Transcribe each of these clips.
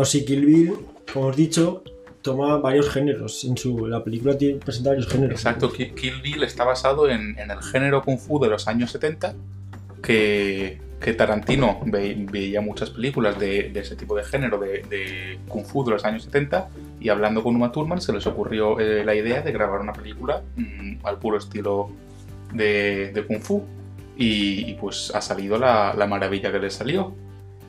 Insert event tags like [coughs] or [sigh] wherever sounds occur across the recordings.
Bueno, sí, Kill Bill, como os he dicho, toma varios géneros. En su, la película tiene, presenta varios géneros. Exacto, Ki- Kill Bill está basado en, en el género kung fu de los años 70, que, que Tarantino ve- veía muchas películas de, de ese tipo de género, de, de kung fu de los años 70, y hablando con Uma Thurman se les ocurrió eh, la idea de grabar una película mm, al puro estilo de, de kung fu, y, y pues ha salido la, la maravilla que les salió.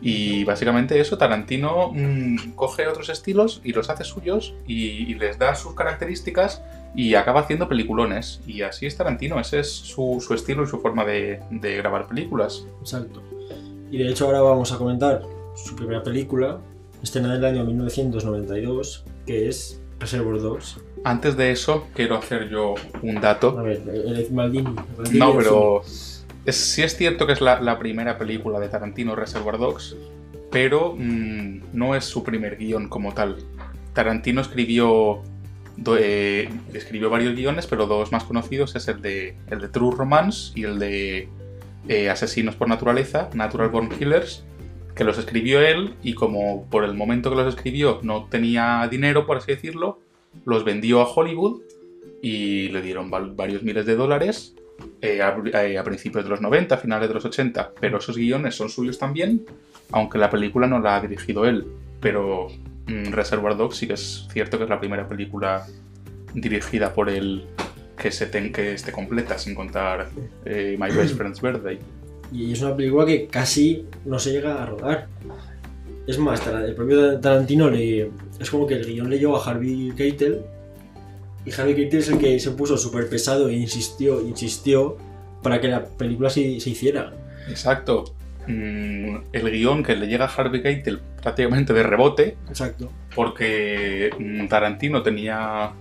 Y básicamente eso, Tarantino mm, coge otros estilos y los hace suyos y, y les da sus características y acaba haciendo peliculones. Y así es Tarantino, ese es su, su estilo y su forma de, de grabar películas. Exacto. Y de hecho ahora vamos a comentar su primera película, estrenada en el año 1992, que es Reservoir Dogs. Antes de eso, quiero hacer yo un dato. A ver, el Maldini. Maldini No, del pero sí es cierto que es la, primera película de Tarantino, Reservoir Dogs, pero mm, no es su primer guion como tal. Tarantino escribió, eh, escribió varios guiones, pero dos más conocidos es el de, el de True Romance y el de eh, Asesinos por Naturaleza, Natural Born Killers, que los escribió él y como por el momento que los escribió no tenía dinero, por así decirlo, los vendió a Hollywood y le dieron varios miles de dólares eh, a, eh, a principios de los 90, finales de los 80, pero esos guiones son suyos también, aunque la película no la ha dirigido él. Pero mm, Reservoir Dogs sí que es cierto que es la primera película dirigida por él que, se ten- que esté completa, sin contar eh, My Best Friend's Birthday. Y es una película que casi no se llega a rodar. Es más, el propio Tarantino le, es como que el guion le llegó a Harvey Keitel y Harvey Keitel es el que se puso súper pesado e insistió, insistió para que la película se, se hiciera. Exacto. Mm, el guion que le llega a Harvey Keitel prácticamente de rebote, Exacto. porque mm, Tarantino tenía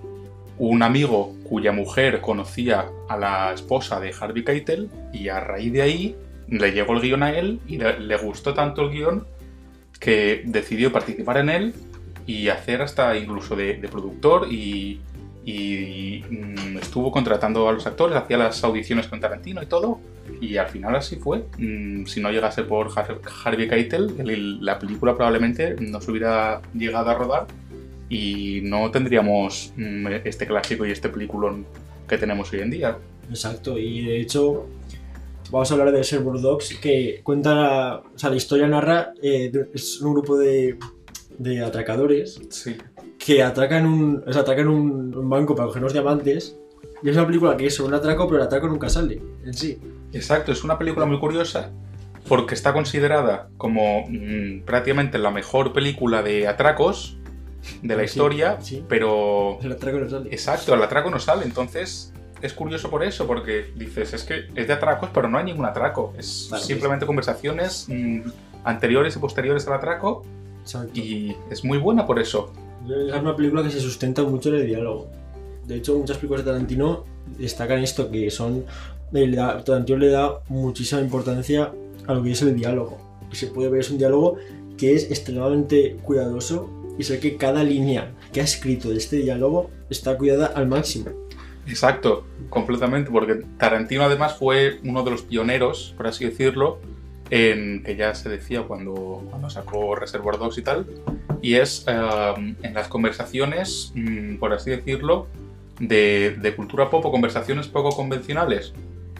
un amigo cuya mujer conocía a la esposa de Harvey Keitel y a raíz de ahí le llegó el guion a él y le, le gustó tanto el guion que decidió participar en él y hacer hasta incluso de, de productor y, y, mm, estuvo contratando a los actores, hacía las audiciones con Tarantino y todo y al final así fue. Mm, Si no llegase por Har- Harvey Keitel, el- la película probablemente no se hubiera llegado a rodar y no tendríamos mm, este clásico y este peliculón que tenemos hoy en día. Exacto, y de hecho vamos a hablar de Reservoir Dogs que cuenta, la, o sea, la historia narra, eh, es un grupo de, de atracadores Sí. Que atracan un, o sea, atracan un, un banco para coger unos diamantes y es una película que es sobre un atraco, pero el atraco nunca sale en sí. Exacto, es una película muy curiosa porque está considerada como mm, prácticamente la mejor película de atracos de la Sí, historia, sí. pero El atraco no sale. exacto, el atraco no sale, entonces es curioso por eso, porque dices, es que es de atracos, pero no hay ningún atraco, es Claro, simplemente conversaciones mm, anteriores y posteriores al atraco Exacto. y es muy buena por eso. Es una película que se sustenta mucho en el diálogo. De hecho, muchas películas de Tarantino destacan esto, que son... le da- Tarantino le da muchísima importancia a lo que es el diálogo. Y se puede ver, es un diálogo que es extremadamente cuidadoso y sé que cada línea que ha escrito de este diálogo está cuidada al máximo. Exacto, completamente, porque Tarantino además fue uno de los pioneros, por así decirlo, en que ya se decía cuando, cuando sacó Reservoir Dogs y tal, y es eh, en las conversaciones, mm, por así decirlo, de, de cultura pop o conversaciones poco convencionales.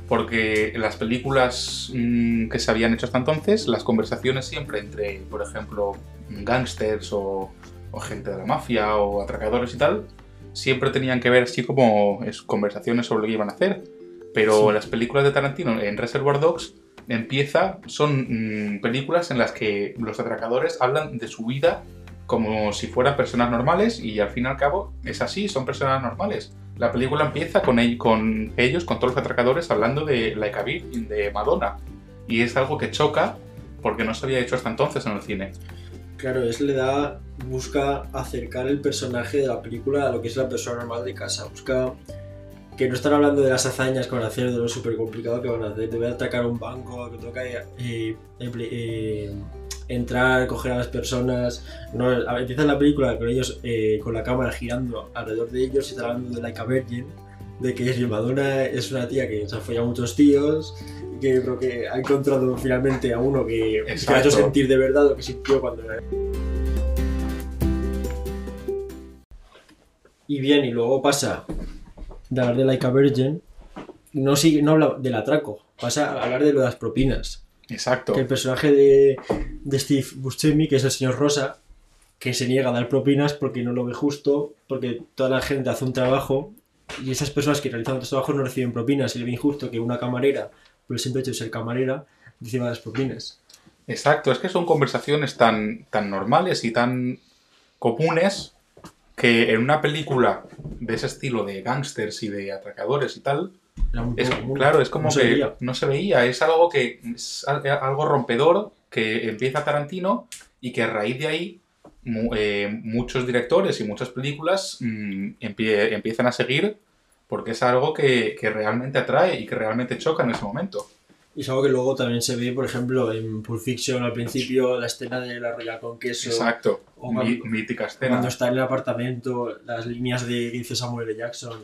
Porque en las películas mm, que se habían hecho hasta entonces, las conversaciones siempre entre, por ejemplo, gángsters o, o gente de la mafia o atracadores y tal, siempre tenían que ver así como es, conversaciones sobre lo que iban a hacer. Pero Sí. las películas de Tarantino en Reservoir Dogs empieza, son mm, películas en las que los atracadores hablan de su vida como si fueran personas normales y al fin y al cabo es así, son personas normales. La película empieza con, ell- con ellos, con todos los atracadores, hablando de Like a Virgin, de Madonna. Y es algo que choca porque no se había hecho hasta entonces en el cine. Claro, es le da, busca acercar el personaje de la película a lo que es la persona normal de casa. Busca que no están hablando de las hazañas que van a hacer, de lo súper complicado que van a hacer, de voy a un banco, que toca eh, eh, eh, entrar, coger a las personas. No, empieza la película con ellos eh, con la cámara girando alrededor de ellos y está hablando de Like a Virgin, de que Madonna es una tía que se ha follado a muchos tíos que creo que ha encontrado finalmente a uno que, que, ha hecho sentir de verdad lo que sintió cuando era. Y bien, y luego pasa de hablar de Like a Virgin, no, sigue, no habla del atraco, pasa a hablar de lo de las propinas. Exacto. Que el personaje de, de Steve Buscemi, que es el señor Rosa, que se niega a dar propinas porque no lo ve justo, porque toda la gente hace un trabajo y esas personas que realizan otros trabajos no reciben propinas y le ve injusto que una camarera, por el simple hecho de ser camarera, reciba las propinas. Exacto, es que son conversaciones tan, tan normales y tan comunes que en una película de ese estilo de gángsters y de atracadores y tal, muy es, claro, es como No que veía. no se veía, es algo que es al- algo rompedor que empieza Tarantino y que a raíz de ahí mu- eh, muchos directores y muchas películas mm, empie- empiezan a seguir porque es algo que, que realmente atrae y que realmente choca en ese momento. Y es algo que luego también se ve, por ejemplo, en Pulp Fiction al principio, la escena de la roya con queso, Exacto, o cuando- mítica escena. cuando está en el apartamento, las líneas de que dice Samuel L. Jackson,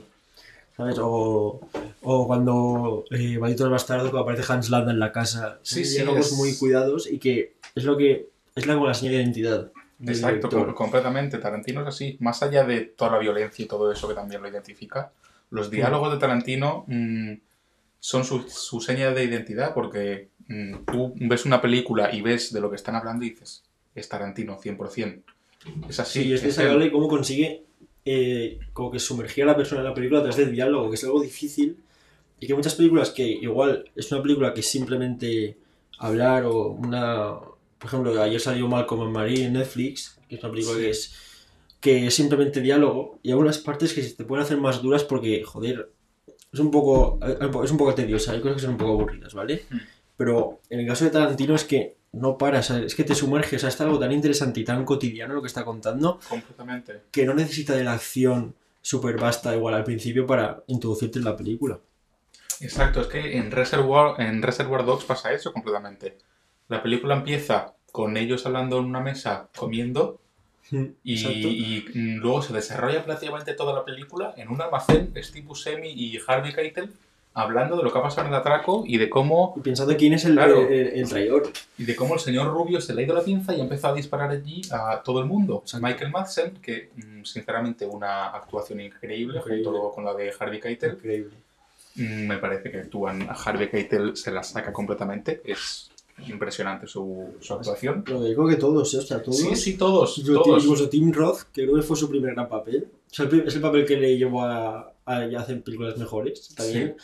¿sabes? O, o cuando eh, Maldito el Bastardo, que aparece Hans Landa en la casa. Sí, sí, diálogos es- muy cuidados y que es lo que es la, como la señal de identidad. Exacto, com- completamente. Tarantino es así. Más allá de toda la violencia y todo eso que también lo identifica, los diálogos de Tarantino mm, son su, su seña de identidad porque mm, tú ves una película y ves de lo que están hablando y dices, es Tarantino, 100%. Es así. Sí, es destacable cómo consigue eh, como que sumergir a la persona en la película a través del diálogo, que es algo difícil. Y que muchas películas que igual es una película que simplemente hablar o una... Por ejemplo, ayer salió Malcolm and Marie en Netflix, que es una película Sí. que es que es simplemente diálogo y algunas partes que se te pueden hacer más duras porque, joder, es un poco es un poco tediosa, hay cosas que son un poco aburridas, ¿vale? Mm. Pero en el caso de Tarantino es que no paras, es que te sumerges, o sea, está algo tan interesante y tan cotidiano lo que está contando Completamente. que no necesita de la acción súper vasta igual al principio para introducirte en la película. Exacto, es que en Reservoir, en Reservoir Dogs pasa eso completamente. La película empieza con ellos hablando en una mesa comiendo y, luego se desarrolla prácticamente toda la película en un almacén, Steve Buscemi y Harvey Keitel hablando de lo que ha pasado en el atraco y de cómo Y pensando quién es el, Claro. el- traidor. y de cómo el señor Rubio se le ha ido la pinza y ha empezado a disparar allí a todo el mundo. Exacto. Michael Madsen, que mm, sinceramente una actuación increíble, Increíble. junto con la de Harvey Keitel. Increíble. Mm, Me parece que actúan a Harvey Keitel se la saca completamente. Es impresionante su, su actuación. Lo digo que todos, ¿eh? o sea, todos. Sí, sí, todos. Yo- todos. Incluso Tim Roth, que creo que fue su primer gran papel. O sea, es el papel que le llevó a, a hacer películas mejores. También.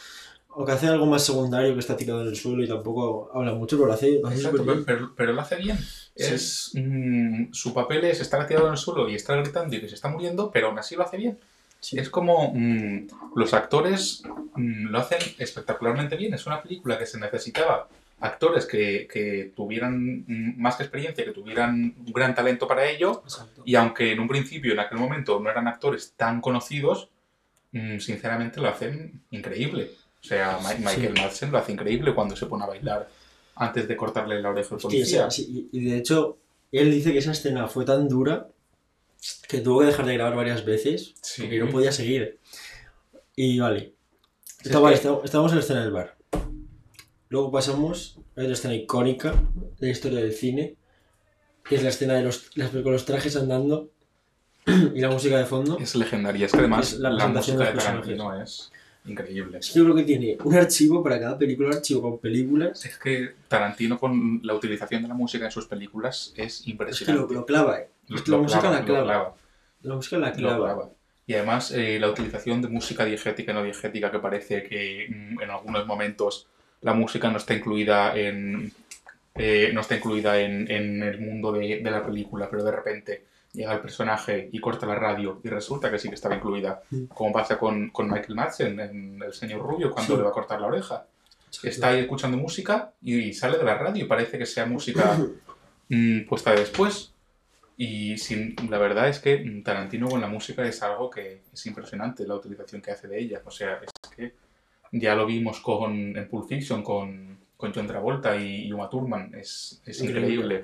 O que hace algo más secundario que está tirado en el suelo y tampoco habla mucho, pero lo hace, lo hace Exacto, pero, bien. pero- pero lo hace bien. Sí. Es, mm, su papel es estar tirado en el suelo y estar gritando y que se está muriendo, pero aún así lo hace bien. Sí. Es como mm, los actores mm, lo hacen espectacularmente bien. Es una película que se necesitaba actores que, que tuvieran más que experiencia, que tuvieran un gran talento para ello. Exacto. Y aunque en un principio, en aquel momento, no eran actores tan conocidos, sinceramente lo hacen increíble. O sea, Ma- Michael Madsen lo hace increíble cuando se pone a bailar antes de cortarle la oreja al policía. sí, sí, y y de hecho, él dice que esa escena fue tan dura que tuvo que dejar de grabar varias veces Sí. porque no podía seguir. Y vale. Está- es que- está- estábamos en la escena del bar. Luego pasamos a otra escena icónica de la historia del cine, que es la escena de los, las- con los trajes andando [clears throat] y la música de fondo. Es legendaria. Es que además Es la la, música de de Tarantino es increíble. Es que yo creo que tiene un archivo para cada película, un archivo con películas. Es que Tarantino con la utilización de la música en sus películas es Es que impresionante. lo, lo clava, eh. Lo- la lo música clava, la clava. clava. La música la clava. clava. Y además eh, la utilización de música diegética y no diegética que parece que mm, en algunos momentos la música no está incluida en eh, no está incluida en, en el mundo de, de la película, pero de repente llega el personaje y corta la radio y resulta que sí que estaba incluida, Mm. como pasa con, con Michael Madsen en El Señor Rubio cuando Sí. le va a cortar la oreja. Está ahí escuchando música y sale de la radio y parece que sea música [coughs] mm, puesta de después. Y sin, la verdad es que Tarantino con la música es algo que es impresionante la utilización que hace de ella. O sea, es que ya lo vimos con, en Pulp Fiction con, con John Travolta y, y Uma Thurman. Es, es increíble.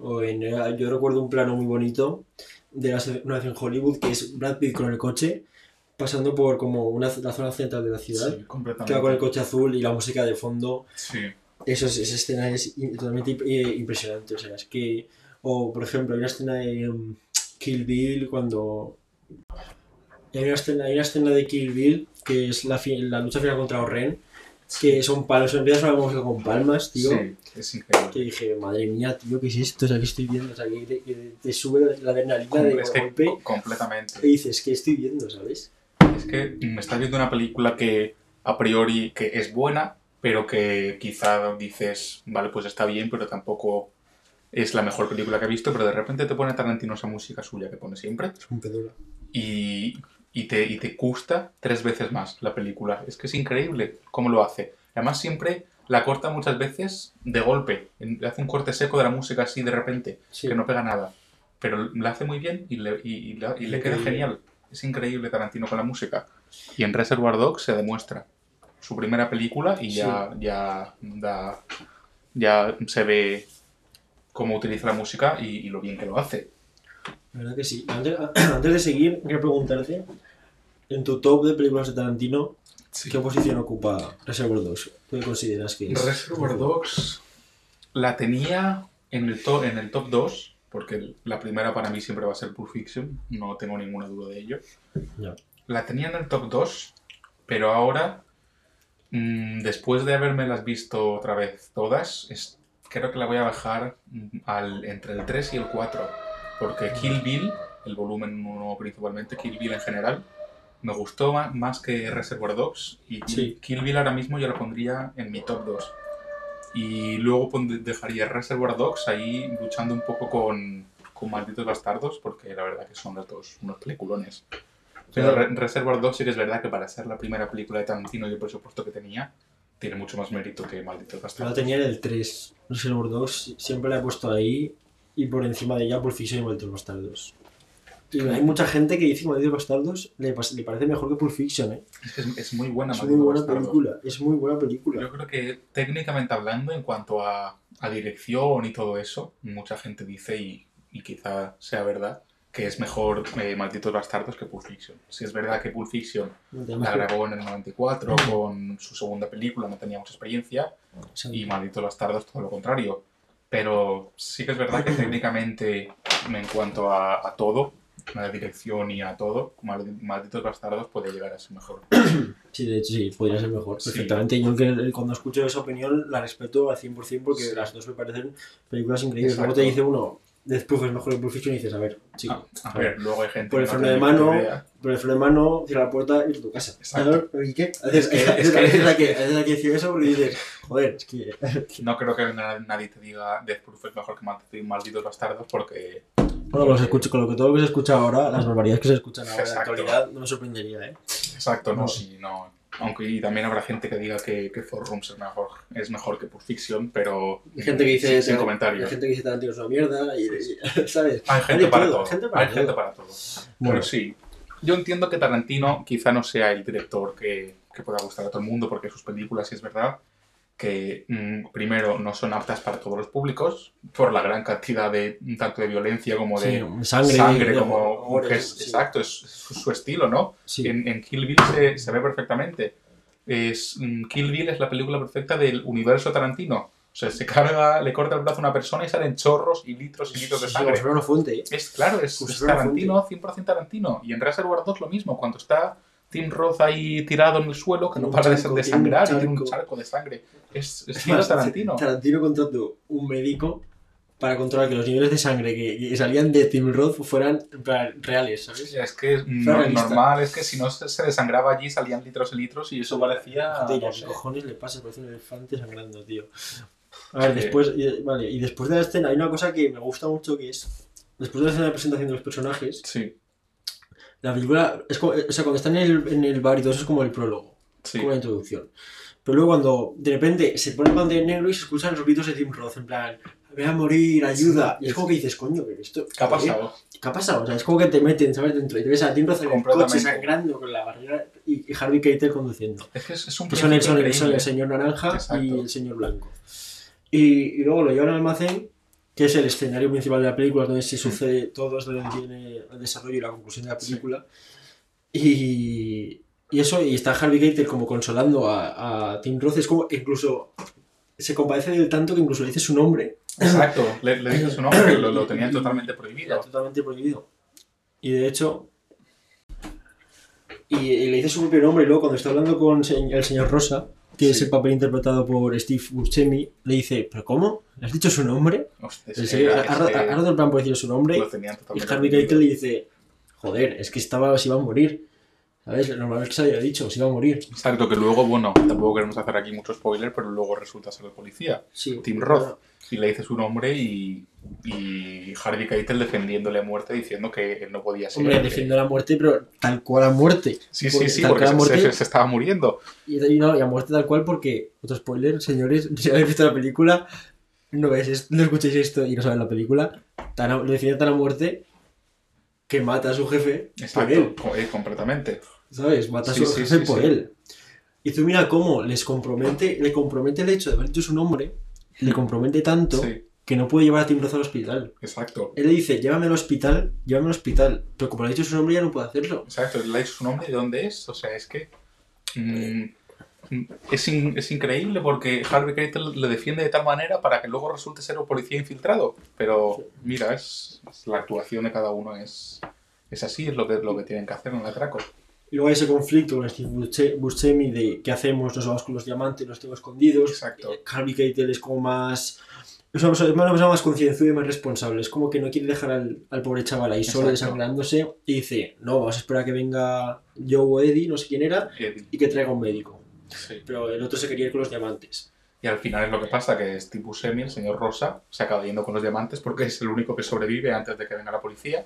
Eh, yo recuerdo un plano muy bonito de la, una vez en Hollywood que es Brad Pitt con el coche pasando por como una, la zona central de la ciudad. Sí, completamente. Que va con el coche azul y la música de fondo. Sí, Eso es- esa escena es totalmente eh, impresionante. O sea, es que. O por ejemplo, hay una escena de um, Kill Bill cuando. Hay una escena, hay una escena de Kill Bill que es la, la lucha final contra Oren, que son palos, empieza a música con palmas, tío. Sí, es increíble. Que dije, madre mía, tío, ¿qué es esto? O sea, ¿qué estoy viendo? O sea, que te, que te sube la adrenalina de es que golpe co- completamente. y dices, ¿qué estoy viendo, sabes? Es que me estás viendo una película que a priori que es buena, pero que quizá dices, vale, pues está bien, pero tampoco es la mejor película que he visto, pero de repente te pone Tarantino esa música suya que pone siempre Es un pedora. y, y, te, y te gusta tres veces más la película. Es que es increíble cómo lo hace. Además siempre la corta muchas veces de golpe, hace un corte seco de la música así de repente, Sí. que no pega nada. Pero la hace muy bien y le, y, y la- y le queda genial. Es increíble Tarantino con la música. Y en Reservoir Dogs se demuestra. Su primera película y ya, ya, da- ya se ve cómo utiliza la música y, y lo bien que lo hace. La verdad que sí. Antes, [clears throat] antes de seguir, quiero preguntarte, en tu top de películas de Tarantino, ¿qué posición ocupa Reservoir Dogs? ¿Qué consideras que es? Reservoir Dogs la tenía en el, top, en el top 2, porque la primera para mí siempre va a ser Pulp Fiction, no tengo ninguna duda de ello. Ya. La tenía en el top 2, pero ahora, mm, después de haberme las visto otra vez todas, es- creo que la voy a bajar mm, al, entre el 3 y el 4, porque Kill Bill, el volumen 1 principalmente, Kill Bill en general, me gustó más, que Reservoir Dogs y Kill, Sí. Kill Bill ahora mismo yo lo pondría en mi top 2. Y luego dejaría Reservoir Dogs ahí luchando un poco con, con Malditos Bastardos, porque la verdad que son los dos unos peliculones. Pero. Re- Reservoir Dogs sí que es verdad que para ser la primera película de Tarantino y el presupuesto que tenía, tiene mucho más mérito que Malditos Yo Bastardos. tenía en el 3. Reservoir Dogs siempre la he puesto ahí y por encima de ella Pulp Fiction y Malditos Bastardos. Y hay mucha gente que dice que Malditos Bastardos le, le parece mejor que Pulp Fiction, ¿eh? Es, que es- es muy buena Es muy buena Bastardos. película, es muy buena película. Yo creo que técnicamente hablando, en cuanto a, a dirección y todo eso, mucha gente dice, y, y quizá sea verdad, que es mejor eh, Malditos Bastardos que Pulp Fiction. Si es verdad que Pulp Fiction la grabó en el 94 con su segunda película, no tenía mucha experiencia, y Malditos Bastardos todo lo contrario. Pero sí que es verdad que técnicamente, en cuanto a, a todo, a la dirección y a todo, Maldi- Malditos Bastardos puede llegar a ser mejor. [coughs] Sí, de hecho sí, podría ser mejor. Sí. Perfectamente. Yo que cuando escucho esa opinión la respeto al 100% porque Sí. las dos me parecen películas increíbles. Luego te dice uno, Proof es mejor que Pulp Fiction y dices, a ver, chico, Ah, a ver, luego hay gente por el freno de mano, por el freno de mano, cierra la puerta y a tu casa. Exacto. ¿Y qué? Haces, que- haces- es que- la que, haces la que decir eso porque dices, joder, es que... No creo que na- nadie te diga Death Proof es mejor que Maldi- Malditos Bastardos porque... Bueno, con, los escucho- con lo que todo lo que se escucha ahora, las barbaridades que se escuchan ahora en la actualidad, no me sorprendería, ¿eh? Exacto, no, No. sí, no. Aunque y también habrá gente que diga que, que Four Rooms es mejor, es mejor que Pulp Fiction, pero... Hay gente que dice... Sin, sin Hay comentarios. gente que dice Tarantino es una mierda y... y- [laughs] ¿Sabes? Hay gente para todo, todo. gente para Hay gente para todo. Bueno. Pero sí, yo entiendo que Tarantino quizá no sea el director que, que pueda gustar a todo el mundo, porque sus películas, sí es verdad, que mm, primero no son aptas para todos los públicos, por la gran cantidad de tanto de violencia como de Sí, sangre, de- como que es- sí. exacto, es su, su estilo, ¿no? Sí. En, en Kill Bill se, se ve perfectamente. Es, mm, Kill Bill es la película perfecta del universo Tarantino. O sea, se carga, le corta el brazo a una persona y salen chorros y litros y litros de sangre. fuera una fuente, ¿eh? Es claro, es, es Tarantino, 100% Tarantino. Y en Reservoir 2 lo mismo, cuando está Tim Roth ahí tirado en el suelo, que no Un para de, charco, sangrar y tiene un charco. de sangre. Es, es Es estilo más, Tarantino. Tarantino contrató un médico para controlar que los niveles de sangre que, salían de Tim Roth fueran reales, ¿sabes? Es que es no- realista. normal, es que si no se, se desangraba allí salían litros y litros y eso parecía... Joder, no ¿qué sé. cojones le pasa? Parece un elefante sangrando, tío. A ver, Sí. después, y- vale, y después de la escena hay una cosa que me gusta mucho que es, después de la escena de presentación de los personajes, Sí, la película, es como, o sea, cuando están en el, en el bar y todo eso es como el prólogo, sí. como la introducción. Pero luego cuando de repente se pone el pantalla en negro y se escuchan los gritos de Tim Roth, en plan, voy a morir, ayuda. Y es como que dices, coño, pero esto... ¿Qué ha pasado? ¿Qué ha pasado? O sea, es como que te meten, ¿sabes? Dentro y te ves a Tim Roth en el coche sangrando con la barrera y, y Harvey Keitel conduciendo. Es que es, es un Que son el, son, el, son el señor naranja Exacto. y el señor blanco. Y, y luego lo llevan al almacén, que es el escenario principal de la película, donde se sucede [clears throat] todo, es donde viene el desarrollo y la conclusión de la Sí. película. Y, y eso, y está Harvey Keitel como consolando a, a Tim Roth, es como incluso se compadece del tanto que incluso le dice su nombre. [clears throat] Exacto, le, le dice su nombre, que lo, lo [clears throat] tenían totalmente Era prohibido. totalmente prohibido. Y de hecho, y, le dice su propio nombre y luego cuando está hablando con el señor Rosa, que es Sí. el papel interpretado por Steve Buscemi, le dice, ¿pero cómo? ¿Le has dicho su nombre? Hostia, es que- ha, es roto el plan por decir su nombre y Harvey. Keitel le dice, joder, es que estaba, se iba a morir. ¿Sabes? Normal es que se haya dicho, se iba a morir. Exacto, que luego, bueno, tampoco queremos hacer aquí mucho spoiler, pero luego resulta ser el policía. Sí. Tim Roth. Y le dice su nombre y, y Harvey Keitel defendiéndole a muerte diciendo que él no podía ser. Hombre, defiendo la muerte, pero tal cual a muerte. Sí, sí, sí, porque se, muerte, se- se estaba muriendo. Y, y no, y a muerte tal cual porque, otro spoiler, señores, [laughs] si habéis visto la película, no, ves no escuchéis esto y no sabéis la película, tan a- le defiende tan a muerte que mata a su jefe por él, Exacto, eh, completamente. ¿Sabes? Mata a su sí, jefe sí, por él. Y tú mira cómo les compromete, le compromete el hecho de haber dicho su nombre, le compromete tanto que no puede llevar a Tim Roth al hospital. exacto. Él le dice, llévame al hospital, llévame al hospital, pero como le ha dicho su nombre ya no puede hacerlo. Exacto, le ha dicho su nombre y de dónde es. O sea, es que. mm, es, in- es increíble porque Harvey Keitel le defiende de tal manera para que luego resulte ser un policía infiltrado. Pero mira, es, es- la actuación de cada uno es, es así, es lo que, lo que tienen que hacer en el atraco. Y luego hay ese conflicto con Steve Busce- Buscemi de qué hacemos, nos vamos con los diamantes, los tengo escondidos. Exacto. Eh, Harvey Keitel es como más... Es una persona, es una persona más concienzuda y más responsable. Es como que no quiere dejar al, al pobre chaval ahí solo desangrándose y dice, no, vamos a esperar a que venga Joe o Eddie, no sé quién era, Eddie, y que traiga un médico. sí. Pero el otro se quería ir con los diamantes. Y al final es lo que pasa, que Steve Buscemi, el señor Rosa, se acaba yendo con los diamantes porque es el único que sobrevive antes de que venga la policía.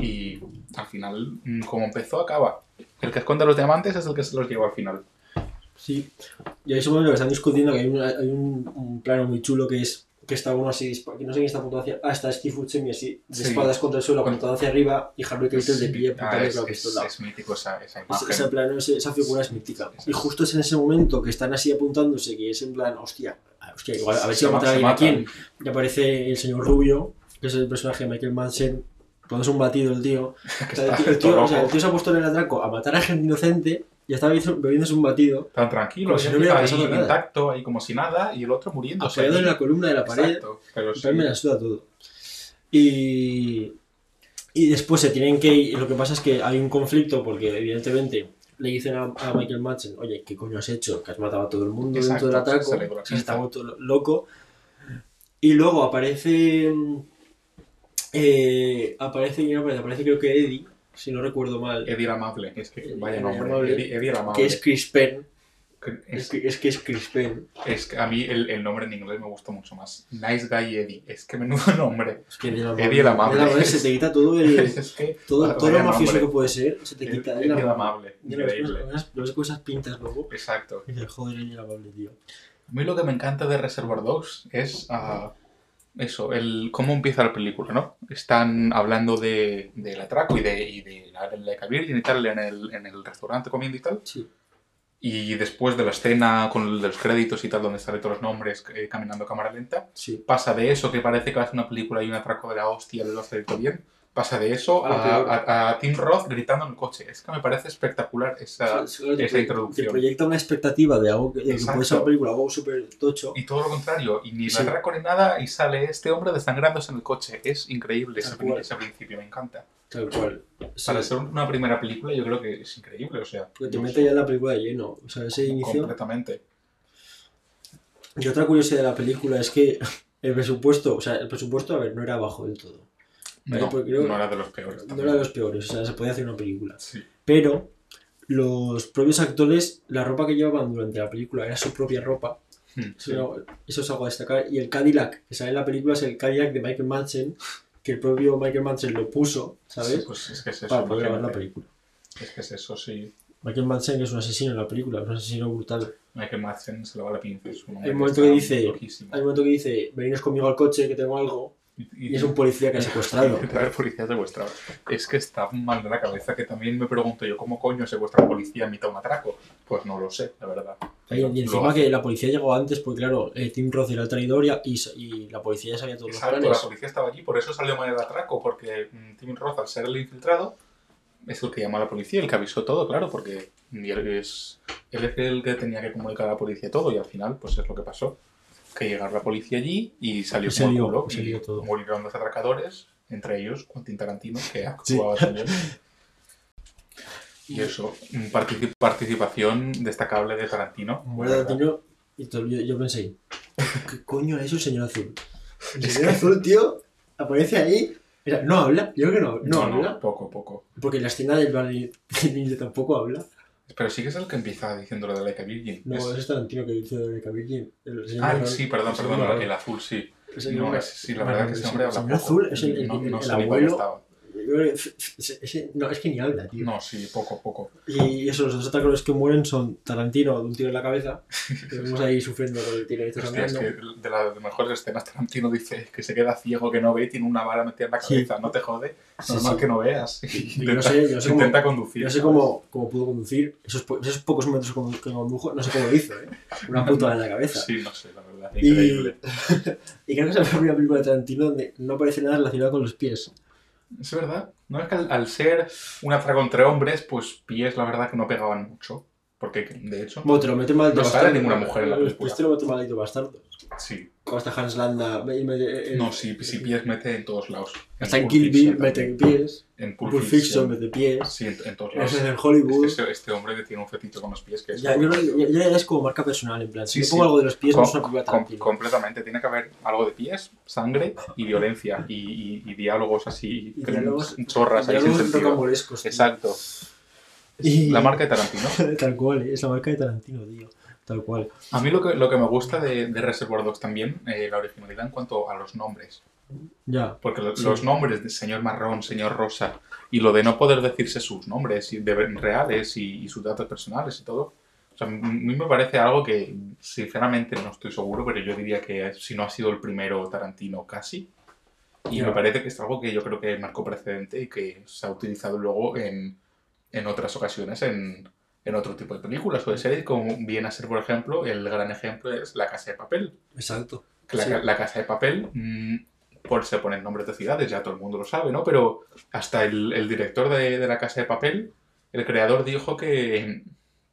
Y al final, mm, como empezó, acaba. El que esconde los diamantes es el que se los lleva al final. Sí. Y ahí es un momento que están discutiendo que hay, un, hay un, un plano muy chulo que es que está uno así, que no sé quién está apuntando hacia... Ah, está Steve Buscemi así, de Sí. espaldas contra el suelo, apuntando hacia arriba, y Harvey Keitel de pie Ah, apuntando es, con la es- pistola. es mítico esa, esa imagen. ese plano, ese- esa figura es mítica. Sí, sí, Y sí. justo es en ese momento que están así apuntándose, que es en plan, hostia, hostia igual, a ver si va a matar a alguien se a quién. Y aparece el señor Rubio, que es el personaje de Michael Madsen, cuando es un batido el tío. [laughs] O sea, el, tío, el tío- o sea, el tío se ha puesto en el atraco a matar a gente inocente y estaba bebiéndose un batido, Tan tranquilo, Como si no hubiera ahí nada. intacto, ahí como si nada, y el otro muriéndose. apoyado en la columna de la pared. Exacto, pero sí. me la suda todo. Y, y después se tienen que ir. Lo que pasa es que hay un conflicto porque, evidentemente, le dicen a, a Michael Madsen: Oye, ¿qué coño has hecho? Que has matado a todo el mundo Exacto, dentro del atraco. se está loco. Y luego aparece. Eh, aparece, aparece, aparece creo que Eddie, si no recuerdo mal, Eddie el amable, es que Eddie vaya el nombre. amable, Eddie, Eddie el amable. que es Chris Penn. Es es- que es, que es Chris Penn. es que a mí el, el nombre en inglés me gustó mucho más. Nice Guy Eddie. Es que menudo [laughs] nombre. Es que Eddie el el amable. se te quita todo el. [laughs] es que. Todo, vaya todo lo mafioso que puede ser, se te quita. Eddie el amable. Increíble. con esas pintas luego. Exacto. Y dices, joder, Eddie el amable, tío. A mí lo que me encanta de Reservoir Dogs es ah, eso, el cómo empieza la película, ¿no? Están hablando de, del atraco y de, y de la de la Virgin y tal en el, en el restaurante comiendo y tal. Sí. Y después de la escena con el de los créditos y tal, donde salen todos los nombres eh, caminando a cámara lenta, Sí. pasa de eso, que parece que va a ser una película y un atraco de la hostia, de los bien, pasa de eso A a, Tim Roth gritando en el coche. Es que me parece espectacular esa, esa introducción. Te proyecta una expectativa de algo que, de que Exacto. puede ser una película, algo súper tocho. Y todo lo contrario, y ni Sí. atraco ni nada, y sale este hombre desangrándose en el coche. Es increíble ese, principio, me encanta. Tal cual. Para ser una primera película, yo creo que es increíble, o sea. porque te mete ya en la película de lleno. O sea, ese inicio. Completamente. Y otra curiosidad de la película es que [laughs] el presupuesto, o sea, el presupuesto, a ver, no era bajo del todo. Vale, No, creo- no era de los peores. No también. era de los peores, o sea, se podía hacer una película. Sí. Pero los propios actores, la ropa que llevaban durante la película era su propia ropa. Hmm, Eso, sí. no- eso es algo a destacar. Y el Cadillac que sale en la película es el Cadillac de Michael Madsen, que el propio Michael Madsen lo puso, ¿sabes? Sí, pues es que es eso. Para poder grabar la película. Es que es eso, sí. Michael Madsen que es un asesino en la película, es un asesino brutal. Michael Madsen se le va la pinza. Es un Hay momento que dice-. Hay un momento que dice, venidnos conmigo al coche que tengo algo, Y, y es un policía que ha secuestrado. [laughs] Traer policía secuestrado. Es que está mal de la cabeza que también me pregunto yo, ¿cómo coño secuestra a policía en mitad de un atraco? Pues no lo sé, la verdad. Y, encima que la policía llegó antes, porque claro, eh, Tim Roth era el traidor y, y, la policía ya sabía todos Exacto, los la planes. policía estaba allí, por eso salió mal el atraco, porque mm, Tim Roth, al ser el infiltrado, es el que llama a la policía, el que avisó todo, claro, porque él es, él es el que tenía que comunicar a la policía todo, y al final, pues es lo que pasó. Que llegara la policía allí y salió se como lió, se y lió todo. murieron dos atracadores, entre ellos Quentin Tarantino, que actuaba también. [laughs] Y eso, mm, partici- participación destacable de Tarantino. Verdad. Tarantino y todo- yo, yo pensé, ¿qué coño es el señor azul? El señor azul, tío, aparece ahí. Mira, no habla, yo creo que no, no, habla. poco, poco. Porque en la escena del Barney [laughs] tampoco habla. Pero sí que es el que empieza diciendo lo de Like a Virgin. No, Es- es Tarantino que dice de Virgin. El señor Ah, sí, perdón, el perdón, el azul, sí. El No, es- sí, la verdad que ese hombre el habla poco. azul es el, el, el- el abuelo. Ese- no, es que ni habla, tío. No, sí, poco, poco. Y eso, los dos actores que mueren son Tarantino de un tiro en la cabeza. [laughs] Que vemos ahí sufriendo con el tiro y Hostia, es que de las mejores escenas Tarantino dice que se queda ciego, que no ve y tiene una vara metida en la Sí. cabeza. No te jode. Sí, Normal sí. que no veas. Yo no sé, yo sé cómo- intenta conducir. Yo no sé cómo, cómo pudo conducir esos, po- esos pocos momentos que condu- que condujo, no sé cómo lo hizo, ¿eh? Una puta en la cabeza. Sí, no sé, la verdad. Y- Increíble. [laughs] Y creo que es la primera película de Tarantino donde no aparece nada relacionado con los pies. Es verdad. No es que al, al ser un atraco entre hombres, pues pies, la verdad, que no pegaban mucho. Porque, de hecho, Bueno, te lo mete maldito No sale bastardo. ninguna mujer en la película. pies te lo mete maldito bastardo. sí. Hasta Hans Landa. mete- el- No, sí, sí, pies mete en todos lados. Hasta en Kill Bill mete pies. En Pulp, Fiction mete pies. Sí, en, en todos lados. es en Hollywood. Este, este hombre que tiene un fetiche con los pies que es Ya, yo, ya, ya es como marca personal, en plan. Si Sí, sí. pongo algo de los pies, no es una película com- completamente. Tiene que haber algo de pies, sangre y violencia. Y, y- y diálogos así, Y diálogos- chorras ahí sin Diálogos sentido. rocambolescos, tío. Y- La marca de Tarantino. [laughs] Tal cual, es la marca de Tarantino, tío. Tal cual. A mí lo que, lo que me gusta de, de Reservoir Dogs también, eh, la originalidad en cuanto a los nombres. Ya. Porque lo- Sí. los nombres de señor marrón, señor rosa, y lo de no poder decirse sus nombres y de, reales y, y sus datos personales y todo, o sea, a mí me parece algo que, sinceramente, no estoy seguro, pero yo diría que si no ha sido el primero Tarantino casi. Y Ya. me parece que es algo que yo creo que marcó precedente y que se ha utilizado luego en, en otras ocasiones en, en otro tipo de películas o de series, como viene a ser, por ejemplo, el gran ejemplo es La Casa de Papel. Exacto. La, Sí. la Casa de Papel, mm, por se ponen nombres de ciudades, ya todo el mundo lo sabe, ¿no? Pero hasta el, el director de, de La Casa de Papel, el creador dijo que,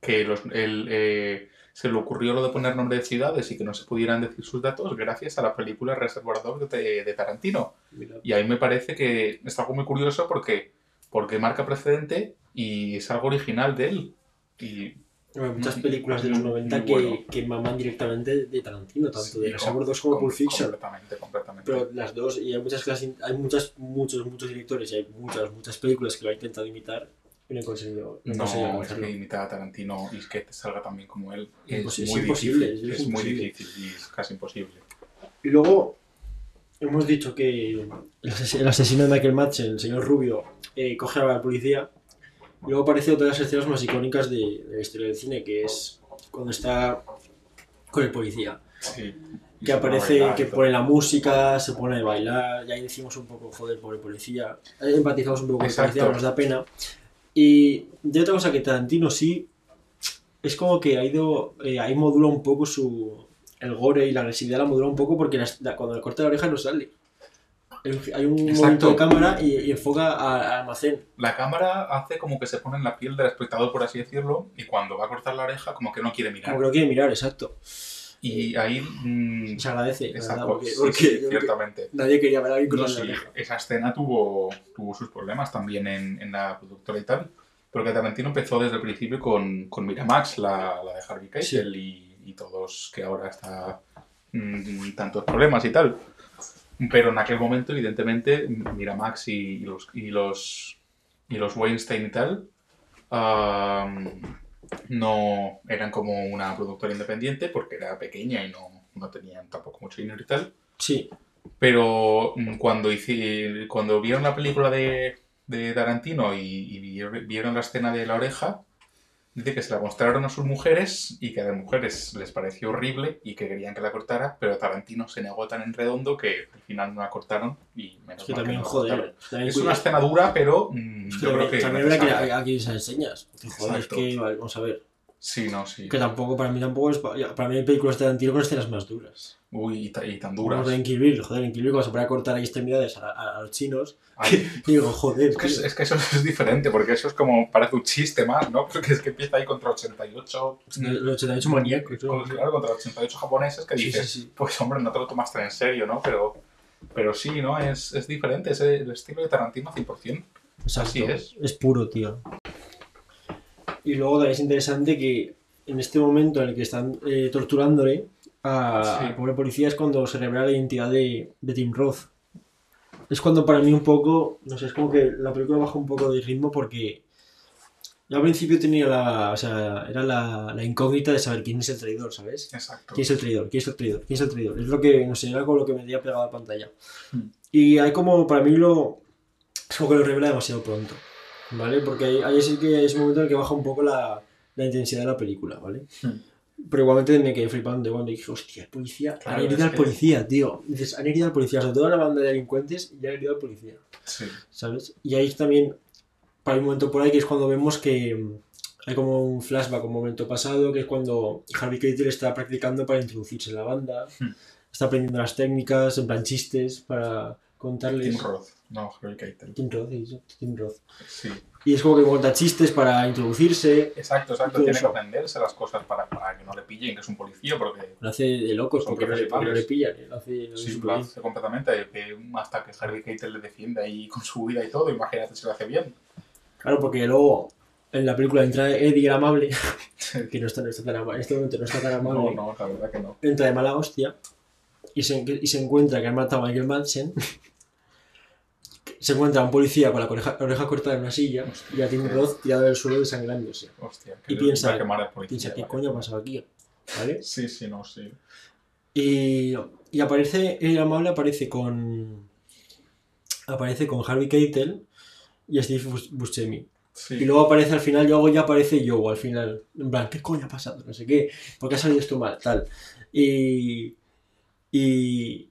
que los, el, eh, se le ocurrió lo de poner nombre de ciudades y que no se pudieran decir sus datos gracias a la película Reservoir Dogs de, de Tarantino. Mira. Y ahí me parece que es algo muy curioso porque, porque marca precedente y es algo original de él. Y Hay muchas películas de los mm, 90 bueno. que, que maman directamente de Tarantino, tanto Sí, de com- Reservoir Dogs como com- Pulp Fiction. Completamente, completamente. Pero las dos, y hay muchas clases, hay muchas, muchos, muchos directores y hay muchas, muchas películas que lo han intentado imitar y no han conseguido, no conseguido No, es que imitar a Tarantino y que te salga tan bien como él es, es muy imposible, difícil. es Es, muy difícil y es casi imposible. Y luego hemos dicho que el, ases- el asesino de Michael Madsen, el señor Rubio, eh, coge a la policía. Y luego aparece otra de las escenas más icónicas de, de la historia del cine, que es cuando está con el policía. Sí. Que aparece, que bailar y pone la música, se pone a bailar, ya ahí decimos un poco, joder, pobre policía. Ahí empatizamos un poco con el policía, nos da pena. Y de otra cosa que Tarantino sí, es como que ha ido, eh, ahí modula un poco su, el gore y la agresividad la modula un poco porque las- la- cuando le corta la oreja no sale. Hay un- Exacto. momento de cámara y, y enfoca al almacén. La cámara hace como que se pone en la piel del espectador, por así decirlo, y cuando va a cortar la oreja, como que no quiere mirar. Como que lo quiere mirar, exacto. Y ahí. mm, Se agradece, exacto, porque, sí, porque- sí, porque ciertamente. nadie quería ver a alguien No, cortando sí, la oreja. esa escena tuvo, tuvo sus problemas también en, en la productora y tal, porque Tarantino empezó desde el principio con, con Miramax, la, la de Harvey Keitel, y, y todos que ahora está mm, tantos problemas y tal. Pero en aquel momento, evidentemente, Miramax y, y los, y, los, y los Weinstein y tal am, no eran como una productora independiente porque era pequeña y no, no tenían tampoco mucho dinero y tal. Sí, Pero mm, cuando, hice, cuando vieron la película de, de Tarantino y, y vieron la escena de la oreja, dice que se la mostraron a sus mujeres y que a las mujeres les pareció horrible y que querían que la cortara, pero Tarantino se negó tan en redondo que al final no la cortaron y menos es que mal también, no la cortaron. joder. también Es cuida- una escena dura, pero mm, que yo creo que también habrá que a, a quién se enseñas. Joder, es que, vale, vamos a ver. Sí, no, sí. Que tampoco, para mí tampoco es. Para mí hay películas de Tarantino con escenas más duras. Uy, y, y tan Como duras. en Kill Bill, joder, en Kill Bill cuando se pone a cortar ahí extremidades a, a- a los chinos. Ay, [laughs] digo, joder, Es que, es, es que eso es diferente, porque eso es como, parece un chiste más, ¿no? [laughs] Porque es que empieza ahí contra 88... Los 88 maníacos. Claro, contra 88 japoneses que Sí, dices, sí, sí. pues hombre, no te lo tomas tan en serio, ¿no? Pero, pero sí, ¿no? Es, es diferente, es el estilo de Tarantino 100%. Exacto. así es. Es puro, tío. Y luego también es interesante que en este momento en el que están eh, torturándole a, Sí. al pobre policía es cuando se revela la identidad de, de Tim Roth. Es cuando para mí un poco, no sé, es como que la película baja un poco de ritmo porque yo al principio tenía la, o sea, era la, la incógnita de saber quién es el traidor, ¿sabes? Exacto. ¿Quién es el traidor? ¿Quién es el traidor? ¿Quién es el traidor? Es lo que, no sé, era como lo que me tenía pegado a la pantalla. Hmm. Y hay como, para mí lo, es como que lo revela demasiado pronto, ¿vale? Porque ahí, ahí sí que es un momento en el que baja un poco la, la intensidad de la película, ¿vale? Hmm. Pero igualmente me quedé flipando cuando dije, hostia, el policía, Claro, han herido al policía, tío. Dices, han herido al policía, sobre todo a la banda de delincuentes, y han herido al policía, Sí. ¿sabes? Y ahí también, para un momento por ahí, que es cuando vemos que mm, hay como un flashback, un momento pasado, que es cuando Harvey Keitel está practicando para introducirse en la banda, Hmm. está aprendiendo las técnicas, en plan chistes, para contarles... Tim Roth. No, Harry Keitel. Tim Roth, Tim Roth. Sí. Y es como que cuenta chistes para introducirse, Exacto, exacto. Tiene eso. que aprenderse las cosas para, para que no le pillen, que es un policía, porque lo hace de locos porque no, le, porque le pillan, ¿eh? lo hace, lo sí, lo hace completamente. hasta que Harvey Keitel le defiende ahí con su vida y todo, imagínate si lo hace bien. Claro, porque luego en la película entra Eddie el amable, [laughs] que no está, no está tan amable, en este momento no está tan amable, No, no, la verdad que no. entra de mala hostia y se, y se encuentra que han matado a Michael Madsen. Se encuentra un policía con la oreja, cortada en una silla y a Tim Roth tirado en el suelo desangrándose. Hostia, que Y piensa- policía, Piensa, ¿qué vale. coño ha pasado aquí? ¿Vale? Sí, sí, no, sí. Y, y aparece, el amable aparece con. Aparece con Harvey Keitel y Steve Bus- Buscemi. Sí. Y luego aparece al final, y luego ya aparece Joe al final. En plan, ¿qué coño ha pasado? No sé qué. ¿Por qué ha salido esto mal? Tal. Y. Y.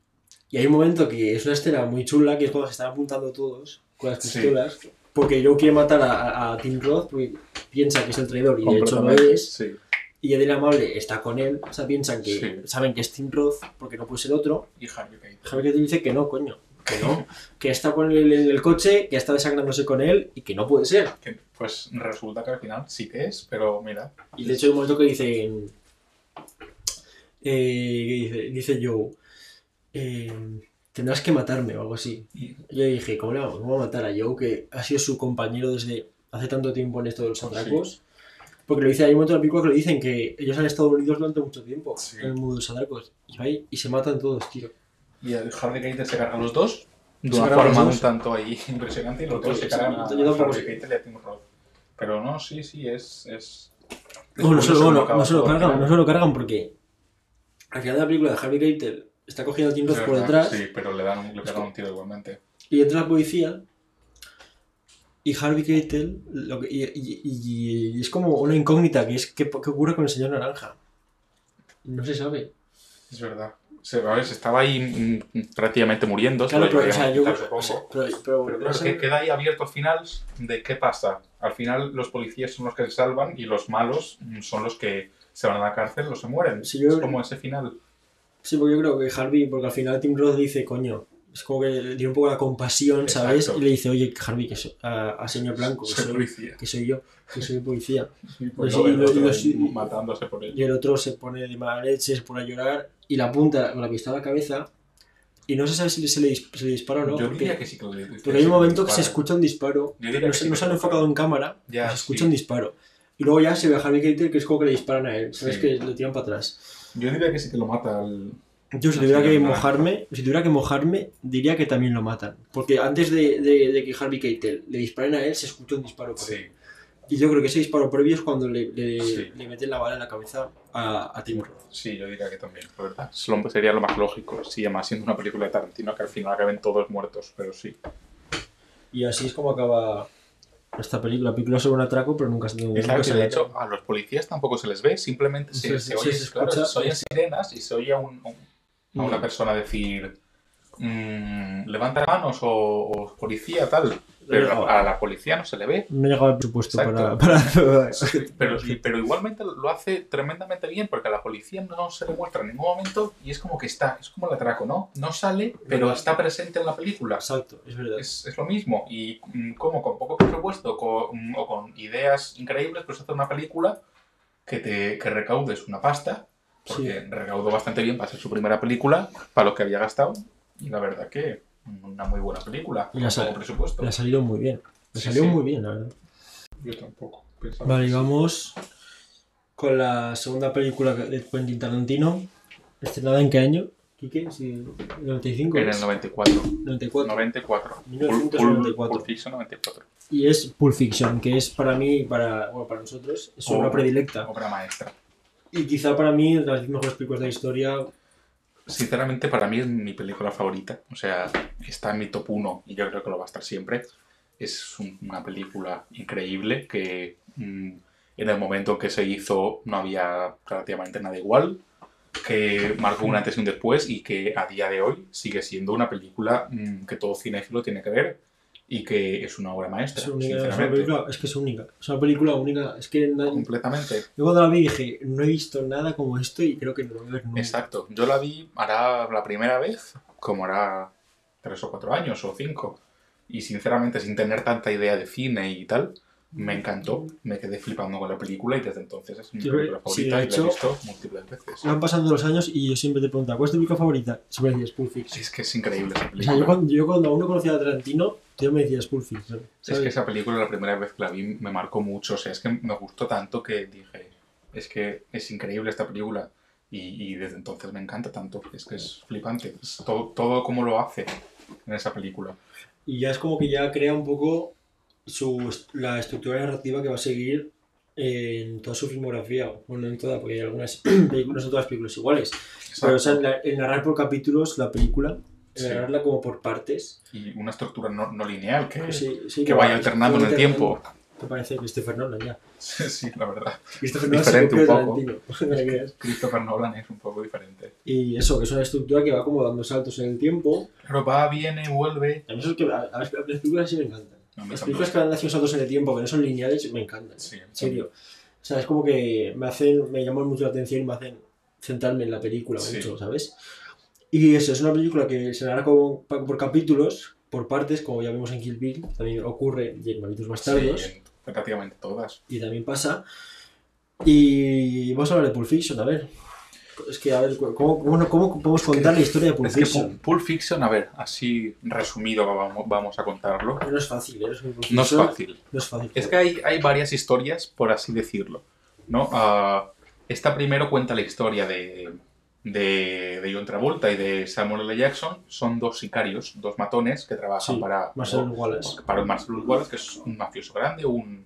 Y hay un momento que es una escena muy chula, que es cuando se están apuntando todos con las Sí. pistolas. Porque Joe quiere matar a, Tim Roth porque piensa que es el traidor y de hecho no Completamente, es. Sí. Y Eddie el amable está con él. O sea, piensan que Sí. saben que es Tim Roth porque no puede ser otro. Y Harvey Keitel. Javier que te dice que no, coño. Que no. [laughs] que está con él en el coche, que está desangrándose con él y que no puede ser. Que, pues resulta que al final sí que es, pero mira. Y de hecho hay un momento que dicen... Eh, que dice, dice Joe, eh, tendrás que matarme o algo así. Y- Y yo dije, ¿cómo vamos? ¿Cómo vamos a matar a Joe que ha sido su compañero desde hace tanto tiempo en esto de los atracos? Porque lo dice, hay un momento en la película que lo dicen que ellos han estado unidos durante mucho tiempo Sí. en el mundo de los atracos. Y, va ahí y se matan todos, tío. Y el Harvey Keitel se carga a los dos de Se una forma un tanto ahí [laughs] impresionante y los dos se Sí, cargan sí, a. Keitel y a Tim Roth. Pero no, sí, sí, es... es... No, no, curioso no, no, se lo cargan, no se lo cargan porque al final de la película de Harvey Keitel está cogiendo a Es por detrás Sí, pero le dan un, le pegan un tiro igualmente. y entra la policía y Harvey Keitel lo que- y, y- y- y es como una incógnita que es ¿qué, qué ocurre con el señor naranja? No se sabe. Es verdad. Se, a ver, se estaba ahí mm, mm, prácticamente muriendo. Claro, pero, o sea, yo, o sea, pero, pero- claro, que queda ahí abierto al final de qué pasa. Al final los policías son los que se salvan y los malos mm, son los que se van a la cárcel o se mueren. Yo- Es como ese final. Sí, porque yo creo que Harvey, porque al final Tim Roth dice, coño, es como que le tiene un poco la compasión, ¿sabes? Exacto. Y le dice, oye, Harvey, que soy, a, a señor Blanco, que Soy soy, policía. que soy yo, que soy policía. Y pues y el y otro y- matándose por Y ello. el otro se pone de mala leche, se pone a llorar y la apunta con la pistola a la cabeza. Y no se sabe si se le, dis- se le dispara o no. Yo porque, diría que sí que lo porque hay un momento que se escucha un disparo. No que se, sí no se han enfocado en cámara, Ya, pero se escucha sí. un disparo. Y luego ya se ve a Harvey Keitel que es como que le disparan a él. ¿Sabes? Sí. Que le tiran para atrás. Yo diría que sí que lo mata al. Yo si tuviera que mojarme, si tuviera que mojarme, diría que también lo matan. Porque antes de, de- de que Harvey Keitel le disparen a él, se escucha un disparo Sí. él. Y yo creo que ese disparo previo es cuando le, le, Sí. le meten la bala en la cabeza a, a Tim Roth. Sí, yo diría que también, la verdad. Es lo- Sería lo más lógico, sí, además siendo una película de Tarantino que al final acaben todos muertos, pero sí. Y así es como acaba esta película. La película sobre un atraco, pero nunca se nunca Es claro se que de ve. hecho a los policías tampoco se les ve, simplemente se, Sí, se sí, oye, se claro, se oyen sirenas y se oye a, un- a una persona decir mm, levanta manos o, o policía tal, pero a la policía no se le ve. No llegaba el presupuesto para, para- Pero, pero igualmente lo hace tremendamente bien porque a la policía no se le muestra en ningún momento y es como que está, es como el atraco, ¿no? No sale, pero está presente en la película. Exacto, es verdad. Es, es lo mismo. Y mm, como con poco presupuesto con- o con ideas increíbles, pues hacer una película que, te, que recaudes una pasta, porque recaudó bastante bien para ser su primera película, para lo que había gastado. Y la verdad que una muy buena película, Y la poco presupuesto. Le ha salido muy bien. Le Sí, salió sí. muy bien, la verdad. Yo tampoco. Pensaba Vale, y vamos con la segunda película de Quentin Tarantino. ¿Estrenada en qué año? ¿Quique? Sí, ¿95? En el es? 94. 94. 94. 1994. Pulp, Fiction 94. Y es Pulp Fiction, que es para mí, para, bueno, para nosotros, es una Oh. predilecta. Obra maestra. Y quizá para mí, de las 10 mejores películas de la historia, Sinceramente, para mí es mi película favorita. O sea, está en mi top 1 y yo creo que lo va a estar siempre. Es un- una película increíble que mm, en el momento en que se hizo no había relativamente nada igual, que marcó un antes y un después y que a día de hoy sigue siendo una película mm, que todo cinéfilo tiene que ver y que es una obra maestra, es, única, es, una película, es que es única. Es una película única. Es que nadie- Completamente. yo cuando la vi dije, no he visto nada como esto y creo que no lo voy a ver nunca. Exacto. Yo la vi hará la primera vez, como hará tres o cuatro años o cinco. Y sinceramente, sin tener tanta idea de cine y tal, me encantó. Me quedé flipando con la película y desde entonces es mi Sí, película sí, favorita de y la hecho- he visto múltiples veces. Van pasando los años y yo siempre te pregunto, ¿cuál es tu película favorita? Siempre decías Pulp Fiction. Es que es increíble esa O sea, película. yo cuando, yo cuando aún no conocía a Tarantino, tú me decías Pulp Fiction. Es ¿sabes? que esa película, la primera vez que la vi, me marcó mucho. O sea, es que me gustó tanto que dije, es que es increíble esta película. Y, y desde entonces me encanta tanto. Es que es flipante. Es todo, todo como lo hace en esa película. Y ya es como que ya crea un poco su, la estructura narrativa que va a seguir en toda su filmografía. Bueno, en toda, porque hay algunas [clears throat] películas, no son todas películas iguales. Pero o sea, Exacto. el narrar por capítulos la película, Sí. narrarla como por partes. y una estructura no, no lineal que, Sí, sí, que vaya va- alternando en el tiempo. Te parece Christopher Nolan ya. Sí, la verdad. Christopher Nolan Diferente un poco. No creas. [laughs] Christopher Nolan es un poco diferente. y eso, que es una estructura que va como dando saltos en el tiempo. Pero va, viene, vuelve. A mí eso es que a, a las las películas sí me encantan. A mí Las películas que van haciendo saltos en el tiempo, que no son lineales, me encantan. Sí, En serio. O sea, es como que me hacen, me llaman mucho la atención y me hacen centrarme en la película Sí. mucho, ¿sabes? Y eso, es una película que se narra como, por capítulos, por partes, como ya vemos en Kill Bill, también ocurre y en Malditos Bastardos, Sí, en prácticamente todas. y también pasa. Y vamos a hablar de Pulp Fiction, a ver. Es que, a ver, ¿cómo, cómo, cómo podemos contar la historia de Pulp Es Fiction? Pul- Pulp Fiction, a ver, así resumido vamos, vamos a contarlo. No es fácil, ¿eh? No es fácil. No es fácil. Es que hay, hay varias historias, por así decirlo. ¿no? Ah, esta primero cuenta la historia de, de, de John Travolta y de Samuel L. Jackson. Son dos sicarios, dos matones que trabajan Sí, para, Marcel Wallace. para Marcel Wallace, que es un mafioso grande, un,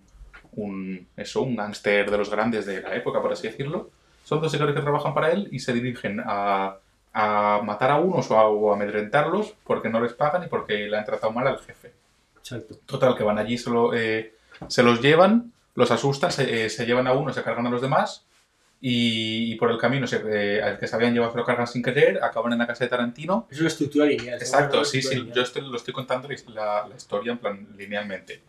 un, eso, un gángster de los grandes de la época, por así decirlo. Son dos sicarios que trabajan para él y se dirigen a, a matar a unos o a, o amedrentarlos porque no les pagan y porque le han tratado mal al jefe. Exacto. Total, que van allí, se, lo, eh, se los llevan, los asustan, se, eh, se llevan a uno, se cargan a los demás y, y por el camino se, eh, al que se habían llevado se lo cargan sin querer, acaban en la casa de Tarantino. Es una estructura lineal. Exacto, sí, sí, estructura yo estoy- lo estoy contando la, la historia en plan linealmente.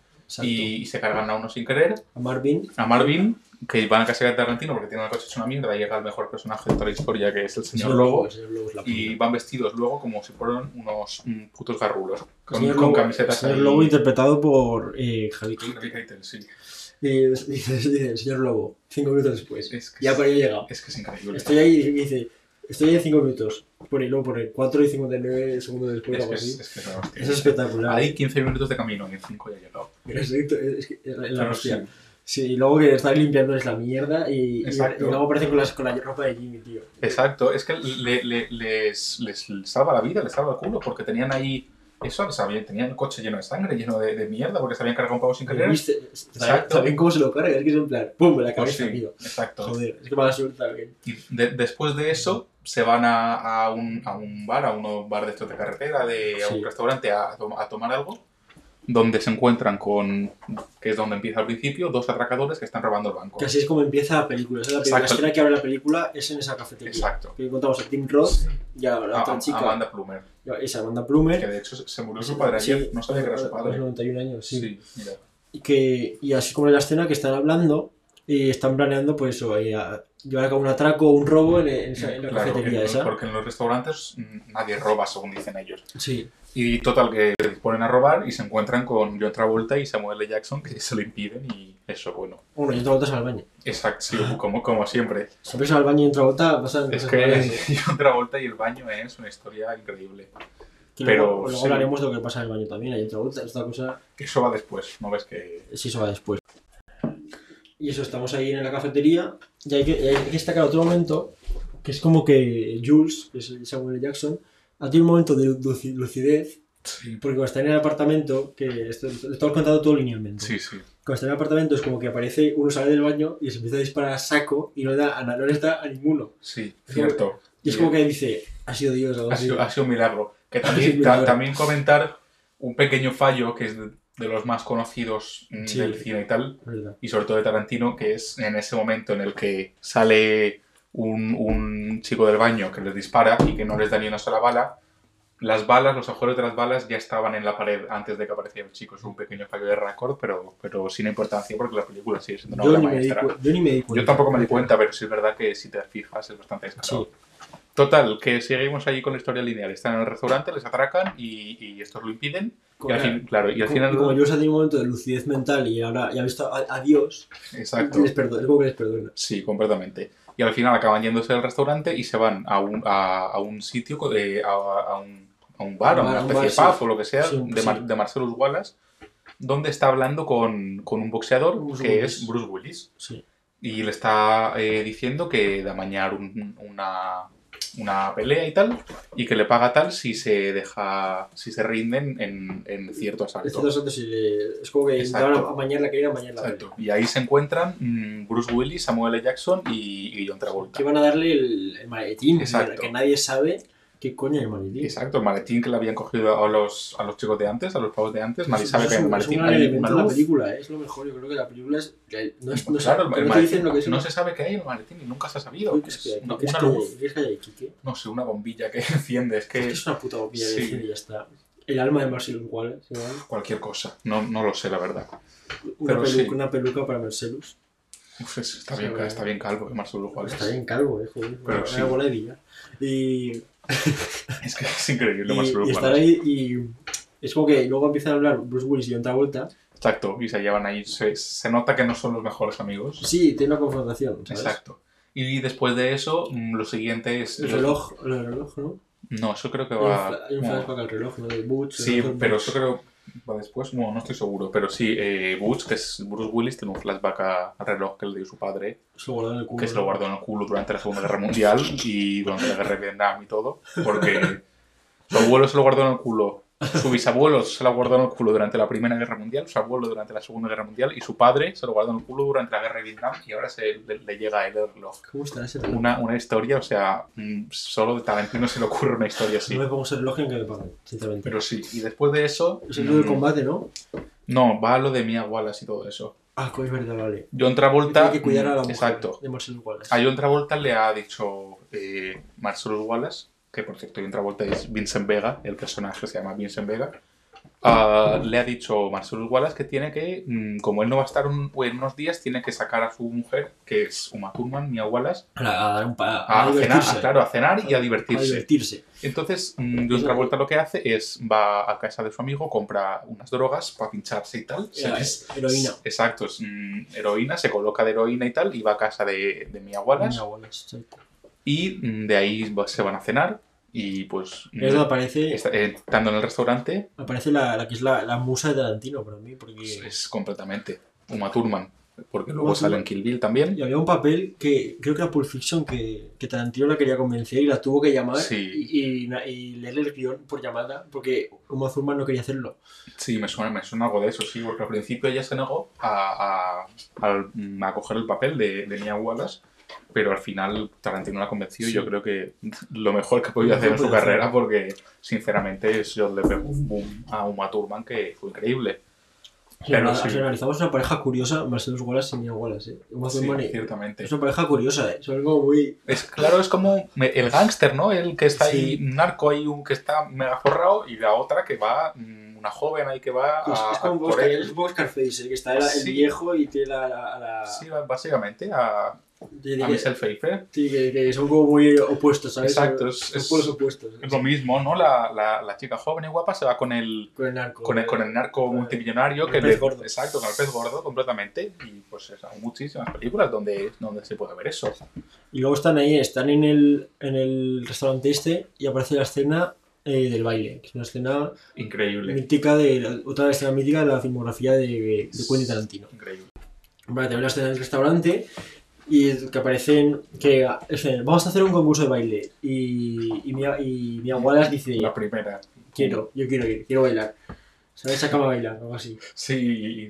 Y, y se cargan a uno sin querer, A Marvin, a Marvin, que van a casa de Tarantino porque tiene el coche hecho una mierda, llega el mejor personaje de toda la historia que es el señor señor Lobo es la Y van vestidos luego como si fueran unos mm, putos garrulos, con, con Lobo- camisetas el señor. Lobo interpretado por eh, Javi Keitel. Harvey Keitel, sí. Y dice, [laughs] dice, el señor Lobo, cinco minutos después. Es que Ya para ahí he llegado. Es que es increíble. Estoy ahí y dice, estoy ahí cinco minutos. Por ahí luego pone 4 y 59 segundos después Es algo que así. es, es que es espectacular. Hay 15 minutos de camino y en 5 ya he llegado. Exacto, es que la, hostia. sí. Sí, y luego que está limpiando es la mierda y, y, y luego aparece con, las, con la ropa de Jimmy, tío. Exacto, es que le- le- les, les salva la vida, les salva el culo, porque tenían ahí eso, tenían el coche lleno de sangre, lleno de, de mierda, porque se habían cargado un pavo sin querer. ¿Viste? Exacto. ¿Saben cómo se lo carga? Es que es en plan, ¡pum! en la Pues cabeza, sí, tío. exacto. Joder, es que mala suerte también. Y de- después de eso, se van a, a un, a un bar, a un bar de estos de carretera, de, a Sí. un restaurante a, a tomar algo, donde se encuentran con, que es donde empieza al principio, dos atracadores que están robando el banco. Que así es como empieza la película. Esa es la primera escena que abre la película, es en esa cafetería. Exacto. Que encontramos a Tim Roth y a la otra a- chica, Amanda Plumer, esa Amanda Plumer. que de hecho se murió su padre ayer, no sabía que era su A los padre. 91 años, sí. Sí, mira. Y, que, y así como en la escena que están hablando y están planeando, pues ahí a llevar a cabo un atraco o un robo en, en en la Claro, cafetería esa. porque en los restaurantes mm, nadie roba, según dicen ellos. Sí, Y total, que se disponen a robar y se encuentran con John Travolta y Samuel L. Jackson, que se lo impiden y eso, bueno. bueno, y otra vuelta al baño. Exacto, sí, como, como siempre. Siempre se va al baño y otra vuelta pasan Es que. [laughs] John Travolta y el baño es una historia increíble. Que pero luego, luego sí. hablaremos de lo que pasa en el baño también. Hay otra vuelta, esta cosa, Eso va después, ¿no ves que...? sí, eso va después. Y eso, estamos ahí en la cafetería y hay que, hay que destacar otro momento que es como que Jules, que es el Samuel. Jackson, ha tenido un momento de luci- lucidez Sí, porque cuando está en el apartamento, que esto lo estamos contando todo linealmente. sí, sí. Cuando está en el apartamento es como que aparece uno sale del baño y se empieza a disparar a saco y no le, da no les da a ninguno. Sí, cierto. Y es como que dice, ha sido Dios Ha sido, ha sido un milagro. Que [laughs] también, ta- también comentar un pequeño fallo que es de, los más conocidos mm, Sí. del cine y tal, verdad. y sobre todo de Tarantino, que es en ese momento en el que sale un, un chico del baño que les dispara y que no les da ni una sola bala. Las balas, los agujeros de las balas ya estaban en la pared antes de que apareciera el chico. Es un pequeño fallo de récord, pero, pero sin importancia porque la película sigue siendo una Yo obra maestra. yo ni me di cuenta. Yo tampoco me di cuenta, pero sí es verdad que si te fijas es bastante descarado. Sí. Total, que seguimos allí con la historia lineal. Están en el restaurante, les atracan y, y estos lo impiden. Y al, fin, claro, y al como, final... como Jules ha tenido un momento de lucidez mental y ahora ya ha visto a, a Dios, Exacto. les es como que les perdona. Sí, completamente. Y al final acaban yéndose del restaurante y se van a un, a, a un sitio, de- a, un, a un bar, a Un una bar, especie de pub sí. o lo que sea, Sí, de, Mar- sí. de Marcellus Wallace, donde está hablando con, con un boxeador Bruce que Willis. es Bruce Willis. Y le está eh, diciendo que da mañana un- una, una pelea y tal, y que le paga tal si se deja, si se rinden en, en cierto asalto. Le- es como que Exacto. intentaban amañar la la Exacto. Y ahí se encuentran mm, Bruce Willis, Samuel L. Jackson y, y John Travolta. Que van a darle el, el maletín, que nadie sabe qué coño es el maletín. Exacto, el maletín que le habían cogido a los, a los chicos de antes, a los pavos de antes. Nadie sabe que un- maletín es un hay una la película, ¿eh? es lo mejor. Yo creo que la película es. que No, es, no, sabe- claro, el no te maletín dicen lo que es. no se sabe qué hay en el maletín y nunca se ha sabido. ¿Qué es que- Es una, que- luz, que hay no sé, una bombilla que [laughs] enciende. Es que que es una puta bombilla de Sí. cine y ya está. El alma de Marcelo. Igual. cualquier cosa. No, no lo sé, la verdad. Una, Pero peluca, sí. una peluca para Marcelus. Uf, está, bien, está bien calvo, Marcelo Wallace. Está bien calvo, eh, joder. Pero una, bola de. Y, [laughs] Es que es increíble, y, Marcelo y estar ahí y. Es como que luego empiezan a hablar Bruce Willis y John Travolta. Exacto, y se llevan ahí. Se, se nota que no son los mejores amigos. Sí, tiene una confrontación, ¿sabes? Exacto. Y después de eso, mm, lo siguiente es. El reloj, el reloj, ¿no? No, eso creo que va. Hay un flashback al reloj, ¿no? De Butch. Sí, pero eso creo va después. Bueno, no estoy seguro. Pero sí, eh, Butch, que es Bruce Willis, tiene un flashback a- al reloj que le dio su padre, Se lo guardó en el culo. que se lo guardó en el culo durante la Segunda Guerra Mundial y durante la Guerra de Vietnam y todo. Porque [laughs] su abuelo se lo guardó en el culo. Su bisabuelo se lo guardó en el culo durante la Primera Guerra Mundial, su abuelo durante la Segunda Guerra Mundial y su padre se lo guardó en el culo durante la Guerra de Vietnam y ahora se, le, le llega a él el reloj. ¿Cómo está ese reloj? Una, una historia, o sea, mm, solo de Tarantino se le ocurre una historia así. No me pongo ese reloj en que me paguen, sinceramente. Pero sí, y después de eso... es el de mm, combate, ¿no? No, va a lo de Mia Wallace y todo eso. Ah, es verdad, vale. John Travolta... Hay que cuidar a la mm, mujer Exacto. de Marcelo Wallace. A John Travolta le ha dicho eh, Marcellus Wallace, que por cierto John Travolta es Vincent Vega, el personaje se llama Vincent Vega, ah, le ha dicho Marcellus Wallace que tiene que, mm, como él no va a estar un- en unos días, tiene que sacar a su mujer, que es Uma Thurman, Mia Wallace, A, dar un pa, a, a, cenar, a- claro, a cenar y a divertirse. divertirse. Entonces, mm, John Travolta lo que hace es va a casa de su amigo, compra unas drogas para pincharse y tal. Se les- heroína. Exacto, es mm, heroína, se coloca de heroína y tal, y va a casa de, de Mia Wallace. Mia Wallace, exacto. Y de ahí se van a cenar. Y pues, Es donde aparece, está- eh, estando en el restaurante, aparece la, la que es la, la musa de Tarantino para mí, porque es, es completamente Uma Thurman. Porque luego Uma sale en Thurman. Kill Bill también. y había un papel que creo que era Pulp Fiction que, que Tarantino la quería convencer y la tuvo que llamar Sí. y, y, y leerle el guion por llamada porque Uma Thurman no quería hacerlo. Sí, me suena, me suena algo de eso, sí, porque al principio ella se negó a, a, al- a coger el papel de, de Mia Wallace, pero al final Tarantino la convenció y Sí. yo creo que lo mejor que podía Lo hacer en su hacer. carrera, porque sinceramente yo le pegó un boom a Uma Thurman que fue increíble. Si, Pero sí. si analizamos una pareja curiosa, Marcelo Wallace y Mia Wallace. ¿eh? Uma Sí, Thurman y- ciertamente. es una pareja curiosa, ¿eh? son como muy... Es claro, es como el gángster, ¿no? El que está Sí. ahí, un narco ahí, un que está mega forrado, y la otra que va, mm, una joven ahí que va Es, a, es como él. es Scarface, ¿eh? que está el, el viejo y tiene la... la, la- Sí, básicamente, a, tiene a que- Michelle Pfeiffer. sí, que, que son como muy opuestos, ¿sabes? Exacto, es- es- opuestos. Es lo mismo, ¿no? La, la, la chica joven y guapa se va con el, Con el narco. con el, con el narco el- multimillonario con que el pez le- gordo. Exacto, con el pez gordo completamente. Y pues es- hay muchísimas películas donde, donde se puede ver eso. Y luego están ahí, están en el, en el restaurante este y aparece la escena eh, del baile, que es una escena Increíble. mítica de otra escena mítica de la filmografía de, de Quentin Tarantino. Increíble. Vale, también la escena del restaurante y que aparecen que dicen, vamos a hacer un concurso de baile y, y, mi, y mi abuela dice La primera. quiero, yo quiero ir, quiero bailar. ¿Sabes? Acaba a bailar, algo así. Sí,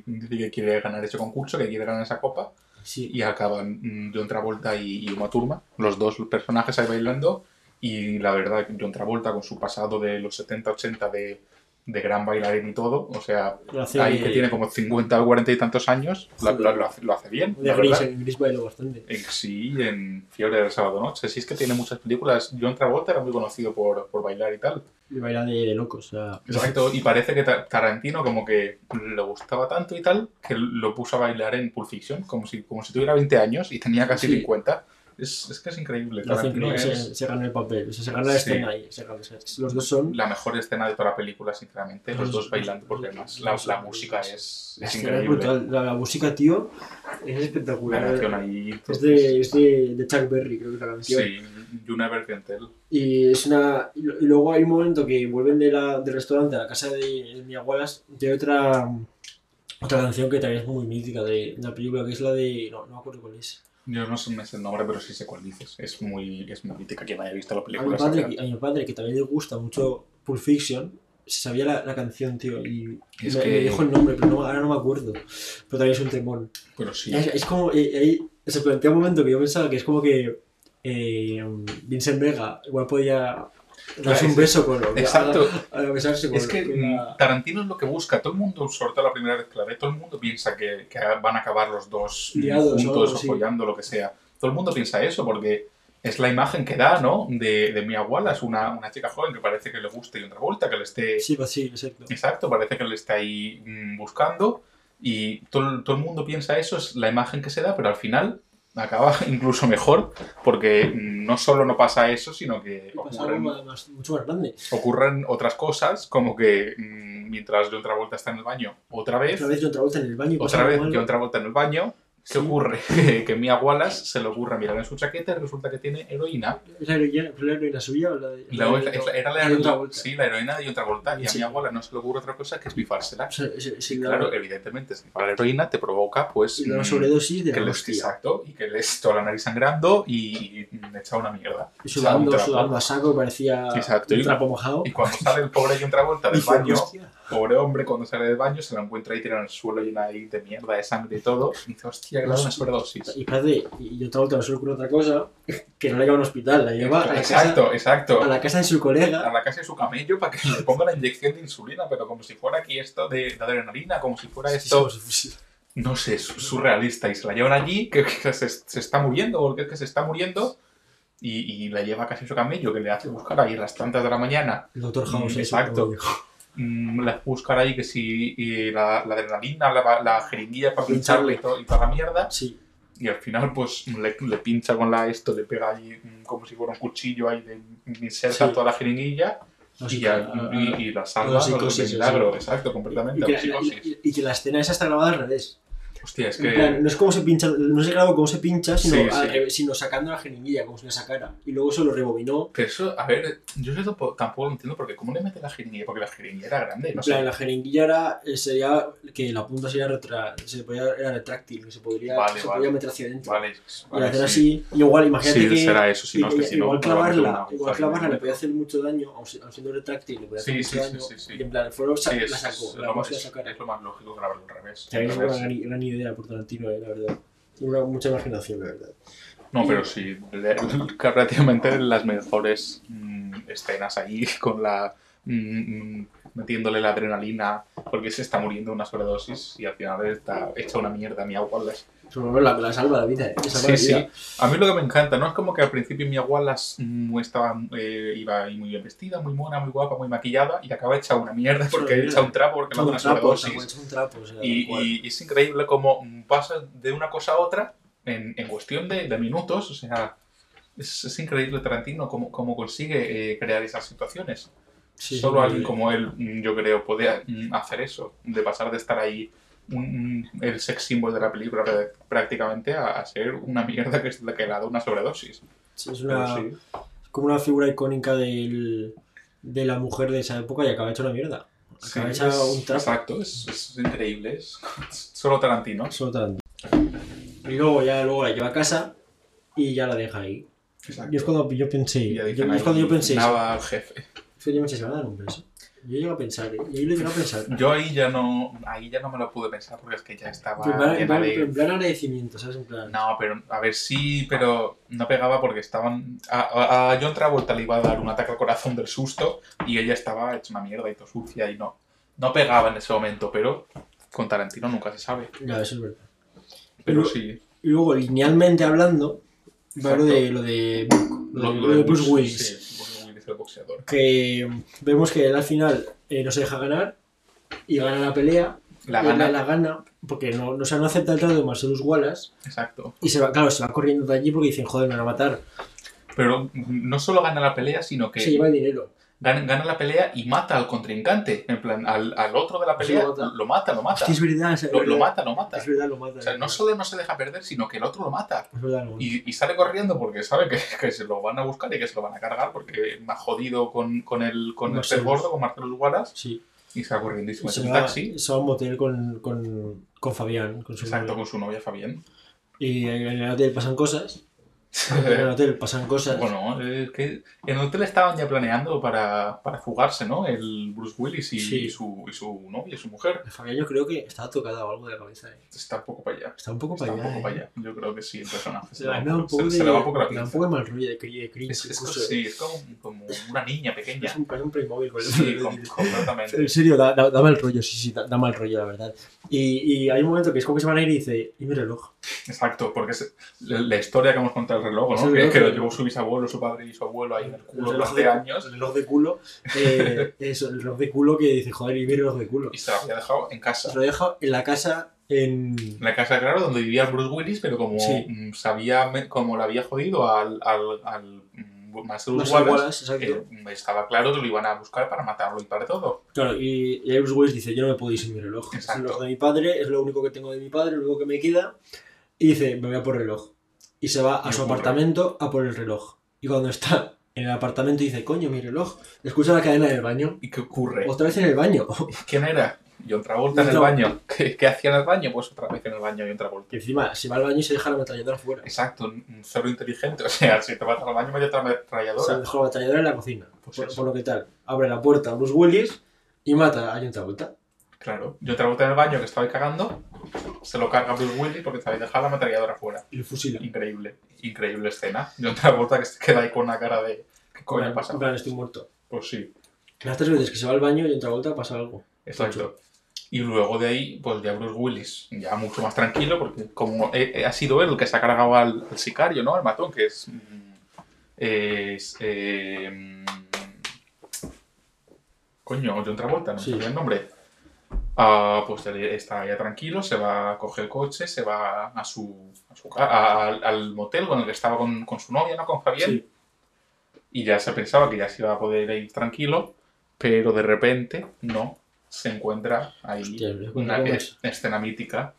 y dice que quiere ganar ese concurso, que quiere ganar esa copa. Sí. Y acaban mm, John Travolta y, y Uma Thurman, los dos personajes ahí bailando. Y la verdad, John Travolta con su pasado de los 70-80 de, de gran bailarín y todo, o sea, hace ahí que tiene como 50 o 40 y tantos años, lo, lo- lo hace, lo hace bien. de gris, en gris bailo bastante. En- sí, en Fiebre del Sábado Noche. Sí, es que tiene muchas películas. John Travolta era muy conocido por, por bailar y tal. Y baila de, de locos. O sea, Exacto, y parece que Ta- Tarantino como que le gustaba tanto y tal, que lo puso a bailar en Pulp Fiction, como si, como si tuviera 20 años y tenía casi Sí. 50. Es, es que es increíble. lo es se, se gana el papel, o sea, se gana la Sí. escena ahí. se gana- o sea, los dos son. la mejor escena de toda la película, sinceramente. Los Los- dos bailando, porque además la, la música es, La es increíble. brutal. La, la música, tío, es La espectacular. canción ahí. Es de, es de, de Chuck Berry, creo que es la canción. Sí, Can Tell. Y es una. Y y luego hay un momento que vuelven de la, del restaurante a la casa de, de mi. Y hay otra. Otra canción que también es muy mítica de, de la película, que es la de. No, no me acuerdo cuál es. Yo no sé me sé el nombre, pero sí sé cuál dices. Es muy, es muy mítica. Quien haya visto la A mi, película padre, que- a mi padre, que también le gusta mucho Pulp Fiction, se sabía la, la canción, tío. Y Es me, que- me dijo el nombre, pero no- ahora no me acuerdo. Pero también es un temón. Pero sí. Es, es como. eh, se plantea un momento que yo pensaba que es como que. Eh, Vincent Vega igual podía darse un es- beso con. Exacto. [laughs] A, a besarse con. Es que la- mm, Tarantino es lo que busca. Todo el mundo, sobre todo la primera vez que la ve, todo el mundo piensa que, que van a acabar los dos Liados juntos algo o así. follando, lo que sea. Todo el mundo piensa eso porque es la imagen que da, ¿no? De, de mi abuela. Es una, una chica joven que parece que le guste y otra vuelta, que le esté... Sí, pues sí, exacto. Exacto, parece que le está ahí mm, buscando y todo, todo el mundo piensa eso, es la imagen que se da, pero al final acaba [laughs] incluso mejor porque no solo no pasa eso, sino que ocurren, más- más- mucho más grande. ocurren otras cosas, como que mm, mientras John Travolta está en el baño otra vez, Otra vez John Travolta en el baño. otra vez malo. John Travolta en el baño, ¿qué Sí. ocurre? [laughs] que Mia Wallace se le ocurre mirar en su chaqueta y resulta que tiene heroína. ¿Es la heroína, ¿es la heroína suya o la de.? La- la era la, Travolta? sí, la heroína de John Travolta y a Sí. mi abuela no se le ocurre otra cosa que es bifársela. O sea, sí, sí, Y la- claro, evidentemente, si la heroína te provoca, pues. y la mm, sobredosis de que la le, hostia. exacto, y que le es toda la nariz sangrando y, y echa una mierda. Y sudando, sudando a saco, parecía Exacto, un y- trapo mojado. Y cuando sale el pobre John Travolta [laughs] del Dice, baño, "Hostia". Pobre hombre, cuando sale del baño, se lo encuentra ahí tirado en el suelo lleno ahí de mierda, de sangre y todo. Y dice, hostia, que le da una sobredosis. Y espérate, y Travolta no se le ocurre otra cosa que no la lleva a un hospital, la lleva a la, exacto, casa, exacto. a la casa de su colega. a la casa de su camello para que le ponga la inyección de insulina, pero como si fuera aquí esto de, de adrenalina, como si fuera esto, Sí, sí, sí. no sé, es surrealista. Y se la llevan allí, que, que se, se está muriendo, es que se está muriendo, y, y la lleva casi su camello, que le hace buscar ahí a las tantas de la mañana, El doctor House. Mm, exacto. Dijo. mm, le hace buscar ahí que si y la, la adrenalina, la, la jeringuilla para pincharle y, todo, y toda la mierda, Sí, y al final pues le, le pincha con la esto, le pega ahí mm, como si fuera un cuchillo ahí, de, inserta Sí. toda la jeringuilla, no, y, sí, a- a- y- y la salva la psicosis, milagro, sí. exacto, completamente, y, que la, y- y que la escena esa está grabada al revés. Hostia, es En plan, que... no es como se pincha, no se grabó cómo se pincha, sino, Sí, sí. sino sacando la jeringuilla, como si la sacara. Y luego se lo rebobinó. Pero eso, a ver, yo eso tampoco, tampoco lo entiendo porque ¿cómo le mete la jeringuilla? Porque la jeringuilla era grande, no plan, sé. la jeringuilla era, eh, sería que la punta sería retra, se podía, era retráctil, que se podría, Vale, se vale. podía meter hacia adentro. Vale, y vale, hacer sí. así, y igual, imagínate Sí, que será eso, si no, es que y- si no... igual no clavarla, igual clavarla le podía hacer mucho daño, aun si- aun siendo retráctil, le podía hacer mucho daño. sí, sí. Y en plan, Sí, es, la sacó, es la consiguió es, lo más lógico grabarlo al revés. También es Al una revés. gran, gran idea por Tarantino, eh, la verdad. Tiene mucha imaginación, la verdad. No, pero sí, [laughs] prácticamente las mejores mm, escenas ahí [laughs] con la... mm, mm, metiéndole la adrenalina porque se está muriendo de una sobredosis y al final está hecha una mierda mi agua. Su la, la salva la vida, eh. salva Sí, la vida. sí. A mí lo que me encanta, ¿no? Es como que al principio mi abuela mm, estaba, eh, iba ahí muy bien vestida, muy mona, muy guapa, muy maquillada y acaba hecha una mierda porque Una ha hecho mierda. un trapo porque le dado una sobredosis. un trapo, o sea, Y, y- y es increíble cómo pasa de una cosa a otra en, en cuestión de, de minutos. O sea, es, es increíble Tarantino cómo, cómo consigue eh, crear esas situaciones. Sí, Solo sí, alguien sí. como él, mm, yo creo, puede mm, hacer eso. De pasar de estar ahí un- un- el sex symbol de la película prá- prácticamente a, a ser una mierda que es la que le ha dado una sobredosis. Sí, es, una, sí. es como una figura icónica del, de la mujer de esa época y acaba hecha una mierda. Acaba hecha un trapo. Exacto, es, es increíble. Es, solo Tarantino. Solo Tarantino. Y luego ya luego la lleva a casa y ya la deja ahí. Exacto. Y es cuando yo pensé, Y ya yo- dicen es cuando yo pensé, nada al jefe. Que yo pensé, se van a dar un beso. Yo llego a pensar. Yo lo llego a pensar. Yo ahí ya no, ahí ya no me lo pude pensar porque es que ya estaba Pero en plan- en llena plan- de... en plan agradecimiento, ¿sabes? En plan. No, pero a ver, sí, pero no pegaba porque estaban. A, a- John Travolta le iba a dar un ataque al corazón del susto y ella estaba hecha una mierda y todo sucia y no. No pegaba en ese momento, pero con Tarantino nunca se sabe. Ya, eso es verdad. Pero Pero- sí. Y luego, linealmente hablando, va lo de, lo de, lo de, lo de Bruce Willis. Sí, El boxeador. Que vemos que él al final eh, no se deja ganar y gana la pelea. La gana. La, gana porque no, no, o sea, no acepta el trato de Marcellus Wallace Exacto. y se va, claro, se va corriendo de allí porque dicen, joder, me van a matar. Pero no solo gana la pelea, sino que Se lleva el dinero. Gana, gana la pelea y mata al contrincante. En plan, al, al otro de la Sí, pelea lo mata. lo mata, lo mata. Hostia, es verdad, es Lo, verdad. lo mata, lo mata. Es verdad, lo mata. O sea, es no solo no se deja perder, sino que el otro lo mata. Es verdad. Y, y sale corriendo porque sabe que, [laughs] que se lo van a buscar y que se lo van a cargar porque me ha jodido con, con el, con el gordo, con Marcelo Wallace, Sí. y se va corriendo y se se va, taxi. se va a un motel con, con, con Fabián, con su Exacto, novia. con su novia Fabián. Y en el hotel pasan cosas. [laughs] En el hotel pasan cosas. bueno, es que en el hotel estaban ya planeando para, para fugarse, ¿no? El Bruce Willis y, Sí. y su, y su novia y su mujer. Fabián yo creo que estaba tocada o algo de la cabeza. eh. Está un poco para allá. Está un poco Está para un allá. poco eh. para allá. Yo creo que sí, el personaje. Se, Se, un un poco poco- de, se le va un poco la da un pinza. poco de mal rollo de, de cringe. Es, es, incluso, sí, eh. es como, como una niña pequeña. Es un, es un Playmobil. con el- Sí, com- completamente. En serio, da, da, da mal rollo, sí, sí, da, da mal rollo, la verdad. Y, y hay un momento que es como que se van a ir y dice, ¿y mi reloj? Exacto, porque es la, historia que hemos contado del reloj, ¿no? el Que, reloj que lo llevó su bisabuelo, su padre y su abuelo ahí en el culo El reloj de, años el reloj de culo. eh, eso, el reloj de culo que dice, joder, ¿y mi reloj de culo? y se lo había dejado en casa. Se lo deja en la casa en... En la casa, claro, donde vivía Bruce Willis, pero como Sí. mm, sabía, como le había jodido al, al, al Marcellus Marcellus Wallace, Wallace, exacto. eh, estaba claro que lo iban a buscar para matarlo y para todo. Claro, y, y Bruce Willis dice, yo no me puedo ir sin mi reloj. Es el Exacto. reloj de mi padre, es lo único que tengo de mi padre, lo único que me queda. Y dice, me voy a por reloj. Y se va a Y su apartamento a por el reloj. Y cuando está en el apartamento dice, coño, mi reloj. Escucha la cadena del baño. ¿Y qué ocurre? Otra vez en el baño. [laughs] ¿Quién era? John Travolta en el baño. ¿Qué, qué hacía en el baño? Pues otra vez en el baño John Travolta. Que encima se va al baño y se deja la ametralladora fuera. Exacto, un cero inteligente. [laughs] O sea, si te vas al baño, vaya otra Se ametralladora. dejó la ametralladora en la cocina. Pues por, por lo que tal. Abre la puerta a Bruce Willis y mata a John Travolta. Claro. John Travolta en el baño que estaba ahí cagando, se lo carga Bruce Willis porque se había dejado la ametralladora fuera. Y lo fusila. Increíble, increíble escena. John Travolta que se queda ahí con una cara de. ¿Qué coño ha En pasado? plan, estoy muerto. Pues sí, Las tres veces que se va al baño, John Travolta pasa algo. exacto. Y luego de ahí, pues ya Bruce Willis, ya mucho más tranquilo, porque como eh, eh, ha sido él el que se ha cargado al, al sicario, ¿no? Al matón, que es. mm, Es. eh, mm, coño, John Travolta, no Sí. sé el nombre. Ah, pues él está ya tranquilo, se va a coger el coche, se va a su, a su a- al, al motel con el que estaba con, con su novia, ¿no? Con Fabián. Sí. Y ya se pensaba que ya se iba a poder ir tranquilo, pero de repente no. Se encuentra ahí Hostia, una es. escena mítica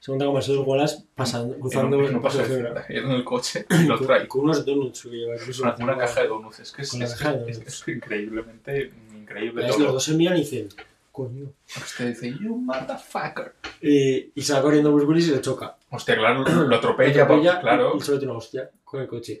Se monta con Marcelo Wallace pasando, en cruzando un, en un paso paseo de cebra. [laughs] en el coche [clears throat] y lo Con, trae. con unos donuts que lleva incluso Una, una caja de donuts. Es que es, Con increíblemente increíble todo. los dos se miran y dicen, coño. Usted dice, you motherfucker. Eh, y se va corriendo Bruce Willis y le choca. Hostia, claro, lo atropella, atropella porque, claro. Y, y se mete una hostia con el coche.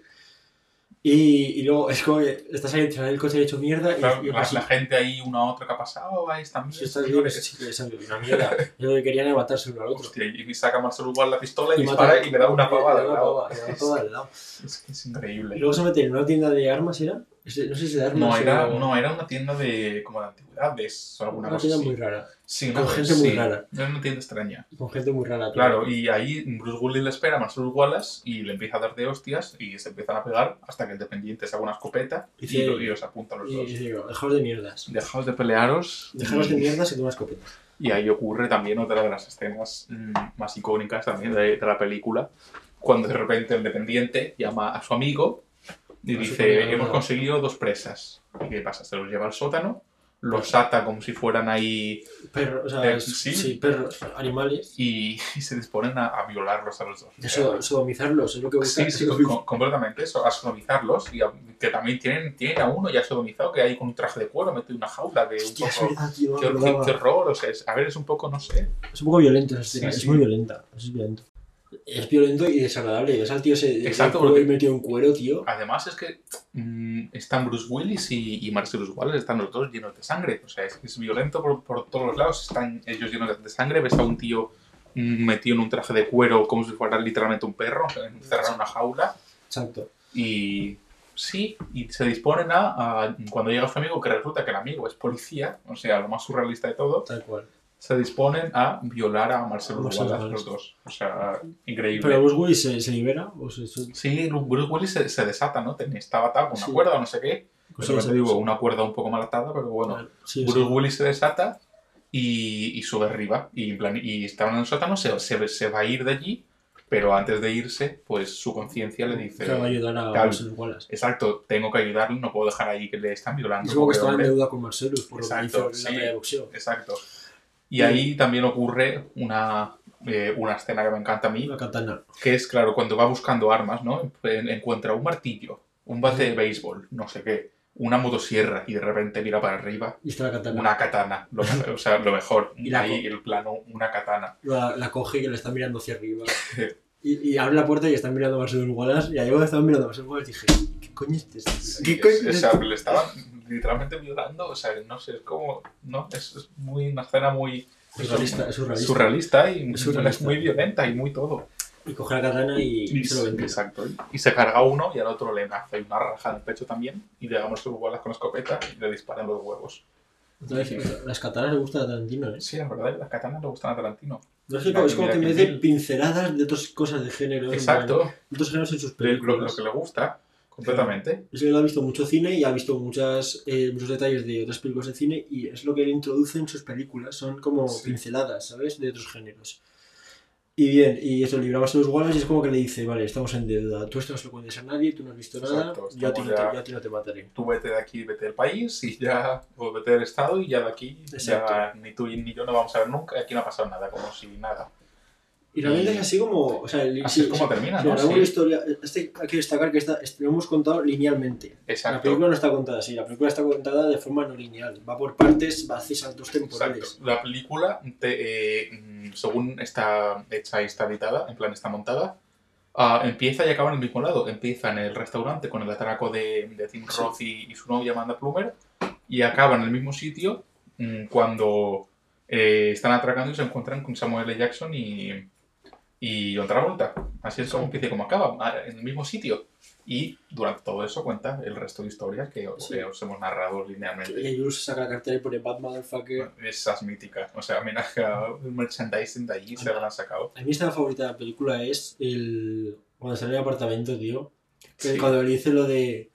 Y, y luego es como que estás ahí encima del coche hecho mierda y, claro, y la, gente ahí, una a otra que ha pasado, ahí están si estás viendo [laughs] sangre, una mierda. [laughs] Yo lo que querían era matarse uno al otro. Hostia, y saca Marcelo igual la pistola y, Y dispara y le da una pavada. le da una lado. pava, le da una. Es que es Y increíble. luego se mete en una tienda de armas, ¿era? No sé si de armas No era, o- no, era una tienda de como de antigüedades o alguna Una cosa tienda así. muy rara. Sí, con una- gente muy sí, rara. Era una tienda extraña. Con gente muy rara. tío. Claro, y ahí Bruce Willis le espera a Marcelo Wallace y le empieza a dar de hostias y se empiezan a pegar hasta que el dependiente saca una escopeta y, y los apunta a los Y, dos. y digo, dejaos de mierdas. Dejaos de pelearos. Dejaos de mierdas y toma escopeta. Y ahí ocurre también otra de las escenas mm, más icónicas también de, de la película, cuando de repente el dependiente llama a su amigo y dice, hemos conseguido dos presas. ¿Y qué pasa? Se los lleva al sótano, los ata como si fueran ahí Perros, o sea, Eh, es- sí. sí. perros, animales. y, y se disponen a, a violarlos a los dos. De so- sodomizarlos, es lo que busca. Sí, sí, com- completamente eso, a sodomizarlos y a- que también tienen, tienen a uno ya sodomizado que hay con un traje de cuero metido en una jaula que un Hostia, es poco... verdad, tío. Qué, qué- qué horror, o sea, es- a ver, es un poco, no sé, Es un poco violenta esa escena, Sí, es muy violenta. Es violento. Es violento y desagradable. Ves al tío se Exacto, porque- metido en cuero, tío. Además es que mm, están Bruce Willis y, y Marcellus Wallace, están los dos llenos de sangre. O sea, es, es violento por, por todos los lados, están ellos llenos de- de sangre. Ves a un tío mm, metido en un traje de cuero como si fuera literalmente un perro, encerrado en una jaula. Exacto. Y sí, y se disponen a, a- cuando llega su amigo, que resulta que el amigo es policía, o sea, lo más surrealista de todo, Tal cual. Se disponen a violar a Marcellus Wallace los dos. O sea, increíble. Pero Bruce Willis se, se libera. O se, Sí, Bruce Willis se, se desata, ¿no? Ten- Estaba atado con una Sí. cuerda o no sé qué. pues sí, digo, una cuerda un poco mal atada, pero bueno. Bruce. Willis se desata y, y sube arriba. Y, en plan, y está en el sótano, se, se, se va a ir de allí, pero antes de irse, pues su conciencia le dice... A ayudar a Tal. Marcellus Wallace. Exacto, tengo que ayudarle, no puedo dejar ahí que le están violando. Es como que estaba en hombre". deuda con Marcellus por lo que Exacto, hizo en sí. la. Exacto. Y ahí también ocurre una, eh, una escena que me encanta a mí, Una katana. que es, claro, cuando va buscando armas, ¿no? En- Encuentra un martillo, un bate de béisbol, no sé qué, una motosierra y de repente mira para arriba Y está la katana. una katana, lo, o sea, lo mejor. [laughs] Y la ahí el plano, una katana. La, la coge y le está mirando hacia arriba. [laughs] Y, y abre la puerta y están mirando a Marcellus Wallace. Y ahí cuando estaban mirando a Marcellus Wallace dije, ¿qué coño es esto? Sí, ¿Qué es- coño o es sea, esto? le estaban literalmente violando, o sea, no sé, es como, no, es, es muy, una escena muy surrealista, es surrealista. surrealista y Es surrealista. es muy violenta y muy todo. Y coge la katana y, Y, se lo vende. exacto. Y se carga uno y al otro le hace una raja en el pecho también y le damos sus bolas con escopeta y le disparan los huevos. Entonces, las katanas le gustan a Tarantino, ¿eh? Sí, la verdad, las katanas le gustan a Tarantino. No sé, es como que que me bien. pinceladas de otras cosas de género. Exacto, De otros géneros en sus lo que le gusta, completamente. Es que él ha visto mucho cine y ha visto muchas, eh, muchos detalles de otras películas de cine y es lo que él introduce en sus películas. Son como Sí. pinceladas, ¿sabes? De otros géneros. Y bien, y eso, libramos a los Wallace y es como que le dice, vale, estamos en deuda. Tú esto no se lo cuentes a nadie, tú no has visto nada, Exacto, yo a, ti estamos te, ya- yo a ti no te mataré. Tú vete de aquí, vete del país y ya, o vete del estado y ya de aquí, ya ni tú ni yo no vamos a ver nunca, aquí no ha pasado nada, como si nada. Y realmente es así como... O sea, el- Así sí, es como termina, ¿no? Sí. historia, este, hay que destacar que esta, este, lo hemos contado linealmente. La Exacto. película no está contada así, la película está contada de forma no lineal. Va por partes, va hacia saltos temporales. Exacto. La película, te- eh, mm, según está hecha y está editada, en plan está montada, ah, empieza y acaba en el mismo lado. Empieza en el restaurante con el atraco de, de Tim Sí. Roth y, y su novia Amanda Plummer y acaba en el mismo sitio mm, cuando eh, están atracando y se encuentran con Samuel L. Jackson y, y John Travolta. Así es como empieza y como acaba, en el mismo sitio. Y durante todo eso cuenta el resto de historias que, os- Sí. que os hemos narrado linealmente. Y Jules saca la cartera y pone Bad Motherfucker. Esa es mítica. O sea, mira, el merchandising de allí se lo han sacado. A mí esta favorita de la película es el. Cuando sale el apartamento, tío. Que Sí. Cuando le dice lo de.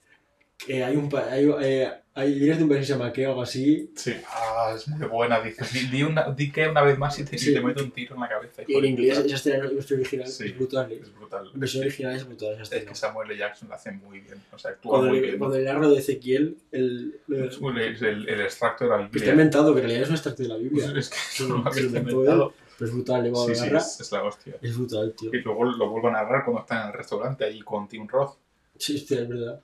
Que hay un. Hay, eh, hay vienes de un país que se o algo así. Sí. Ah, es muy buena. Dice, di, di una, di que una vez más y te, y Sí. te meto un tiro en la cabeza. Y en inglés, esa escena original Sí. es brutal. ¿eh? Es brutal. En versión original es brutal esa Es que Samuel L. Jackson lo hace muy bien. O sea, actúa Cuando, muy le, bien. cuando lo de Ezequiel, el, el, un- el, el extracto de la que está Biblia. inventado, que en realidad es un extracto de la Biblia. Es que es [laughs] que inventó inventado. Pero es brutal, le va a narrar. es, es la hostia. Es brutal, tío. Y luego lo vuelvo a narrar cuando está en el restaurante allí con Tim Roth. Sí, hostia, es verdad.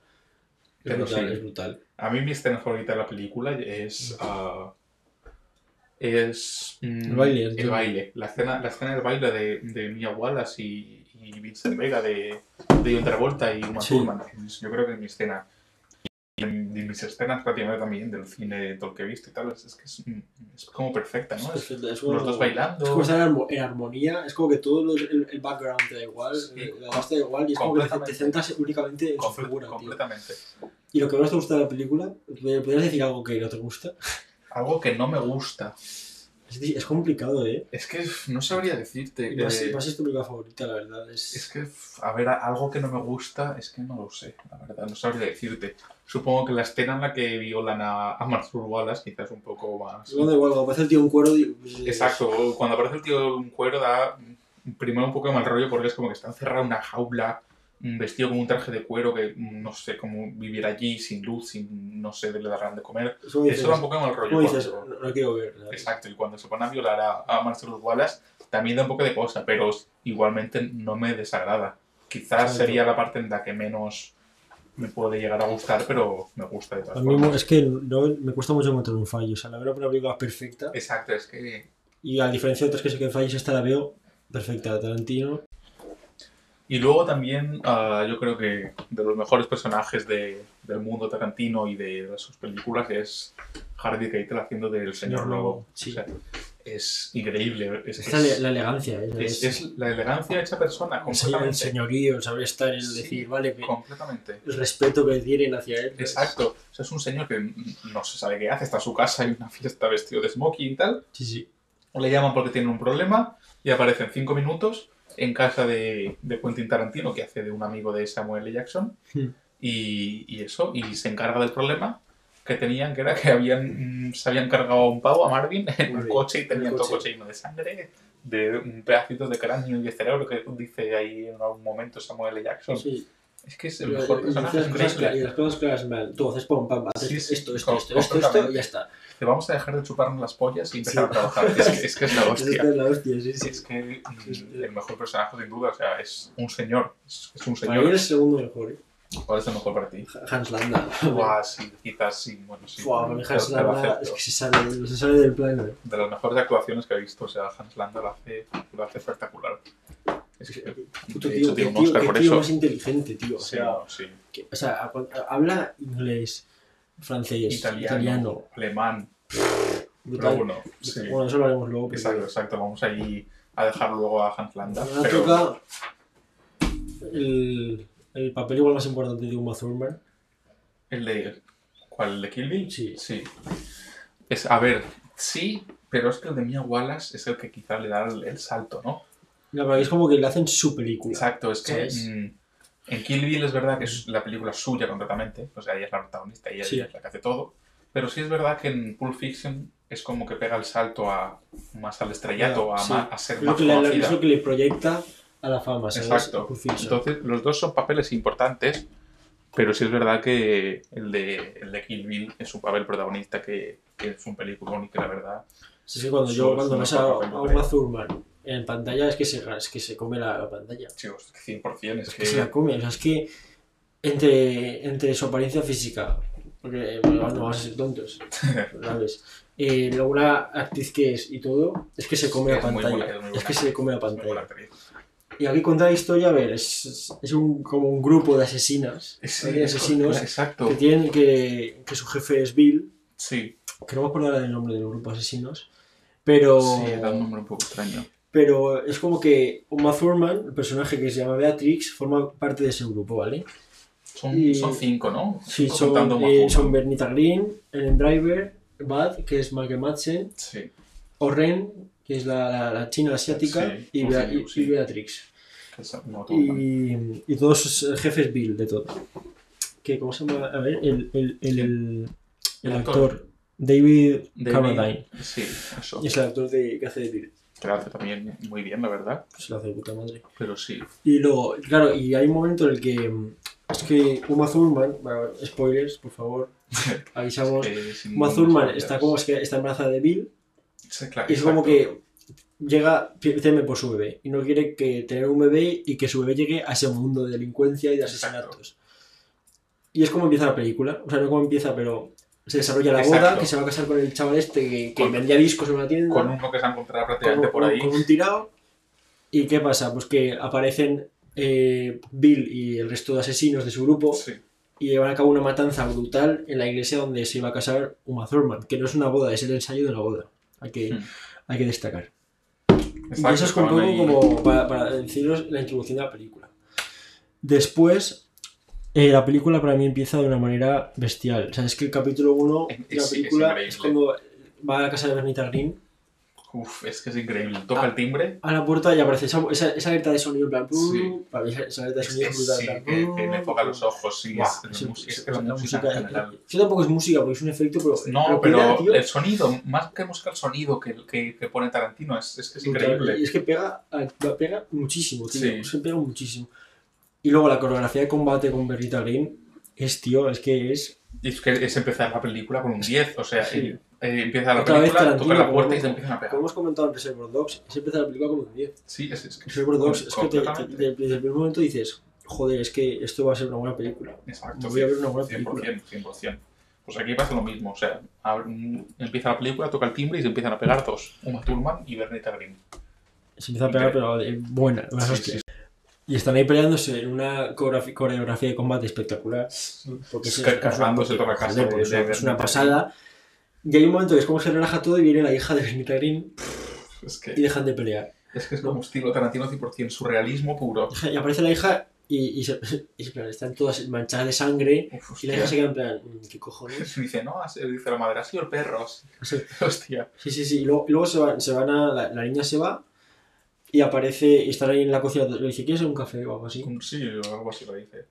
Es brutal, es brutal. A mí mi escena favorita de la película es. ah, es. mm, El baile, El yo- baile. La escena, la escena del baile de, de Mia Wallace y, y Vincent Vega, de, de John Travolta y Uma Sí. Thurman. Yo creo que es mi escena. De mis escenas prácticamente también del cine, todo lo que he visto y tal, es, que es, es como perfecta, ¿no? Es Es- es los como- dos bailando. Es como estar en armo- en armonía, es como que todo lo- el, el background te da igual, Sí. la base te da igual, y es como que te, centras únicamente en su figura, tío. completamente. Y lo que más te gusta de la película, ¿podrías decir algo que no te gusta? Algo que no me gusta. Es, es complicado, ¿eh? Es que no sabría decirte. Más, eh, más es tu película favorita, la verdad. Es, Es que, a ver, algo que no me gusta, es que no lo sé, la verdad, no sabría decirte. Supongo que la escena en la que violan a, a Marcel Wallace quizás un poco más... Luego da igual, cuando aparece el tío en cuero... pues, Exacto, cuando aparece el tío en cuero da primero un poco de mal rollo porque es como que está encerrado en una jaula, mm, vestido con un traje de cuero que mm, no sé cómo vivir allí, sin luz, sin no sé, le darán de comer. Es como dices, Eso da un poco de mal rollo. dices, cuando- no, no quiero ver. ¿sabes? Exacto, y cuando se pone a violar a, a Marcel Wallace también da un poco de cosa, pero igualmente no me desagrada. Quizás Exacto. sería la parte en la que menos me puede llegar a gustar, pero me gusta de todas formas. es que no, me cuesta mucho encontrar un fallo. O sea, la veo una película perfecta. Exacto, es que Y a diferencia de otras que sé que fallos, esta la veo perfecta. Tarantino. Y luego también ah, yo creo que de los mejores personajes de- del mundo Tarantino y de sus películas es Harvey Keitel haciendo del señor lobo. Sí. O sea, es increíble. Es, Es la, es- la elegancia, ¿eh? es- es la elegancia hecha persona, el, señor- el completamente. señorío, saber estar, el Sí, decir, vale, Completamente. el respeto que tienen hacia él. ¿sabes? Exacto. O sea, es un señor que no se sabe qué hace, está en su casa en una fiesta vestido de smoking y tal. Sí, sí. Le llaman porque tienen un problema y aparece en cinco minutos en casa de, de Quentin Tarantino, que hace de un amigo de Samuel L. Jackson. Hmm. Y, y eso, y se encarga del problema que tenían, que era que habían, se habían cargado a un pavo, a Marvin, en un coche y en tenían todo coche. coche lleno de sangre, de un pedacito de cráneo y de cerebro, que dice ahí en algún momento Samuel L. Jackson. Sí. Es que es el Pero, mejor personaje. dices es las cosas increíble. cla- y las cosas claras mal. Tú haces pum, pam, haces Sí, sí, esto, esto, esto, esto, esto, y ya está. Te vamos a dejar de chuparnos las pollas y empezar Sí. a trabajar. [laughs] Es que es, que es la hostia. Es la hostia, sí, sí. Es que Es- el mejor personaje, sin duda, o sea, es un señor. Es, es un Para mí señor. el segundo mejor, ¿eh? ¿Cuál es el mejor para ti? Hans Landa. Buah, sí, quizás sí, bueno, sí. Mí te- Hans Landa es que se sale, se sale del plano. ¿eh? De las mejores actuaciones que he visto, o sea, Hans Landa lo hace, lo hace espectacular. Es que, Puto tío, qué tío, qué más inteligente, tío. O sea, sí. que- o sea, a habla inglés, francés, Italiano, italiano. alemán, brutal. pero bueno, sí. Bueno, eso lo haremos luego. porque Exacto, exacto. Vamos ahí a dejar luego a Hans Landa. Ahora Pero, toca el, el papel igual más importante de Uma Thurman. ¿El de cuál? ¿El de Kill Bill? Sí. Sí. Es, a ver, sí, pero es que el de Mia Wallace es el que quizá le da el, el salto, ¿no? La verdad es como que le hacen su película. Exacto, es que ¿Sabes? mm, en Kill Bill es verdad que es la película suya completamente, o sea, ella es la protagonista y ella, Sí. ella es la que hace todo, pero sí es verdad que en Pulp Fiction es como que pega el salto a más al estrellato, a, Sí. ma- a ser Es lo, más que le, conocida. es lo que le proyecta a la fama, ¿sabes? Exacto. Entonces, los dos son papeles importantes, pero sí es verdad que el de, el de Kill Bill es un papel protagonista que, que es un película y que la verdad es que cuando yo cuando ves a, a Uma. Thurman en pantalla es que se, es que se come la, la pantalla. chicos, 100% es Es que... que se la come. O sea, es que entre, entre su apariencia física, porque bueno, no vamos a ser tontos, [laughs] ¿sabes? Eh, luego la actriz que es y todo, es que se come la Es pantalla. buena, es muy es buena. que se come la buena pantalla. Y aquí cuenta la historia, a ver, es, es un, como un grupo de asesinas, Sí, de asesinos, Exacto. que tienen que, que su jefe es Bill, Sí, que no me acuerdo ahora del nombre del grupo de asesinos, pero, sí, da un nombre un poco extraño. Pero es como que Uma Thurman, el personaje que se llama Beatrix, forma parte de ese grupo, ¿vale? Son, Y- son cinco, ¿no? Sí, son, eh, son Bernita Green, Ellen Driver, Bad, que es Michael Madsen, Sí, Oren, que es la, la, la china asiática, Sí, y, Bea- y- sí. y Beatrix. Y, todos sus jefes Bill de todo. Que, ¿Cómo se llama? A ver, el, el, el, el, actor. David, David- Carradine. Sí, eso. Y es el actor de, que hace de Bill. Que lo hace también muy bien, la verdad. Se lo hace de puta madre. Pero sí. Y luego, claro, y hay un momento en el que. mm, Es que Uma Thurman, bueno, spoilers, por favor, [laughs] avisamos. Uma Thurman está como es que está embarazada de Bill Sí, claro, y es como exacto. que llega, teme por su bebé y no quiere que tener un bebé y que su bebé llegue a ese mundo de delincuencia y de Exacto. asesinatos. Y es como empieza la película, o sea, no como empieza, pero se desarrolla la Exacto. boda, que se va a casar con el chaval este que, que Con- vendía discos en una tienda, Con uno que se ha encontrado con, prácticamente por ahí. con un tirado. ¿Y qué pasa? Pues que aparecen eh, Bill y el resto de asesinos de su grupo Sí, y llevan a cabo una matanza brutal en la iglesia donde se iba a casar Uma Thurman, que no es una boda, es el ensayo de la boda. Hay que, Hmm. hay que destacar. exacto, y eso es un poco ahí- como para, para deciros la introducción de la película. Después, eh, la película para mí empieza de una manera bestial. O sea, es que el capítulo 1 Es- de la es- es película increíble. es cuando va a la casa de Bernita Green, Uf, es que es increíble. Toca Ah. el timbre. a la puerta y aparece esa, esa, esa alerta de sonido, en plan, Sí. Para mí esa, alerta de Es, sonido es es- brutal. sí, plan, que, que "Pum", me enfoca los ojos, sí. Buah, es, música- es ese- que la, la música, música- en general. Eso tampoco es música, porque es un efecto, pero. No, pega, pero tío, el sonido, más que música, el sonido que, que, que pone Tarantino es, es que es increíble. Y es que pega, a- pega muchísimo, tío. Sí. Es que pega muchísimo. Y luego la coreografía de combate con Bernita Green es, tío, es que es. Es que es empezar la película con un 10, o sea, Sí. eh, eh, empieza la Otra película, toca la puerta y se empiezan a pegar. Como hemos comentado en Reservoir Dogs, se empieza la película con un 10. Sí, es, es que Reservoir Dogs, es que te- te- desde el primer momento dices, joder, es que esto va a ser una buena película. Exacto, voy a ver una buena 100%, 100%. Pues aquí pasa lo mismo, o sea, empieza la película, toca el timbre y se empiezan a pegar dos, Uma Thurman y Bernita Green. Se empieza a pegar, pero de buena, las Sí, hostias. sí. Y están ahí peleándose en una coreografía de combate espectacular. Porque es, pues, es una de- pasada. Y hay un momento que es como se relaja todo y viene la hija de Benita Green Es y que, dejan de pelear. es que es como estilo Tarantino 100% surrealismo puro. Y aparece la hija y, y, se, [laughs] y plan, están todas manchadas de sangre. Uf, Y la hija se queda en plan, "Mm, ¿qué cojones? [laughs] Dice, no, dice la madre, ha sido el perro. [laughs] Hostia. sí, sí. sí. Y luego, y luego se, van, se van a. La, la niña se va y aparece. Y están ahí en la cocina. Le dice, ¿quieres un café o algo así? Sí, o algo así lo dice.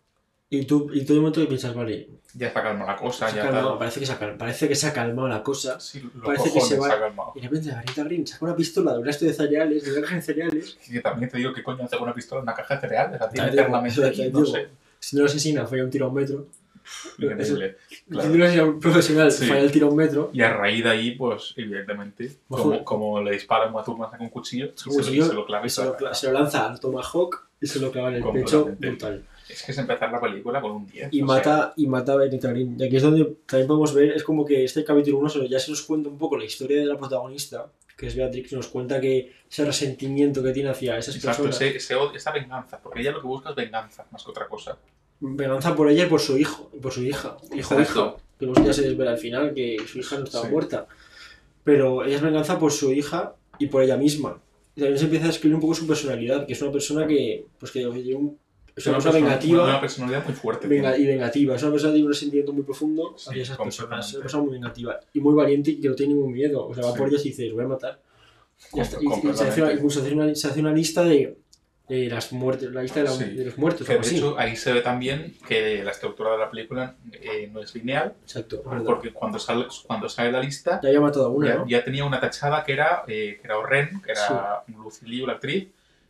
Y tú, y todo el momento que piensas, vale, Ya está calmada la cosa, ya calmado, tal. parece, que se ha, cal- parece que se ha calmado la cosa. Sí, los Parece que se va- se ha calmado. Y de repente la Benita Green saca una pistola de un resto de cereales, de una caja de cereales. Y que también te digo, ¿qué coño hace una pistola en una caja de cereales? La tiene Te [laughs] digo, eternamente te ahí, digo. no sé. Si no lo asesina, falla un tiro a un metro. [laughs] Increíble. Claro. Lo asesina un profesional, Sí. falla el tiro a un metro. Y a raíz de ahí, pues, evidentemente, como, como le dispara Uma Thurman con un cuchillo, Con y un se, cuchillo, se lo clava y se lo se lo lanza al Tomahawk y se lo clava en el pecho. Brutal. Es que es empezar la película con un 10. Y mata, y mata a Benita Green. Y aquí es donde también podemos ver, es como que este capítulo 1 ya se nos cuenta un poco la historia de la protagonista, que es Beatrix, nos cuenta que ese resentimiento que tiene hacia esas exacto, personas, odio- esa venganza, porque ella lo que busca es venganza, más que otra cosa. Venganza por ella y por su hijo, por su hija, hijo o Exacto. que luego ya se desvela al final que su hija no estaba Sí. muerta. Pero ella es venganza por su hija y por ella misma. Y también se empieza a escribir un poco su personalidad, que es una persona que, pues que tiene un- es una persona vengativa. Una personalidad muy fuerte. Venga, y vengativa. Es una persona que tiene un sentimiento muy profundo Sí, hacia esas personas. Es una persona muy vengativa y muy valiente y que no tiene ningún miedo. O sea, va Sí. por ellas y dice, "Os voy a matar. Y, hasta- y- y se, hace una, se hace una lista de, de las muertes, la lista de, la- Sí. de los muertos. Que de así. hecho ahí se ve también que la estructura de la película eh, no es lineal, Exacto. verdad. porque cuando sale, cuando sale la lista Ya había matado a una, ya, ¿no? ya tenía una tachada que era, eh, que era Orren, que era Lucy Liu, la actriz,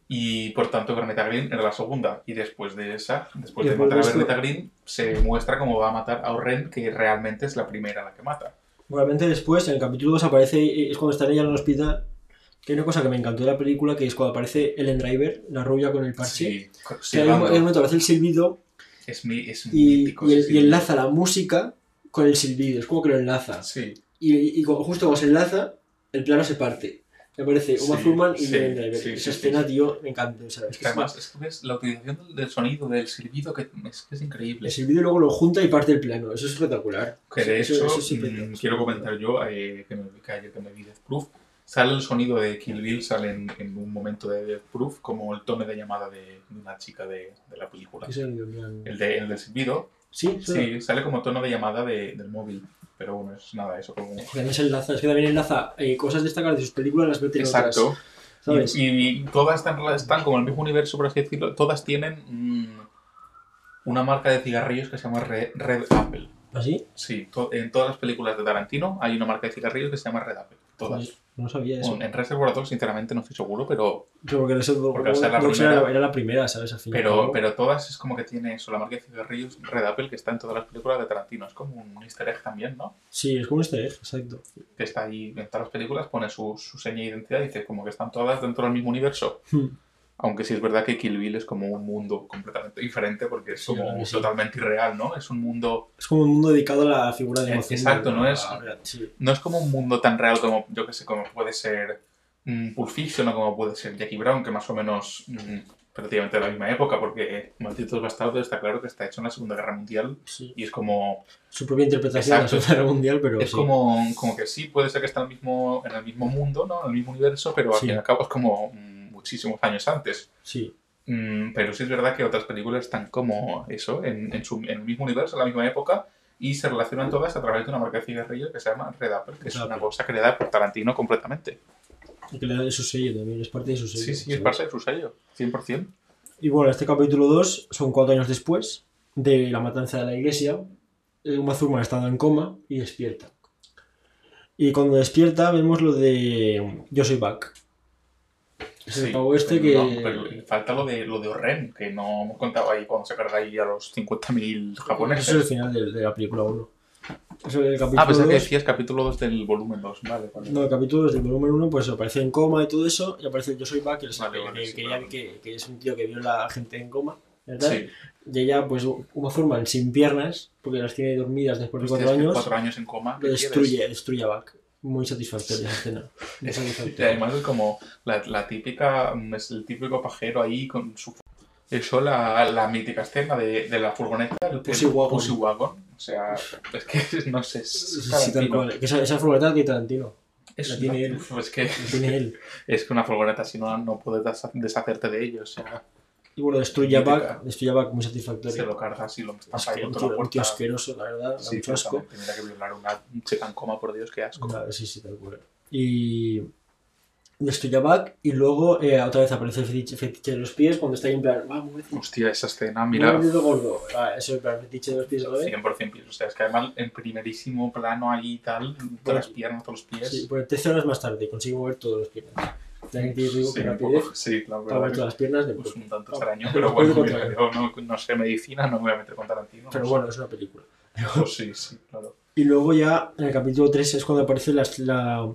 y por tanto Bernetta Green era la segunda. Y después de esa, después de matar a Bernetta Green, se muestra cómo va a matar a Orren, que realmente es la primera la que mata. Realmente después, en el capítulo 2 aparece, es cuando está ella en el hospital, que hay una cosa que me encantó de la película, que es cuando aparece Ellen Driver, la rubia con el parche. Sí, que hay un, momento que hace el silbido es, mi, es y, mítico. y, el- y enlaza la música con el silbido. Es como que lo enlaza. Sí, Y, y justo cuando se enlaza, el plano se parte. Me aparece Uma Sí, Thurman y sí, Ellen Driver. sí, Esa escena, tío, me encanta. o sea, es que además es que ves la utilización del, sonido, del silbido, que es, que es increíble. El silbido luego lo junta y parte el plano. Eso es espectacular. Que de Eso- hecho, eso que- mm, quiero comentar yo, eh, que, me, que ayer que me vi Death Proof, sale el sonido de Kill Bill, sale en, en un momento de Death Proof como el tono de llamada de, de una chica de, de la película. El, de, el del silbido, Sí, sí, sale como tono de llamada de- del móvil. Pero bueno, es nada, eso como... También se enlaza, es que también enlaza eh, cosas destacadas de sus películas, las mete en otras. Exacto. ¿Sabes? Y, y todas están, están como en el mismo universo, por así decirlo. Todas tienen mm, una marca de cigarrillos que se llama Red, Red Apple. ¿Así? Sí, to- en todas las películas de Tarantino hay una marca de cigarrillos que se llama Red Apple. Todas. Pues no sabía eso. Bueno, en Reservoir Dogs, sinceramente, no estoy seguro, pero, Pero porque, eso, Porque al ser la Dogs primera- era, la primera, ¿sabes? Al pero, pero todas es como que tiene eso, la marca de cigarrillos Red Apple que está en todas las películas de Tarantino. Es como un easter egg también, ¿no? Sí, es como un easter egg, exacto. Que está ahí en todas las películas, pone su, su seña de identidad y dice como que están todas dentro del mismo universo. Hmm. Aunque sí es verdad que Kill Bill es como un mundo completamente diferente porque es como sí. totalmente irreal, ¿no? Es un mundo... Es como un mundo dedicado a la figura de emoción. exacto, de- no es- Sí. No es como un mundo tan real como, yo que sé, como puede ser mm, Pulp Fiction o como puede ser Jackie Brown, que más o menos mm, prácticamente de la misma época, porque Malditos Bastardos está claro que está hecho en la Segunda Guerra Mundial sí. y es como... Su propia interpretación de la. Segunda Guerra Mundial, pero es sí. como, como que sí, puede ser que está en el mismo, en el mismo mundo, ¿no? En el mismo universo, pero al Sí. fin y al cabo es como mm, muchísimos años antes. Sí. Mm, pero sí es verdad que otras películas están como eso, en, en, su- en el mismo universo, en la misma época, y se relacionan todas a través de una marca de cigarrillos que se llama Red Apple, que es una cosa creada por Tarantino completamente. Y que le da de su sello también, es parte de su sello. Sí, sí, es ¿sabes? parte de su sello, 100%. Y bueno, este capítulo 2 son cuatro años después de la matanza de la iglesia. Uma Thurman estando en coma y despierta. Y cuando despierta vemos lo de Yo soy back. Es el Sí, pavo este que... no, pero falta lo de, lo de Orren, que no hemos contado ahí cuando se carga ahí a los 50.000 japoneses. Eso es el final de, de la película 1. Eso es el capítulo Ah, pensaba que 2. decías capítulo 2 del volumen 2. Vale, vale. No, el capítulo 2 del volumen 1 pues aparece en coma y todo eso, y aparece el Yo soy back, que, Vale, vale, que, sí, que claro. que- que es un tío que viola a gente en coma. ¿verdad? Sí. Y ella, pues, Uma Thurman sin piernas, porque las tiene dormidas después de Hostia, cuatro es que años, cuatro años en coma. lo ¿qué quieres? destruye, destruye a Back. Muy satisfactoria esa escena. Muy Es- y satisfactoria. además es como la, la típica, mm, es el típico pajero ahí con su Eso, la, la mítica escena de, de la furgoneta, el Pussy el Wagon. Pussy Wagon. O sea, es que [laughs] no sé. es Sí, tal cual. Esa, esa furgoneta de Tarantino. Es la tiene una- él. que, tiene él. [laughs] es que una furgoneta, si no, no puedes deshacerte de ello. O sea, Y bueno, destruye a Mítica. Back. Destruye a Back muy se satisfactorio. lo cargas y lo Es estampa ahí que un contra tío, la un tío puerta. asqueroso, la verdad. da Sí, mucho asco. Tendría que violar una chica en coma, por Dios, qué asco. Claro, sí, sí, tal cual. Y destruye a Back y luego eh, otra vez aparece el fetiche, fetiche de los pies cuando está ahí en plan, vamos, Hostia, esa escena, mira, dedo gordo. Ah, eso es en plan fetiche de los pies, ¿sabes? 100% pies. O sea, es que además en primerísimo plano ahí y tal, todas las piernas, todos los pies. Sí, pues 13 horas más tarde consigue mover todos los piernas. Digo Sí, rapidez poco, sí, la verdad que las piernas de pues un tanto Ah, extraño, pero bueno, puede mira, yo no, no sé medicina, no me voy a meter con Tarantino. Pero no bueno, es una película. Pues sí, sí, claro. Y luego ya en el capítulo 3 es cuando aparece las- la,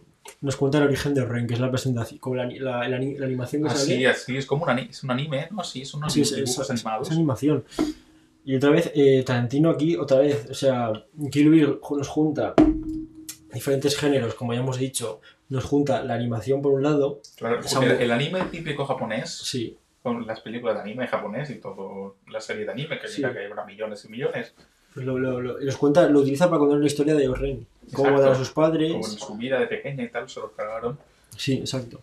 nos cuenta el origen de Ren, que es la presentación, como la, la, la ani- la animación que Así, sale. así, es como un, ani- es un anime, ¿no? Sí, unos Sí, es, es- dibujos es- animados. es animación. Y otra vez, eh, Tarantino aquí, otra vez, o sea, Kill Bill nos junta diferentes géneros, como ya hemos dicho, nos junta la animación por un lado, Claro, el, el anime típico japonés, sí, con las películas de anime japonés y todo, la serie de anime, que Sí. mira que habrá millones y millones, pues lo, lo, lo- y nos cuenta, lo utiliza para contar la historia de Ren, cómo a sus padres. como en su vida de pequeña y tal, se los cargaron. Sí, exacto.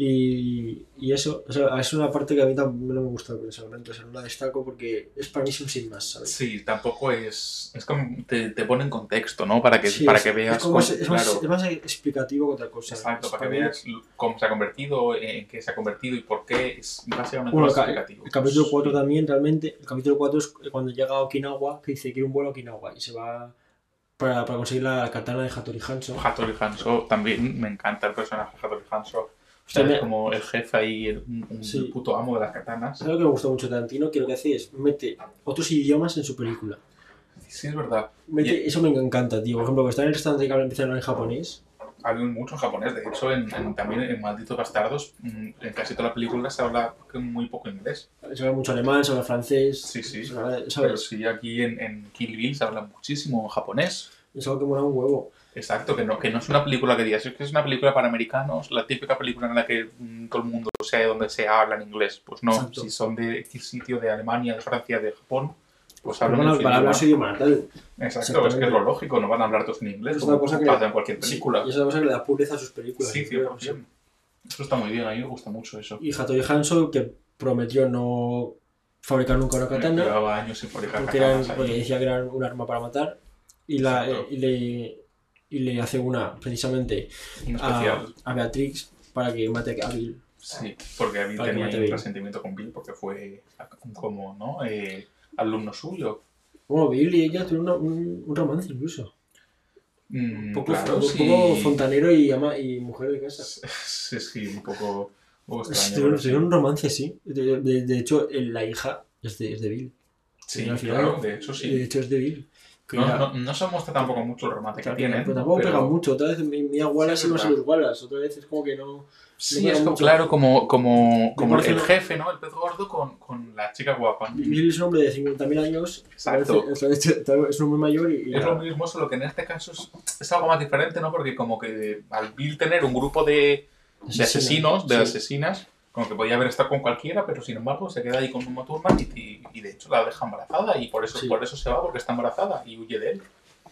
Y, y eso, o sea, es una parte que a mí también no me gusta personalmente, o sea, no la destaco porque es para mí sin más, ¿sabes? Sí, tampoco es. Es como. Te, te pone en contexto, ¿no? Para que, Sí, para es- que veas. Es, como cómo- más, es más- claro, es más explicativo que otra cosa. exacto, Es para que mí- veas cómo se ha convertido, en qué se ha convertido y por qué. Es básicamente Bueno, más ca- explicativo. El capítulo 4 también, realmente. El capítulo 4 es cuando llega a Okinawa, que dice que quiere un vuelo a Okinawa y se va para, para conseguir la katana de Hattori Hanzo. Hattori Hanzo, también me encanta el personaje de Hattori Hanzo. O sea, es como el jefe ahí, el, un, Sí. puto amo de las katanas. ¿Sabes lo que me gustó mucho de Tarantino? Que lo que hace es mete otros idiomas en su película. Sí, es verdad. Mete, Eso me encanta, tío. Por ejemplo, que está en el restaurante que empieza a hablar en japonés. Habla mucho en japonés, de hecho, en, en- también en Malditos Bastardos, mm, en casi toda la película se habla muy poco inglés. Se habla mucho alemán, se habla francés. Sí, sí. habla- Pero ¿sabes? sí, aquí en, en Kill Bill se habla muchísimo japonés. Es algo que mola un huevo. Exacto, que no, que no es una película que digas, es que es una película para americanos, la típica película en la que mm, todo el mundo sea donde se habla en inglés. Pues no, Exacto. si son de X sitio, de Alemania, de Francia, de Japón, pues hablan en su para hablar idioma. su idioma natal. Exacto, es que es lo lógico, no van a hablar todos en inglés, Es como una cosa que- pasa en cualquier película. Sí, y es una cosa que le da pureza a sus películas. Sí, yo creo. 100%. Eso está muy bien, a mí me gusta mucho eso. Y Hattori Hanzo, que prometió no fabricar nunca una katana, Llevaba años sin fabricar porque, eran, porque decía que era un arma para matar, y, la, Exacto. y, le, y le hace una precisamente a, a Beatrix para que mate a Bill. Sí, porque Bill tenía un Bill. resentimiento con Bill porque fue como, ¿no? Eh, alumno suyo. Bueno, Bill y ella tuvieron un, un romance incluso. Mm, Un poco, claro, un sí. poco fontanero y, ama, y mujer de casa. Sí, sí, un poco, un poco extraño. Sí. tuvieron un romance, sí. De, de- de hecho, la hija es de, es de Bill. Sí, final- claro, de hecho De sí. hecho, es de Bill. No, no, no se muestra tampoco mucho el Claro, que tienen. pero ¿no? tampoco Pero- pega mucho. Otra vez mi, mi Wallace Sí, y a verdad. los Wallace. Otra vez es como que no. Sí, es como, claro, como, como, como el jefe, ¿no? El pez gordo con, con la chica guapa. Bill es un hombre de 50.000 años. Exacto. es un hombre mayor y. Es lo mismo, solo que en este caso es, es algo más diferente, ¿no? Porque como que al Bill tener un grupo de, de asesinos, de Sí. asesinas, como que podía haber estado con cualquiera, pero sin embargo se queda ahí con Uma Thurman y, y, y de hecho la deja embarazada y por eso, Sí. por eso se va, porque está embarazada y huye de él.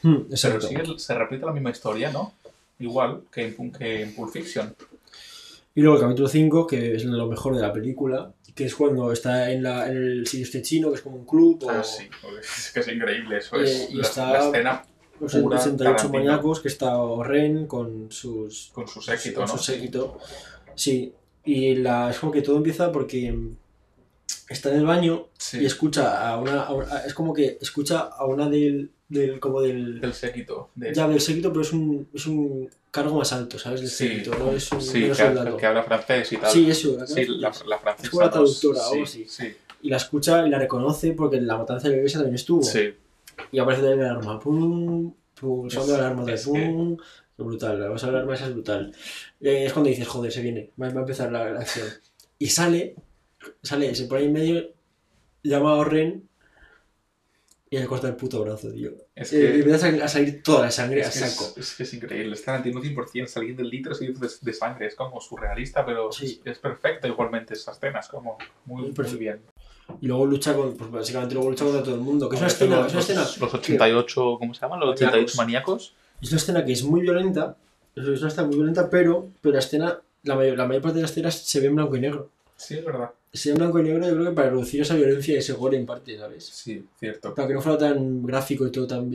Hmm, Pero el- se repite la misma historia, ¿no? Igual que en, que en Pulp Fiction. Y luego el capítulo 5, que es lo mejor de la película, que es cuando está en, la, en el sitio este chino, que es como un club. O, Ah, sí, [laughs] es que es increíble eso. Eh, y la, está- la escena Los Pura 68 Tarantino. maníacos, que está Ren con sus. con su séquito, con ¿no? su séquito. Sí. Y la, es como que todo empieza porque está en el baño Sí, y escucha a una. a una- es como que escucha a una del. del como del. del séquito. De... Ya del séquito, pero es un, es un cargo más alto, ¿sabes? Del sí, séquito, no es un sí no es que, soldado. que habla francés y tal. Sí, eso. la- Sí, la, la francesa. Es como la traductora, sí, algo así. Sí, Y la escucha y la reconoce porque en la matanza de la iglesia también estuvo. sí. Y aparece también el arma. Pum, pum, sonando la alarma de que- pum. Brutal, de la alarma esa es brutal. Eh, es cuando dices, joder, se viene, va, va a empezar la, la acción. Y sale, sale, se pone ahí en medio, llama a Ren y le corta el puto brazo, tío. Es Eh, y que, empieza a sal- a salir toda la sangre a es, que saco. es, es que es increíble. Es Tarantino 100% saliendo de litros y litros de, de sangre. Es como surrealista, pero Sí. es, es perfecto igualmente esa escena. Es como muy, muy bien. Y luego lucha con, pues básicamente luego lucha contra todo el mundo. Que es una escena, los, es una escena, los 88, ¿cómo se llaman? Los 88 maníacos. Es una escena que es muy violenta, es una escena muy violenta, pero, pero la escena, la mayor, la mayor parte de las escenas se ve en blanco y negro. Sí, es verdad. Se ve en blanco y negro, yo creo que para reducir esa violencia y ese gore en parte, ¿sabes? Sí, cierto. Para que no fuera tan gráfico y todo tan...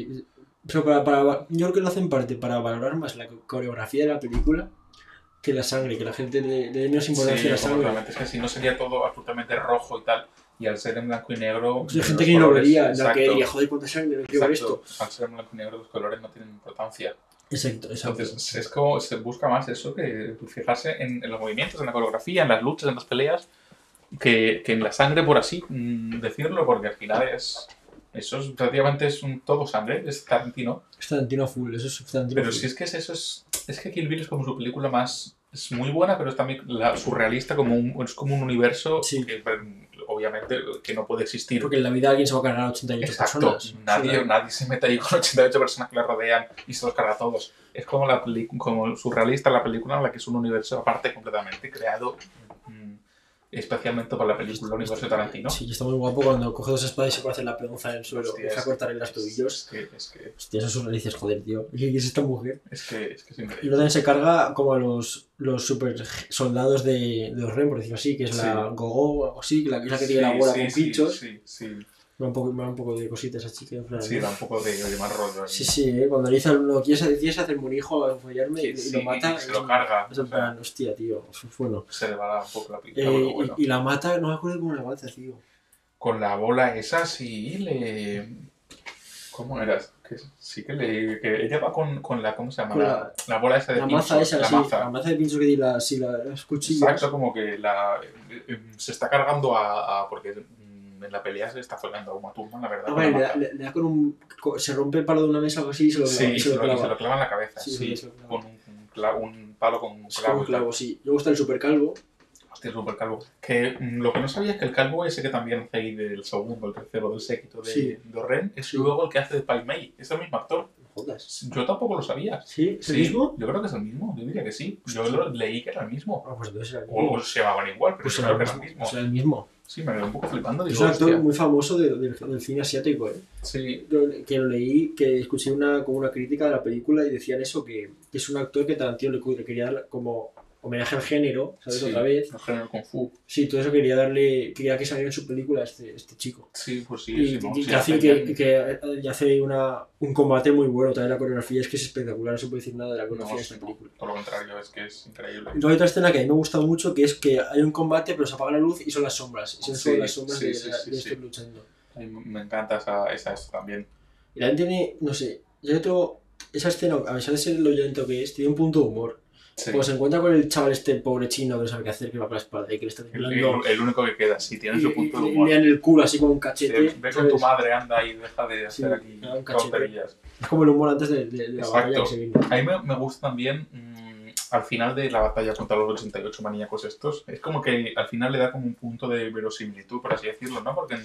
Pero para, para, yo creo que lo hacen parte para valorar más la coreografía de la película que la sangre, que la gente le, le dé menos importancia Sí, a la sangre. Es que si no sería todo absolutamente rojo y tal. Y al ser en blanco y negro. Pues hay gente que ni lo vería, la que diría, joder, cuánta sangre, no quiero ver esto. Al ser en blanco y negro, los colores no tienen importancia. Exacto, exacto. Entonces, es como se busca más eso que fijarse en, en los movimientos, en la coreografía, en las luchas, en las peleas, que, que en la sangre, por así mm, decirlo, porque al final es. Eso es, prácticamente es un todo sangre, es Tarantino. Es Tarantino full, eso es Tarantino Pero full. si es que es eso, es, es que Kill Bill es como su película más. Es muy buena, pero es también la, surrealista, como un, es como un universo Sí. que obviamente que no puede existir. Porque en la vida alguien se va a cargar a 88 Exacto, personas. nadie, Sí, nadie se mete ahí con 88 personas que le rodean y se los carga a todos. Es como la como surrealista la película en la que es un universo aparte completamente creado especialmente para la película Universo Tarantino. Sí, y está muy guapo cuando coge dos espadas y se puede hacer la peonza en el suelo Hostia, y deja cortar en los tobillos. Es que es, que, Hostia, eso son narices, joder, tío. ¿Qué es esta mujer? es, que, es, que es Y increíble. luego también se carga como a los, los super soldados de, de Orren, por decirlo así, que es la Sí. Gogo o algo así, que la, que es la que tiene la bola con sí, pinchos. Sí, sí, Me da un poco, me da un poco de cositas esa chica. En plan, sí, ¿no? da un poco de, de mal rollo. ahí. Sí, sí, ¿eh? cuando le dice uno, ¿quieres, quieres hacerme un hijo a follarme? Y, Sí, y lo mata. se lo carga, Es en sea. plan, hostia, tío. Bueno. Se le va un poco la pinta, Eh, bueno. y, la mata, no me acuerdo cómo la mata, tío. Con la bola esa sí le... ¿Cómo era? Que sí que le... Que ella va con, con la... ¿Cómo se llama? La, la bola esa de La pinchos, maza esa, la sí. maza. La maza de pinchos que tiene la, sí, la- las cuchillas. Exacto, como que la, eh, eh, se está cargando a, a- porque en la pelea se está follando a Uma Thurman, la verdad. Ah, vale, le, da- le- le da con un. Se rompe el palo de una mesa o algo así y se lo, sí, y se lo se clava. lo clava en la cabeza, Sí, con un, un cla- un palo con un clavo. un y tal. clavo, sí. Luego está el super calvo. Hostia, súper calvo. Que mm, lo que no sabía es que el calvo ese que también hace del segundo, el tercero del séquito de, Oren, es luego el que hace de Pai Mei. Es el mismo actor. Jodas. Yo tampoco lo sabía. ¿Sí? ¿Es el Sí, mismo? Yo creo que es el mismo. Yo diría que sí. Yo Hostia. lo, leí que era el mismo. Ah, pues entonces era el O, mismo. o se llamaban igual, pero Pues yo creo el que era el mismo. Pues era el mismo. Sí, me quedé un poco flipando. Es un actor hostia. muy famoso de- del, del cine asiático, ¿eh? Sí, Que lo leí, que escuché una, como una crítica de la película y decían eso, que, que es un actor que Tarantino le quería dar como homenaje al género, ¿sabes? sí, Otra vez. El género Kung Fu. Sí, todo eso quería darle, quería que saliera en su película este, este chico. Sí, pues sí. y sí, no, y sí, que, hace, que, que- y hace una, un combate muy bueno, también la coreografía es que es espectacular, no se puede decir nada de la No, coreografía de sí, esta no, película. Por lo contrario, es que es increíble. Luego hay otra escena que a mí me gusta mucho, que es que hay un combate pero se apaga la luz y son las sombras. Y son solo las sombras de, de- de estos luchando. A mí me encanta esa, esa esto también. Y también tiene, no sé, yo otro, esa escena, a pesar de ser lo lento que es, tiene un punto de humor. Sí. Como se encuentra con el chaval este pobre chino que no sabe qué hacer, que va por la espalda y que le está el, temblando. el- el único que queda, sí, tiene Y, su punto de humor. le dan el culo así como un Sí, cachete. ve con tu madre, anda y deja de hacer Sí, aquí tonterías. Es como el humor antes de, de- de la Exacto. batalla que se viene. A mí me, me gusta también, mm, al final de la batalla contra los 88 maníacos estos, es como que al final le da como un punto de verosimilitud, por así decirlo, ¿no? Porque en,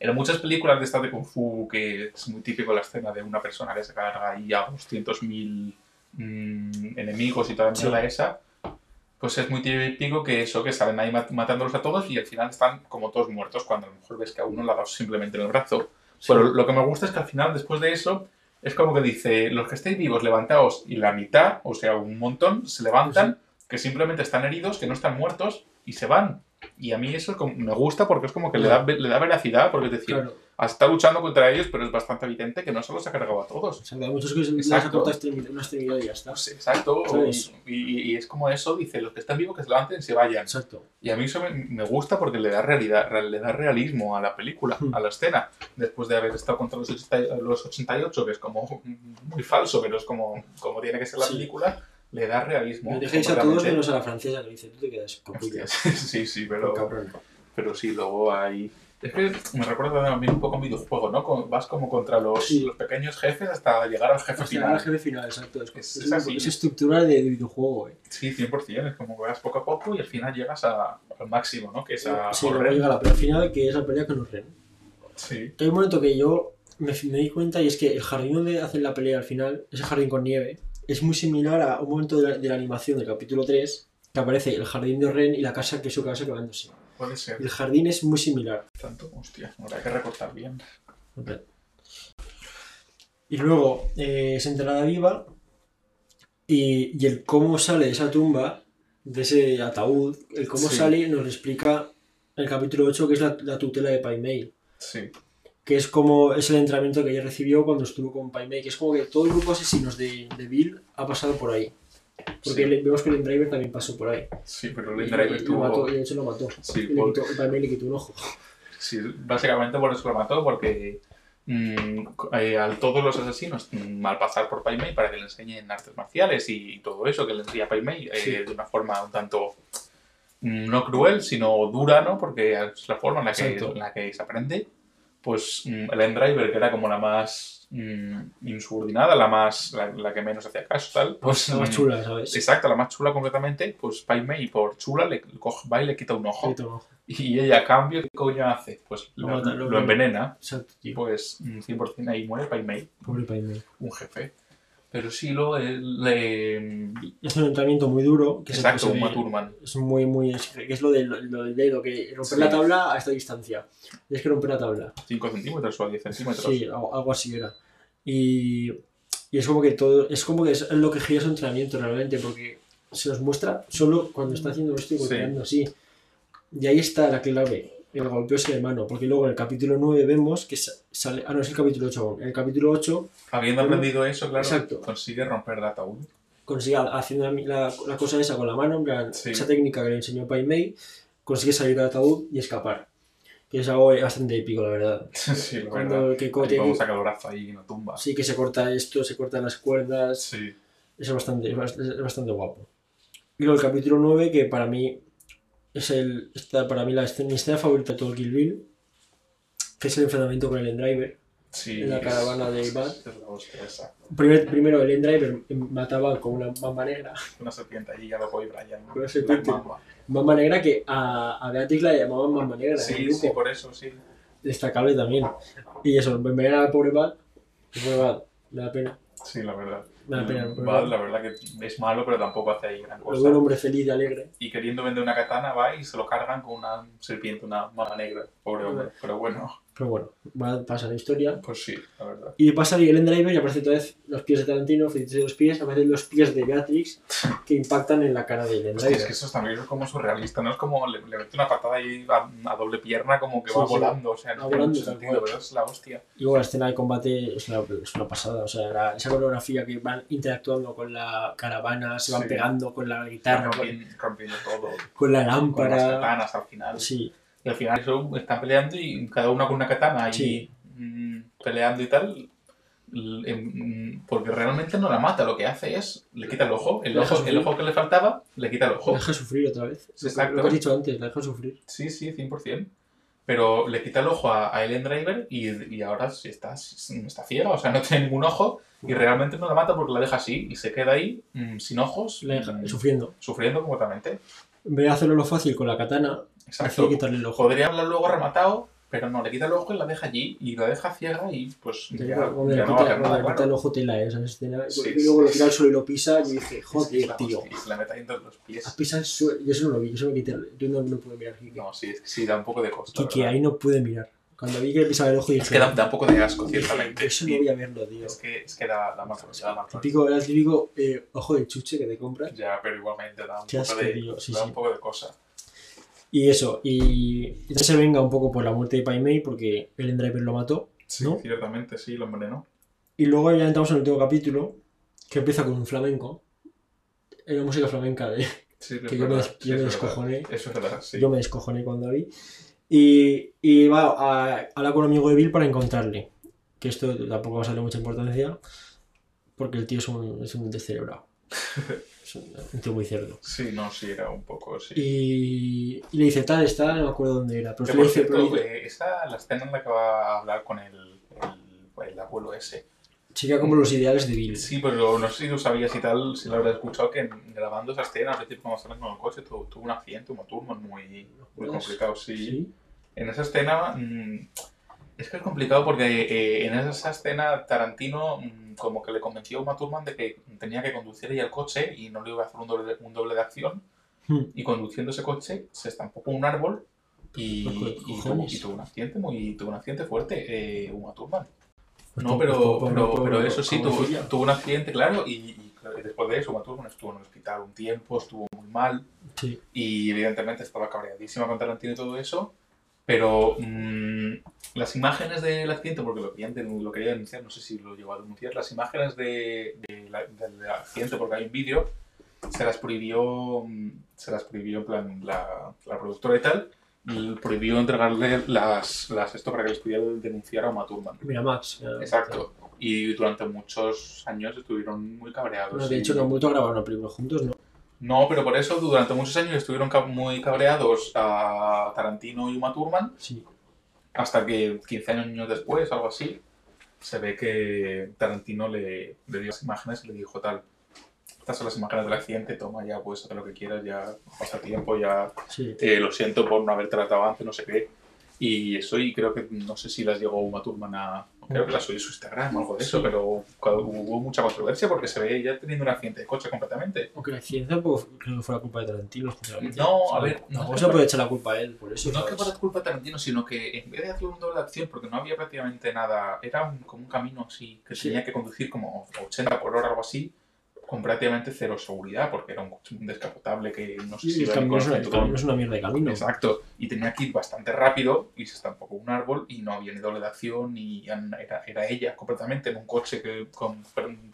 en muchas películas de estas de Kung Fu, que es muy típico la escena de una persona que se carga ahí a 200.000 mm, enemigos y toda la Sí. mierda esa, pues es muy típico que eso, que salen ahí mat- matándolos a todos y al final están como todos muertos, cuando a lo mejor ves que a uno le ha dado simplemente en el brazo. Pero lo que me gusta es que al final, después de eso, es como que dice, los que estéis vivos, levantaos, y la mitad, o sea, un montón, se levantan, que simplemente están heridos, que no están muertos, y se van. Y a mí eso como- me gusta porque es como que le da, le da veracidad, porque es decir, Claro. está luchando contra ellos, pero es bastante evidente que no solo se ha cargado a todos. O sea, que hay muchos que se les Exacto. ha una extremidad y ya está. Pues, exacto, y, y- y es como eso, dice, los que están vivos que se levanten y se vayan. Exacto. Y a mí eso me, me gusta porque le da realidad, re- le da realismo a la película, Hmm. a la escena. Después de haber estado contra los, 80 los 88, que es como muy falso, pero es como, como tiene que ser la Sí. película, le da realismo. Me dejéis a todos menos a la francesa que dice, tú te quedas. Hostia, [laughs] sí, sí, pero, pero sí, luego hay... Es que me recuerda también un poco a un videojuego, ¿no? Con- vas como contra los, Sí. los pequeños jefes hasta llegar al jefe Hasta llegar al final. jefe final, exacto. Es, Es- es así. es estructura de, de videojuego, eh. Sí, 100%, es como que vas poco a poco y al final llegas a- al máximo, ¿no? Que es a... Sí, correr. llega la pelea final, que es la pelea con los Ren. Sí, Hay un momento que yo me, me di cuenta y es que el jardín donde hacen la pelea al final, ese jardín con nieve, es muy similar a un momento de la, de la animación del capítulo 3, que aparece el jardín de Ren y la casa que es su casa. Puede ser. El jardín es muy similar. Tanto, hostia, habrá que recortar bien. Y luego eh, es enterrada viva y, y el cómo sale de esa tumba, de ese ataúd, el cómo Sí. sale nos lo explica el capítulo 8, que es la, la tutela de Pai Mei. Sí, Que es como es el entrenamiento que ella recibió cuando estuvo con Pai Mei, que es como que todo el grupo de asesinos de, de Bill ha pasado por ahí. Porque Sí. le- vemos que el Driver también pasó por ahí. sí, pero el Driver lo tuvo... mató, y de hecho lo mató. Sí, Y le quitó, Pai Mei le quitó un ojo. Sí, básicamente por eso lo mató, porque mm, eh, a todos los asesinos, mm, al pasar por Pai Mei para que le enseñen artes marciales y todo eso que le enseña Pai Mei eh, Sí. de una forma un tanto mm, no cruel, sino dura, ¿no? Porque es la forma en la que, en la que se aprende. Pues mm, el Endriver, que era como la más mm, insubordinada, la más la, la que menos hacía caso, tal, pues la más mm, chula, ¿sabes? Exacto, la más chula completamente, pues Pai Mei por chula le coge, va y le quita un ojo. quitó un ojo. Y ella, a cambio, ¿qué coño hace? Pues Lo lo, mata, lo- lo envenena. Exacto, Y pues mm, 100% ahí muere Pai Mei, Pobre Pai Mei. un jefe. Pero sí, luego él le... Hace un entrenamiento muy duro. Que es Exacto, un Maturman. Es muy, muy. es- Que es lo del, lo del dedo, que romper Sí. la tabla a esta distancia. Tienes que romper la tabla. 5 centímetros o 10 centímetros. Sí, algo, así era. Y, y es como que todo. Es como que es lo que gira su entrenamiento realmente, porque se nos muestra solo cuando está haciendo esto y Sí. así. Y ahí está la clave. El golpeo es de mano, porque luego en el capítulo 9 vemos que sa- sale. Ah, no, es el capítulo 8 aún. En el capítulo 8 Habiendo aprendido eso, claro, Exacto. consigue romper el ataúd. consigue, haciendo la, la- cosa esa con la mano, en plan, Sí. esa técnica que le enseñó Pai Mei, consigue salir del ataúd y escapar. Que es algo bastante épico, la verdad. [laughs] sí, la Cuando verdad. el que Ahí cote, Como saca el brazo ahí en la tumba. sí que se corta esto, se cortan las cuerdas, Sí. es bastante, es bast- es bastante guapo. Y luego el capítulo 9, que para mí es el, está para mí la escena, mi escena favorita de todo el Kill Bill, que es el enfrentamiento con el Endriver. Sí, En la caravana de es- Bad. Es la hostia esa. Primer- primero el Endriver mataba con una mamba negra, Una serpiente allí, ya lo voy Brian. Una serpiente. Mamba. mamba negra que a, a Beatrix la llamaban mamba negra. Sí, sí, por eso, sí. destacable también. Y eso, envenenar al pobre Bad, el pobre Bad, me da pena. Sí, la verdad. Da pena. Va, la verdad que es malo, pero tampoco hace ahí gran cosa. un hombre feliz y alegre. Y queriendo vender una katana, va y se lo cargan con una serpiente, una mama negra. Pobre hombre. Pero bueno, Pero bueno, Bad pasa la historia. pues sí, la verdad. Y pasa el Driver y aparece otra vez los pies de Tarantino, de los pies, aparecen los pies de Beatrix que impactan en la cara de Ellen Hostia, es que eso también es como surrealista, ¿no? Es como le, le mete una patada ahí a, a doble pierna, como que Sí, va sí. volando. O sea, no Va tiene mucho sentido, pero es la hostia. Y luego la escena de combate es una, es una pasada. O sea, la- esa coreografía que van interactuando con la caravana, se van Sí. pegando con la guitarra, con, Rompiendo, rompiendo todo. con la Con las lámpara. katanas al final. Sí, Y al final eso, están peleando y cada uno con una katana y Sí. mm, peleando y tal. em, Porque realmente no la mata, lo que hace es le quita el ojo, el ojo, el ojo que le faltaba, le quita el la ojo. deja sufrir otra vez. Exacto. Lo que has dicho antes, la deja sufrir. Sí, sí, 100%. Pero le quita el ojo a, a Ellen Driver y, y ahora sí está, está ciega, o sea, no tiene ningún ojo y realmente no la mata porque la deja así y se queda ahí mm, sin ojos, La deja mm, sufriendo. sufriendo completamente. En vez de hacerlo lo fácil con la katana, Exacto. hace quitarle el ojo. Podría haberla luego rematado, pero no, le quita el ojo y la deja allí y la deja ciega y pues ya, cuando ya le no va a quita, nada, le quita el ojo tela esa escena. Sí, y luego sí, lo tira al suelo y lo pisa. Y dije, que joder, la tío. hostia, se la mete ahí entre los pies. Has pisado el suelo. Yo eso no lo vi, yo eso me quité. Yo no, no pude mirar. Kike. No, sí, es que sí, da un poco de costa. Kike, ¿verdad? ahí no pude mirar. Cuando vi que le pisaba el ojo dije, Es que da, da un poco de asco, ciertamente. eso no voy a verlo, tío. Es que, es que da, da más da más Típico, era el típico eh, ojo de chuche que te compras. Ya, pero igualmente da un, poco, asco, de, tío, sí, da sí. un poco de cosa. Y eso, y entonces se venga un poco por la muerte de Pai Mei porque el Driver lo mató. Sí, ¿No? ciertamente, sí, lo envenenó. Y luego ya entramos en el último capítulo que empieza con un flamenco. En la música flamenca de, Sí, es [laughs] que yo me, verdad, des- sí, yo me es verdad. descojoné. Eso es verdad, sí. Yo me descojoné cuando la vi. Y, y va a hablar con un amigo de Bill para encontrarle. Que esto tampoco va a darle mucha importancia. Porque el tío es un, es un descerebrado. [laughs] es un, tío muy cerdo. Sí, no, sí, era un poco, sí. Y, y le dice, tal, está, no me acuerdo dónde era. Pero Que le dice, pero cierto, dice- eh, esa, la escena en la que va a hablar con el, el, el abuelo ese. checa como los ideales de Bill. Sí, pero no sé si tú sabías y tal, si lo habrás escuchado, que grabando esa escena, al principio cuando salen con el coche, tuvo, tuvo un accidente, un Turman muy, muy complicado, sí. Sí. En esa escena, mm, es que es complicado porque eh, en esa escena Tarantino mm, como que le convenció a Uma Thurman de que tenía que conducir ella el coche y no le iba a hacer un doble, un doble de acción. Hmm. Y conduciendo ese coche se estampó con un árbol Y, Pues, y tuvo, y tuvo un accidente muy tuvo un accidente fuerte, eh, Uma Thurman. Pues No, pero, po- pobre- pero, pero eso sí, tuvo, tuvo un accidente, claro, y, y después de eso, Uma Thurman estuvo en el hospital un tiempo, estuvo muy mal, Sí. y evidentemente estaba cabreadísima con Tarantino y todo eso, pero mm, las imágenes del accidente, porque lo lo quería denunciar, no sé si lo llegó a denunciar, las imágenes de, de la- del accidente, porque hay un vídeo, se las prohibió, se las prohibió en plan la, la productora y tal, y prohibió entregarle las, las esto para que les pudiera denunciar a Uma Thurman. Mira, Max. ya- Exacto. Y durante muchos años estuvieron muy cabreados. Bueno, de y- hecho, no han vuelto a grabar una película juntos, ¿no? No, pero por eso durante muchos años estuvieron muy cabreados a Tarantino y Uma Thurman, Sí. Hasta que 15 años después, algo así, se ve que Tarantino le, le dio las imágenes y le dijo tal. Estas son las imágenes del accidente, toma ya, puedes hacer lo que quieras, ya pasa tiempo, ya Sí. te lo siento por no haber tratado antes, no sé qué. Y eso, y creo que, no sé si las llegó Uma Thurman a... Creo que las subí a su Instagram o algo de eso, Sí. pero hubo mucha controversia porque se ve ya teniendo un accidente de coche completamente. Aunque la accidente tampoco creo que fuera culpa de Tarantino. No, a ver, no es se puede echar la culpa a él por eso. No es que fuera culpa de Tarantino, sino que en vez de hacer un doble de acción, porque no había prácticamente nada, era un- como un camino así, que Sí. tenía que conducir como 80 por hora o algo así, con prácticamente cero seguridad, porque era un un descapotable que no sé si iba con es es una mierda de camino. Exacto, y tenía que ir bastante rápido y se estampó un árbol y no había ni doble de acción ni era, era ella completamente en un coche que con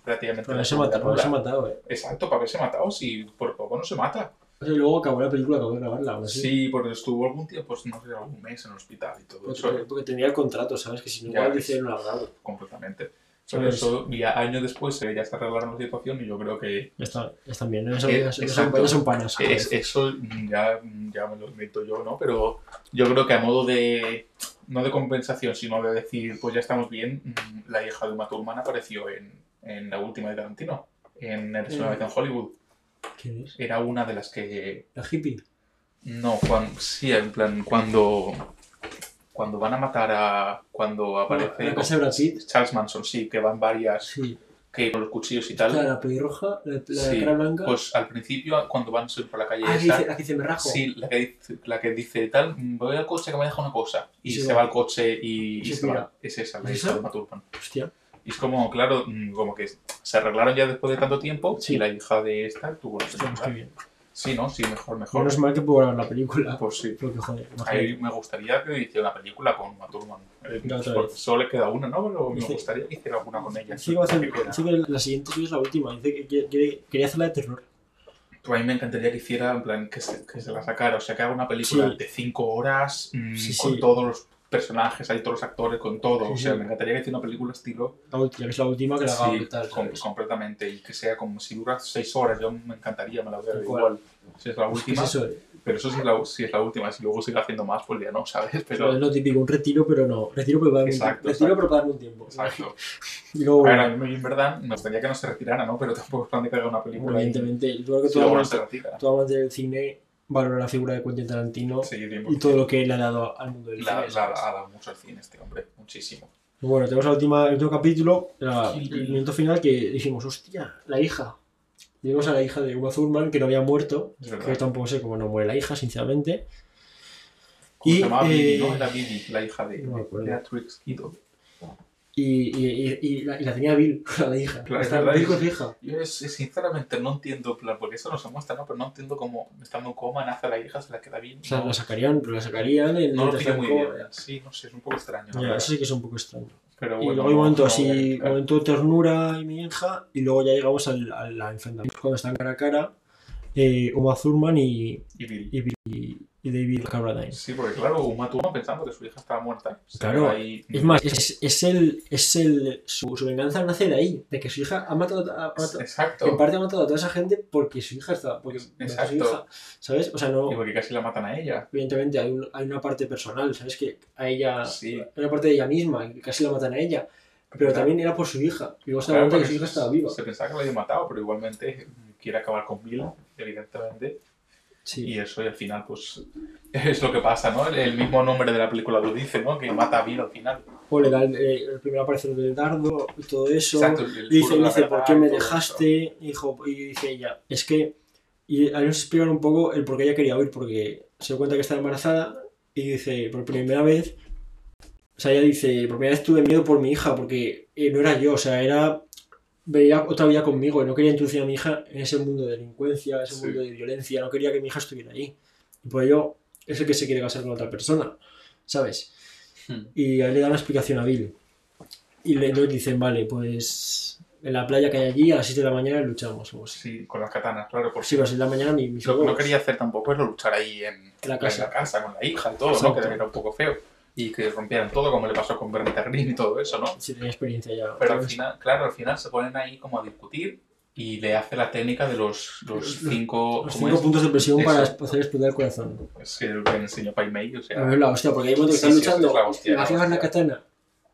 prácticamente... Para haberse matado, para haberse matado, eh. Exacto, para haberse matado, si por poco no se mata. Y luego acabó la película, acabó de grabarla, así. Sí, porque estuvo algún tiempo, pues no sé, algún mes en el hospital y todo eso. Porque, porque tenía el contrato, ¿sabes? Que si no, igual no lo ha grabado. completamente. Pero ¿Sabes? eso, ya años después eh, ya se arreglaron la situación y yo creo que está, están bien. Eso, Eh, exacto. son panas. es- eso ya, ya me lo invento yo, ¿no? Pero yo creo que a modo de, no de compensación, sino de decir, pues ya estamos bien, mm, la hija de Uma Thurman apareció en, en la última de Tarantino, en Eres una vez en Hollywood. ¿Quién es? Era una de las que La hippie. No, cuando, sí, en plan, cuando, cuando van a matar a... Cuando aparece La casa de Brad Pitt. Charles Manson, sí, que van varias, Sí. que con los cuchillos y tal. La, la pelirroja, la, la Sí, cara blanca. Pues al principio, cuando van por la calle ah, esa, dice, la que dice me rajo. sí, la que, dice, la que dice tal, voy al coche que me deja una cosa. Y Sí, se va. va al coche y, Y se va. Es esa, la ¿Es esa? de. Hostia. Y es como, claro, mm, como que se arreglaron ya después de tanto tiempo Sí. y la hija de esta tuvo Hostia, pues qué película. bien. Sí, ¿no? Sí, mejor, mejor. Menos mal que puedo grabar la película. Pues sí. Porque, joder, Ahí me gustaría que hiciera una película con Uma Thurman. Eh, vez. solo le queda una, ¿no? Pero me gustaría que hiciera alguna con ella. Que, va a hacer- dice que la siguiente es la última. Dice que quiere- quiere- quería hacerla de terror. Pues a mí me encantaría que hiciera, en plan, que se, que se la sacara. O sea, que haga una película Sí. de cinco horas mm, Sí, con sí. todos los personajes, hay todos los actores, con todo. Sí, o sea, sí. me encantaría que hiciera una película estilo. La última, que es la última que la haga sí, brutal. com- ¿sabes? completamente. Y que sea como si dura seis horas. Yo me encantaría, me la a cual. igual. Si es la ¿Qué es última. eso? eh? Pero eso sí es, la, sí es la última. Si luego sigue haciendo más, pues ya no, ¿sabes? Pero Pero. es lo típico, un retiro, pero no. Retiro, pero para un Exacto, tiempo. Retiro, exacto. pero para un tiempo. Exacto. [laughs] Y luego, A ver, bueno, a mí en verdad me gustaría que no se retirara, ¿no? Pero tampoco es plan de que haga una película. y- evidentemente, yo creo que si todo luego no amante, se retira. todo amante del cine valora la figura de Quentin Tarantino Sí, y todo lo que él ha dado al mundo del La, cine. la, ha dado mucho al cine este hombre, muchísimo. Bueno, tenemos la última, el último capítulo, la- Sí. el minuto final que dijimos, hostia, la hija. Vimos a la hija de Uma Thurman que no había muerto, yo tampoco sé cómo no muere la hija, sinceramente. ¿Cómo Y, se llamaba Bibi, eh, ¿no? Era Bibi, la hija de no Kiddo. Y, y, y, y la, y la tenía Bill, [laughs] la hija. Claro, Está Bill es- su hija. Yo es- es- sinceramente no entiendo, porque eso no se muestra, ¿no? Pero no entiendo cómo, estando en coma, nace la hija, se la queda bien. O sea, no, la sacarían, pero la sacarían en no lo muy bien. Sí, no sé, es un poco extraño. la Ya, eso sí que es un poco extraño. Pero y bueno, luego hay un no- momento no así, a criticar. momento de ternura y mi hija, y luego ya llegamos al, a la enfrentamiento. Cuando están cara a cara, eh, Uma Thurman y, Y y, Bill- y David Carradine. Sí, porque claro, Uma Thurman pensando que su hija estaba muerta. Claro, ahí- Es más, es, es el, es el, su, su venganza nace de ahí, de que su hija ha matado, a- matado- Exacto. en parte ha matado a toda esa gente porque su hija está, porque porque su Exacto. hija, ¿sabes? O sea, no, Y porque casi la matan a ella. evidentemente hay, un- hay una parte personal, ¿sabes? Que a ella, Sí. hay una parte de ella misma, que casi la matan a ella, pero también era por su hija, y luego se Claro, que su hija estaba viva. Se pensaba que la había matado, pero igualmente quiere acabar con Bill, evidentemente. Sí. Y eso, y al final, pues, [laughs] es lo que pasa, ¿no? El, el mismo nombre de la película lo dice, ¿no? Que mata a Bill al final. O le da el, eh, el primer aparece del dardo y todo eso. Exacto. el- dice, de dice ¿por qué me dejaste? Y, dijo, y dice ella, es que... Y ahí nos explican un poco el por qué ella quería huir, porque se dio cuenta que estaba embarazada y dice, por primera vez, o sea, ella dice, por primera vez tuve miedo por mi hija, porque eh, no era yo, o sea, era, veía otra vida conmigo, no quería introducir a mi hija en ese mundo de delincuencia, en ese Sí. mundo de violencia, no quería que mi hija estuviera ahí. Y por ello es el que se quiere casar con otra persona, ¿sabes? Hmm. Y ahí le da una explicación a Bill. Y le entonces dicen, vale, pues en la playa que hay allí, a las 7 de la mañana luchamos. O. Sí, con las katanas, claro. Por Sí, a las 7 de la mañana mi, mis Lo que no quería hacer tampoco era luchar ahí en, En la casa. con la hija y todo, ¿no? Exacto. Que era un poco feo. Y que rompieran todo, como le pasó con Bernita Green y todo eso, ¿no? Sí, tenía experiencia ya. Pero al final, claro, al final se ponen ahí como a discutir y le hace la técnica de los, los cinco... Los ¿cómo cinco puntos de presión para Eso. hacer explotar el corazón. Es que el que enseñó Pai Mei, o sea... A ver, la hostia, porque momento que Sí, están sí, luchando es la la la katana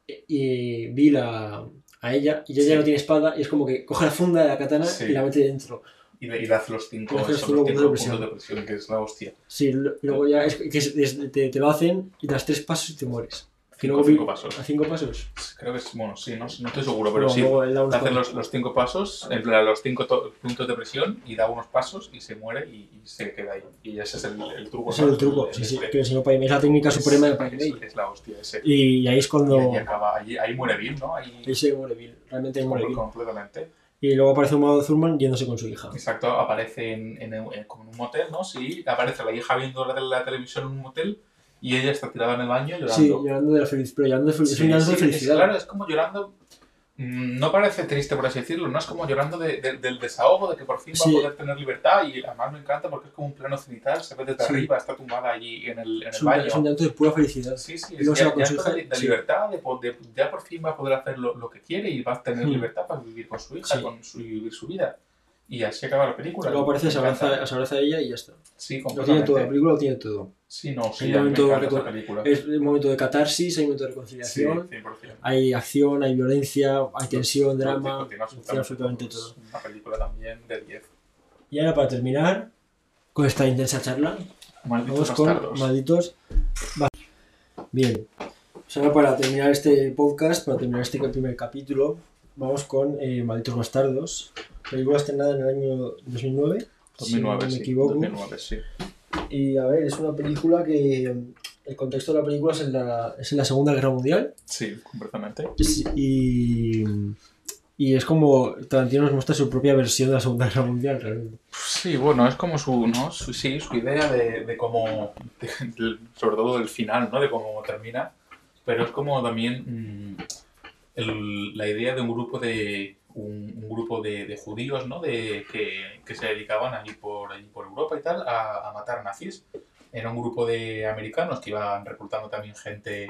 y, y Bill a, ella y ella ya no tiene espada y es como que coge la funda de la katana y la mete dentro. Y y hace los cinco, Le hace los son cinco los cinco puntos de presión, que es la hostia. Sí, y luego ya es que es- es- te, te lo hacen y das tres pasos y te mueres. Que luego cinco pasos. A cinco pasos. Creo que es, bueno, sí, no, no estoy seguro, pero sí. Te hacen los, los cinco pasos, en plan, los cinco to- puntos de presión y da unos pasos y se muere y, y se queda ahí. Y ese es el, el truco. Ese es el truco, El- sí, el- sí, que es la técnica suprema de es, Paimei. es la hostia ese. Y ahí es Y cuando ahí acaba, ahí, ahí muere Bill, ¿no? Ahí, ahí se muere Bill, realmente ahí muere Bill. completamente. Y luego aparece un modo Thurman yéndose con su hija. Exacto, aparece en, en, en- como en un motel, ¿no? Sí, aparece la hija viendo la, la televisión en un motel y ella está tirada en el baño llorando. Sí, llorando de la felicidad, pero llorando de, fel- Sí, llanto de sí, felicidad. Es, claro, es como llorando. Mm, No parece triste, por así decirlo, no es como llorando de- de- del desahogo, de que por fin va Sí. a poder tener libertad. Y además me encanta porque es como un plano cenital, se ve desde Sí. arriba, está tumbada allí en el, en Es el un, baño. es un llanto de pura felicidad. Sí, sí, es está hija, de, de libertad, de, ya por fin va a poder hacer lo, lo que quiere y va a tener Mm. libertad para vivir con su hija, con su, vivir su vida. Y así acaba la película. Luego aparece, se Me abraza, se abraza a ella y ya está. Sí, Lo tiene todo, la completamente. película lo tiene todo. Sí, no, sí, Hay me momento encanta de película. Es un momento de catarsis, hay un momento de Sí, reconciliación, 100%. hay acción, hay violencia, hay tensión, drama, tiene absolutamente todo. Es una película también de 10. Y ahora para terminar, con esta intensa charla, Malditos vamos con. Malditos. Bien, ahora para terminar este podcast, para terminar este primer capítulo, vamos con eh, Malditos Bastardos, película estrenada en el año 2009, 2009, si no me sí. equivoco. 2009, sí. Y a ver, es una película que el contexto de la película es en la, es en la Segunda Guerra Mundial Sí, completamente. Sí, y, y es como Tarantino nos muestra su propia versión de la Segunda Guerra Mundial realmente. Sí, bueno, es como su, ¿no? Su- sí, su idea de, de cómo, de- del- [laughs] sobre todo del final, ¿no? De cómo termina, pero es como también mm, la idea de un grupo de un, grupo de, de judíos, ¿no? De, que, que se dedicaban allí por, allí por Europa y tal a, matar nazis. Era un grupo de americanos que iban reclutando también gente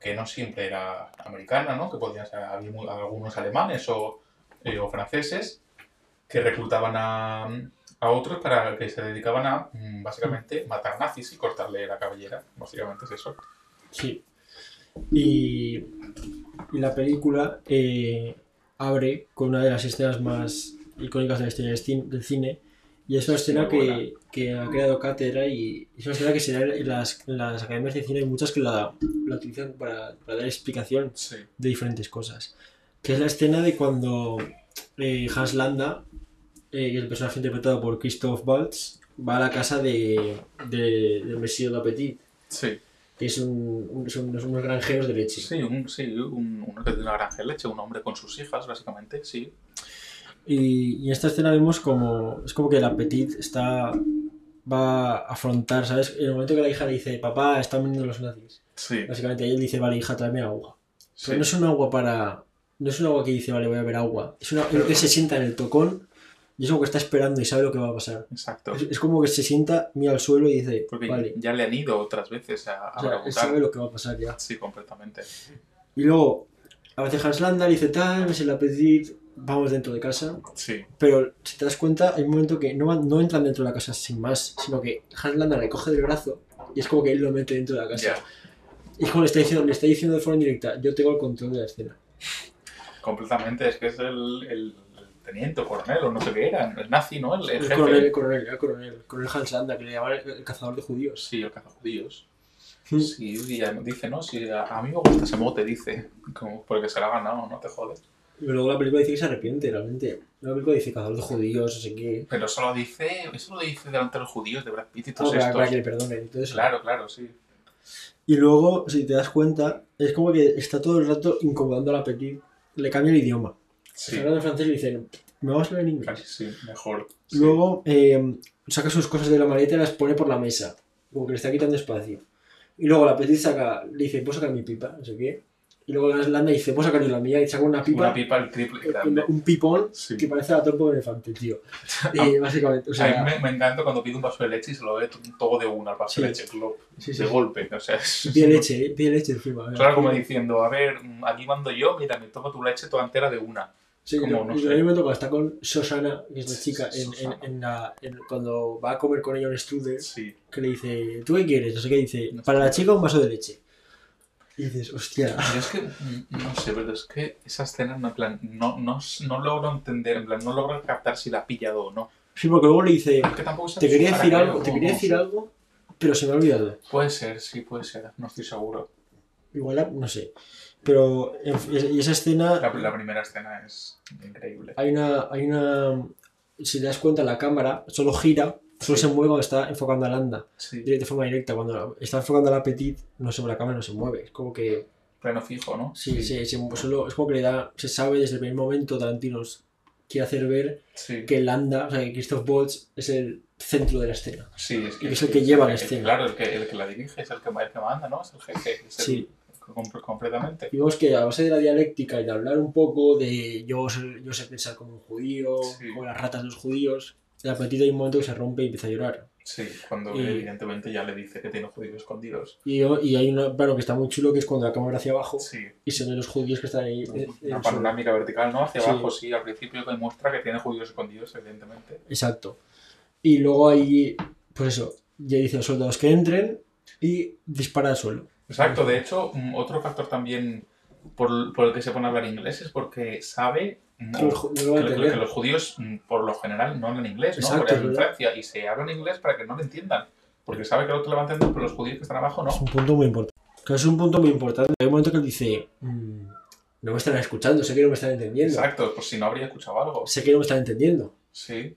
que no siempre era americana, ¿no? Que podían ser había mu- algunos alemanes o, eh, o franceses que reclutaban a, a otros para que se dedicaban a mm, básicamente matar nazis y cortarle la cabellera. Básicamente es eso. Sí. Y, y la película eh, abre con una de las escenas más icónicas de la historia del cin- del cine. Y es una escena que, que ha creado cátedra y es una escena que se da en las, en las academias de cine hay muchas que la, la utilizan para, para dar explicación Sí. de diferentes cosas. Que es la escena de cuando eh, Hans Landa, eh, el personaje interpretado por Christoph Waltz, va a la casa de, de, de Monsieur L'Appetit, Sí. Que es un, un- son unos- granjeros de leche. Sí, un, sí un, uno que tiene una granja de leche, un hombre con sus hijas, básicamente, sí. Y, y en esta escena vemos como. Es como que el Appetit está. Va a afrontar, ¿sabes? En el momento que la hija le dice, papá, están viniendo los nazis. Sí. Básicamente, ahí él dice, vale, hija, tráeme agua. sí. Pero no es un agua para. No es un agua que dice, vale, voy a beber agua. Es una él que se sienta en el tocón y es como que está esperando y sabe lo que va a pasar. Exacto. Es, es como que se sienta, mira al suelo y dice, Porque vale. ya le han ido otras veces a, a O sea, él sabe lo que va a pasar ya. Sí, completamente. Y luego, a veces Hans Landa dice, tal, es el Appetit, vamos dentro de casa. Sí. Pero si te das cuenta, hay un momento que no, no entran dentro de la casa sin más, sino que Hans Landa le coge del brazo y es como que él lo mete dentro de la casa. Y es como le está, diciendo, le está diciendo de forma indirecta, yo tengo el control de la escena. Completamente. Es que es el, el teniente o coronel o no sé qué era. El nazi, ¿no? El, el El jefe. coronel, el coronel, el coronel, el coronel Hans Landa, que le llaman el, el cazador de judíos. Sí, el cazajudíos. Mm. Sí, y ya dice, ¿no? Sí, a, a mí me gusta ese mote, dice. Como porque se lo ha ganado, no te jodes. Y luego la película dice que se arrepiente, realmente. La película dice cazador de judíos, sé qué. Pero eso lo dice, eso lo dice delante de los judíos de Brad Pitt y Ah, para, estos. para que le perdonen y todo eso. Claro, claro, sí. Y luego, si te das cuenta, es como que está todo el rato incomodando a la Petit. Le cambia el idioma. Sí, Se habla en francés y dicen, me vas a hablar en inglés. casi sí, mejor. sí. Luego eh, saca sus cosas de la maleta y las pone por la mesa. Como que le está quitando espacio. Y luego la Petit saca, le dice, ¿puedo sacar mi pipa? No sé qué. Y luego la Landa dice, ¿puedo sacar yo la mía? Y saca una pipa, Una pipa el triple un, grande. un pipón Sí. que parece la torpe de un elefante, tío. [laughs] Y básicamente, o a sea, mí me, me encanta cuando pide un vaso de leche y se lo ve todo de una, el vaso Sí. de leche, sí, de golpe. O sea, es, pide leche, ¿eh? pide leche encima. Claro, como diciendo, a ver, aquí mando yo, mira, me tomo tu leche toda entera de una. Sí, como, no, no y sé. en un momento cuando está con Susana, que es la chica, en, en, en la, cuando va a comer con ella un strudel, Sí. que le dice, ¿tú qué quieres? No sé qué dice, para la chica un vaso de leche. Y dices, hostia. Yo es que, no sé, pero es que esa escena, no, en plan, no, no, no logro entender, en plan, no logro captar si la ha pillado o no. Sí, porque luego le dice, te quería decir algo, te quería decir algo, pero se me ha olvidado. Puede ser, sí, puede ser, no estoy seguro. Igual, no sé. Pero, y esa escena, La, la primera escena es increíble. hay una, hay una, si te das cuenta, la cámara solo gira, solo Sí. se mueve cuando está enfocando a Landa. Sí, De forma directa, cuando está enfocando a la Petit, no se la cámara no se mueve. Es como que pleno fijo, ¿no? Sí, sí, sí, solo, es como que le da, se sabe desde el primer momento, Tarantino quiere hacer ver que Landa, o sea, que Christoph Waltz es el centro de la escena. sí es, y es el que lleva la escena. Claro, el que, el que la dirige, es el que, el que manda, ¿no? Es el jefe, es el- Sí. com- completamente. Y vemos que a base de la dialéctica y de hablar un poco de yo sé, yo sé pensar como un judío, Sí. como las ratas de los judíos, la petita hay un momento que se rompe y empieza a llorar. Sí, cuando Y- evidentemente ya le dice que tiene judíos escondidos. Y, y hay una, claro, que está muy chulo, que es cuando la cámara hacia abajo Sí, y se ven los judíos que están ahí. en una panorámica vertical, ¿no? Hacia Sí. abajo, sí, al principio demuestra que tiene judíos escondidos, evidentemente. Exacto. Y luego ahí, pues eso, ya dice a los soldados que entren y dispara al suelo. Exacto, de hecho, mm, otro factor también por, por el que se pone a hablar inglés es porque sabe mm, Que no lo que, que los judíos mm, por lo general no hablan inglés, ¿no? Exacto, es en. Francia y se hablan inglés para que no lo entiendan. Porque sabe que el otro le va a entender, pero los judíos que están abajo no. Es un punto muy importante. Claro, es un punto muy importante. Hay un momento que él dice, "Mm, no me están escuchando, sé que no me están entendiendo. Exacto, pues si no habría escuchado algo. Sé que no me están entendiendo. Sí,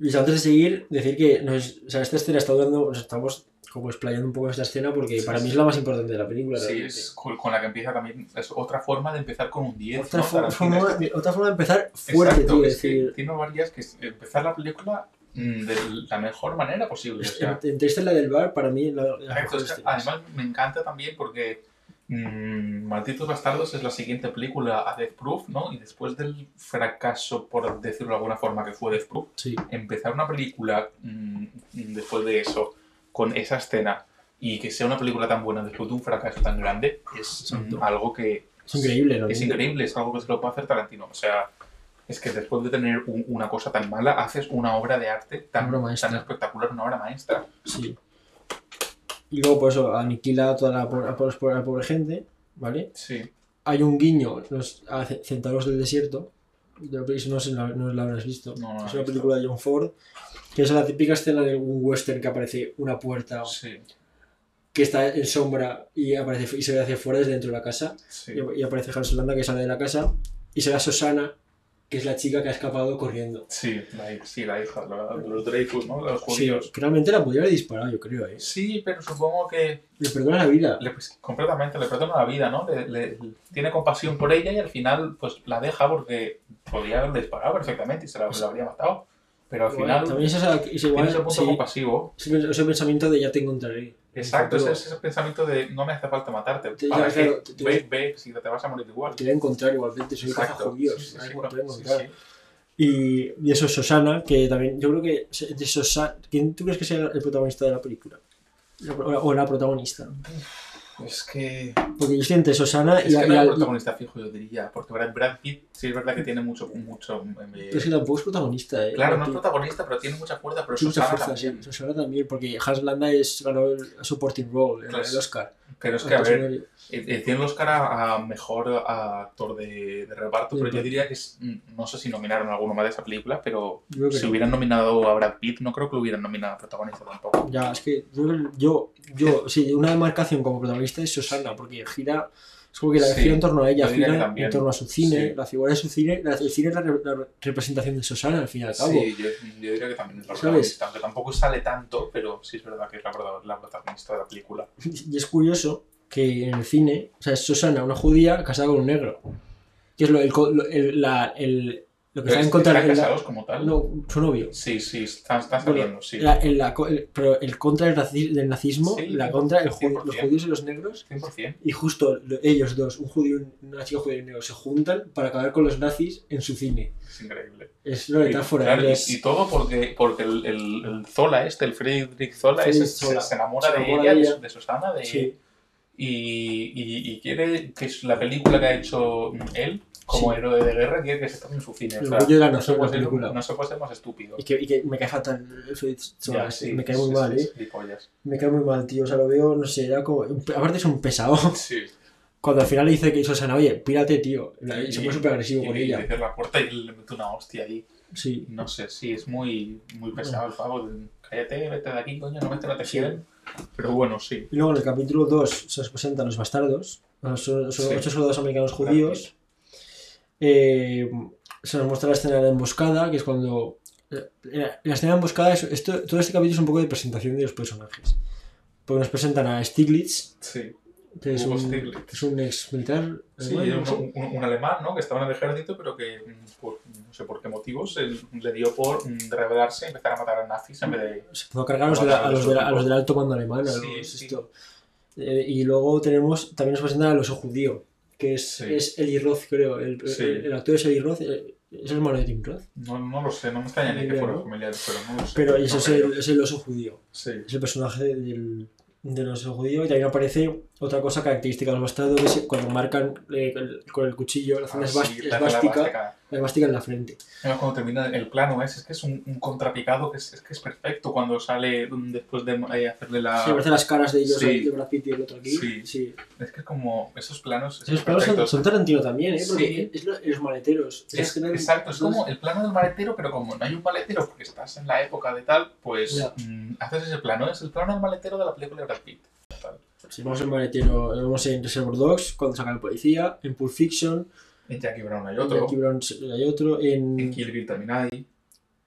Y antes de seguir, decir que nos, o sea, esta escena está dando, nos estamos como explayando un poco esta escena porque Sí, para mí es la más importante de la película. sí, realmente. es con la que empieza también. Es otra forma de empezar con un 10. Otra, ¿no? fo- Tarantino. forma, de- otra forma de empezar fuerte, Exacto, tío. es decir, que tiene varias que es empezar la película mm, de la mejor manera posible. O sea, entre esta y la del bar, para mí la, la Exacto, mejor es que además me encanta también porque mm, Malditos Bastardos es la siguiente película a Death Proof, ¿no? Y después del fracaso, por decirlo de alguna forma, que fue Death Proof, Sí, empezar una película mm, después de eso, con esa escena, y que sea una película tan buena después de un fracaso tan grande, es mm, algo que es increíble, ¿no? es increíble, es algo que se lo puede hacer Tarantino. O sea, es que después de tener un- una cosa tan mala, haces una obra de arte tan, tan espectacular, una obra maestra. Sí. Y luego, por eso, aniquila a toda la, pobre- a a pobre gente, ¿vale? Sí, Hay un guiño los, a Ce- Centauros del Desierto. No sé no la habrás visto. No, no es una visto. película de John Ford. Que es la típica escena de un western que aparece una puerta sí, que está en sombra y, aparece, y se ve hacia afuera desde dentro de la casa. sí. Y, y aparece Hans Landa que sale de la casa. Y se ve a Susana, que es la chica que ha escapado corriendo. Sí, la, sí, la hija, la- los Dreyfus, ¿no? Los Sí, judíos. que realmente la podría haber disparado, yo creo. ¿eh? Sí, pero supongo que Le perdona la vida. le, pues, completamente le perdona la vida, ¿no? Le, le- tiene compasión por ella y al final pues la deja porque podía haberle disparado perfectamente y se la, la habría matado. Pero al Igual, final también es, esa, es igual, tiene ese punto sí, compasivo. ese, ese pensamiento de ya te encontraré. Exacto, ese, ese pensamiento de no me hace falta matarte. Te- ¿Para ya, qué? claro, te- te- ve, ve, si te vas a morir igual. Te voy a encontrar igualmente, soy caza judíos. Sí, sí, te sí, voy a sí, encontrar. sí. Y, y eso es Susana, que también, yo creo que de Susana, ¿quién tú crees que sea el protagonista de la película? O, o la protagonista. Es que Porque yo estoy entre Susana Es y, que y no es el protagonista fijo, yo diría, porque Brad, Brad Pitt sí es verdad que tiene mucho... mucho eh, pero es que tampoco es protagonista, ¿eh? claro, no es protagonista, pero tiene mucha fuerza, pero mucha Susana fuerza, también. sí. Susana también, porque Hans Landa es, ganó el supporting role, el, Pues, el Oscar. Pero es que, a ver, eh, eh, tiene el Oscar a, a mejor a actor de, de reparto, Sí, pero yo pero- diría que es, mm, no sé si nominaron a alguno más de esa película, pero si no. hubieran nominado a Brad Pitt, no creo que lo hubieran nominado a protagonista tampoco. Ya, es que yo, yo, yo, sí, una demarcación como protagonista es Susana, porque gira, es como que la Sí, gira en torno a ella, gira en torno a su cine, Sí. la figura de su cine, la- el cine es la, re- la representación de Susana al fin y al cabo. Sí, yo, yo diría que también es la ¿Sabes? protagonista, aunque tampoco sale tanto, pero sí es verdad que es la, la protagonista de la película. [laughs] Y es curioso que en el cine, o sea, es Susana, una judía casada con un negro. Que es lo, el, co- lo- el- la- el- lo que está en contra ¿Están en la- casados como tal? no, su novio. Sí, sí, están, están Bueno, sí. La- la el- pero el contra del, nazismo, Sí, la contra el ju- 100%. los judíos y los negros, 100%. y justo lo- ellos dos, un judío y una chica judía y un negro, se juntan para acabar con los nazis en su cine. Es increíble. Es una metáfora. Claro, y, es- y todo porque, porque el, el, el Zola este, el Friedrich Zola, Friedrich se- Zola. se, enamora, Se de ella, de de, Susana, de, sí, y, y, y quiere que es la película que ha hecho él como Sí. héroe de guerra, quiere que se tome en su cine. El O sea, orgullo de la no, se puede la ser, no se puede ser más estúpido. y que, y que me cae fatal. Friedrich Zola, Ya, sí, me cae muy es- mal, ¿eh? Me cae muy mal, tío. O sea, lo veo, no sé, era como. Aparte es un pesado. [laughs] Sí. Cuando al final le dice que Susana, oye, pírate, tío. Y se pone súper agresivo y- con y ella. le cierra la puerta y le mete una hostia ahí. Sí. No sé, sí, es muy, muy pesado el pavo. Cállate, vete de aquí, coño, no me te no te Sí. Pero bueno, sí. Y luego en el capítulo 2 se nos presentan los bastardos, son, son Sí. ocho soldados americanos judíos. Eh, se nos muestra la escena de la emboscada, que es cuando. eh, La, la escena de emboscada, es, esto, todo este capítulo es un poco de presentación de los personajes. Porque nos presentan a Stiglitz, Sí. que es Hugo un, Stiglitz. que es un ex militar. Sí, un, un- un alemán, ¿no? Que estaba en el ejército, pero que, mm, por no sé por qué motivos, él le dio por mm, rebelarse y empezar a matar a nazis en vez de... se a cargar a los, de la- a los, de la- a los del alto mando alemán. Sí, los- sí. esto. Eh, y luego tenemos, también nos presentan al oso judío, que es, Sí. es Eli Roth, creo. El, Sí. el- el actor es Eli Roth, eh, es el hermano de Tim Roth. No, no lo sé, no me extraña ni Ni que fuera familiar, pero no lo sé. Pero no ese es el, es el oso judío, Sí. es el personaje del, del oso judío. Y también aparece otra cosa característica de los bastardos, es cuando marcan eh, el- con el cuchillo, la Ah, zona sí, esvás- la- la esvástica, esvástica. la esvástica en la frente. Además, cuando termina el plano es, es que es un, un contrapicado que es, es que es perfecto cuando sale mm, después de eh, hacerle la... Se aparecen las caras de ellos, Sí. ahí, de Brad Pitt y el otro aquí. Sí. sí. Es que es como esos planos... Esos planos son, perfectos. son Tarantino también, ¿eh? Porque Sí. es lo- los maleteros. Es- que no- exacto, es como el plano del maletero, pero como no hay un maletero porque estás en la época de tal, pues Ya. mm, haces ese plano. Es el plano del maletero de la película de Brad Pitt. Si vamos en maletero, vamos en Reservoir Dogs, cuando sacan al policía, en Pulp Fiction, En Jackie Brown hay en otro. Jackie Brown hay otro, en, En Kill Bill también hay.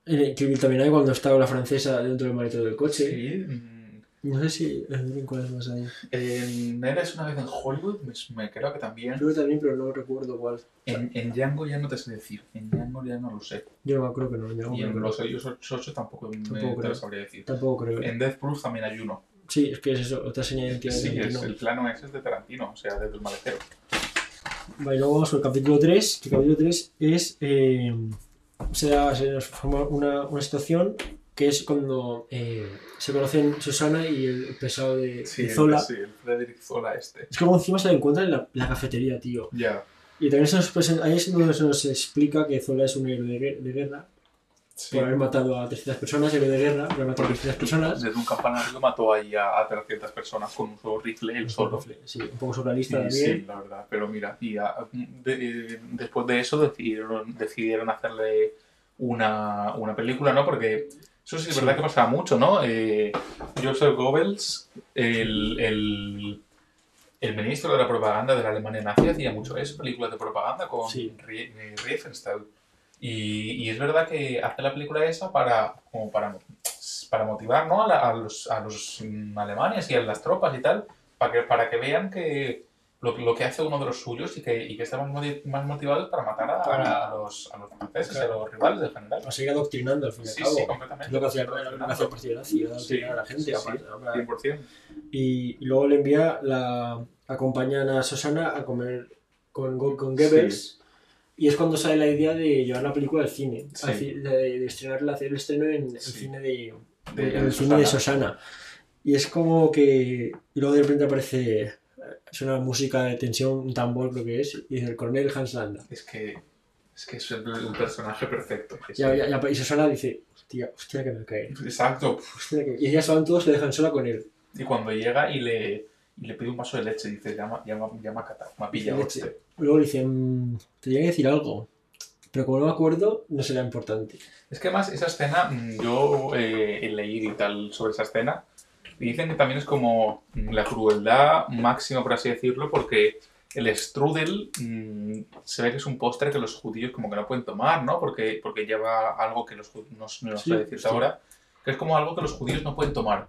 en Kill Bill también hay cuando estaba la francesa dentro del maletero del coche. Sí. mm, No sé si en cuáles más hay. En Eres una vez en Hollywood, me, creo que también. Creo que también, pero no recuerdo cuál. En, en Django ya no te sé decir. En Django ya no lo sé. Yo no acuerdo que no. no me Y en. Los 8 tampoco, me- te creo. lo sabría decir. Tampoco creo. En Death Proof también hay uno. Sí, es que es eso, otra señal de identidad de Sí, es, Tarantino. el plano ese es de Tarantino, o sea, desde el maletero. Vale, luego vamos al capítulo 3. que El capítulo 3 es. eh, se, da- se nos forma una, una situación que es cuando eh, se conocen Susana y el pesado de, Sí, de el- Zola. sí, el Frederick Zola este. Es luego encima se la encuentran en la, la cafetería, tío. Ya. Y también se nos presen- ahí es donde se nos explica que Zola es un héroe de, de guerra Sí. por haber matado a 300 personas, héroe de guerra por haber matado a 300 personas. Desde un campanario mató ahí a, a 300 personas con un solo rifle, él solo. Sí, un poco surrealista Sí, también. sí, la verdad. Pero mira, y a- de- después de eso decidieron, decidieron hacerle una, una película, ¿no? Porque eso sí es Sí. verdad que pasaba mucho, ¿no? Eh, Joseph Goebbels, el, el, el ministro de la propaganda de la Alemania nazi, hacía mucho eso, películas de propaganda con Sí. Eh, Riefenstahl. Y, y es verdad que hace la película esa para, como para, para motivar ¿no? a, la- a los, a los alemanes y a las tropas y tal, para que, para que vean que lo, lo que hace uno de los suyos y que, y que están más, moti- más motivados para matar a, Para- a los, a los franceses, Claro. a los rivales del general. A seguir adoctrinando al fin y al Sí, cabo. sí, es completamente. lo que hacía, el partido nazi, adoctrinar a la gente. sí, sí, aparte, para- 100%. Y, y luego le envía, la acompañan a Susana a comer con, con Goebbels. Y es cuando sale la idea de llevar la película al cine, Sí. al ci- de, de estrenarla, hacer el estreno en el Sí. cine de, De- en el cine de Susana. Susana. Y es como que. Y luego de repente aparece. eh, Suena música de tensión, un tambor creo que es, y dice el coronel Hans Landa. Es que es, que es el, el personaje perfecto. Es Y, Susana dice: Hostia, hostia que me cae. Exacto. hostia que-". Y ellas van todos, le dejan sola con él. Y cuando llega y le, le pide un vaso de leche, dice, llama, llama, llama Cata, me ha pillado Leche. este. Luego le dice: "Mm, Te que decir algo. Pero como no me acuerdo, no será importante. Es que además esa escena, mm, yo eh, he leído y tal sobre esa escena, y dicen que también es como mm, la crueldad máxima, por así decirlo, porque el strudel mm, se ve que es un postre que los judíos como que no pueden tomar, ¿no? Porque, porque lleva algo que los judíos, no, no sé Sí, decirte sí. ahora, que es como algo que los judíos no pueden tomar.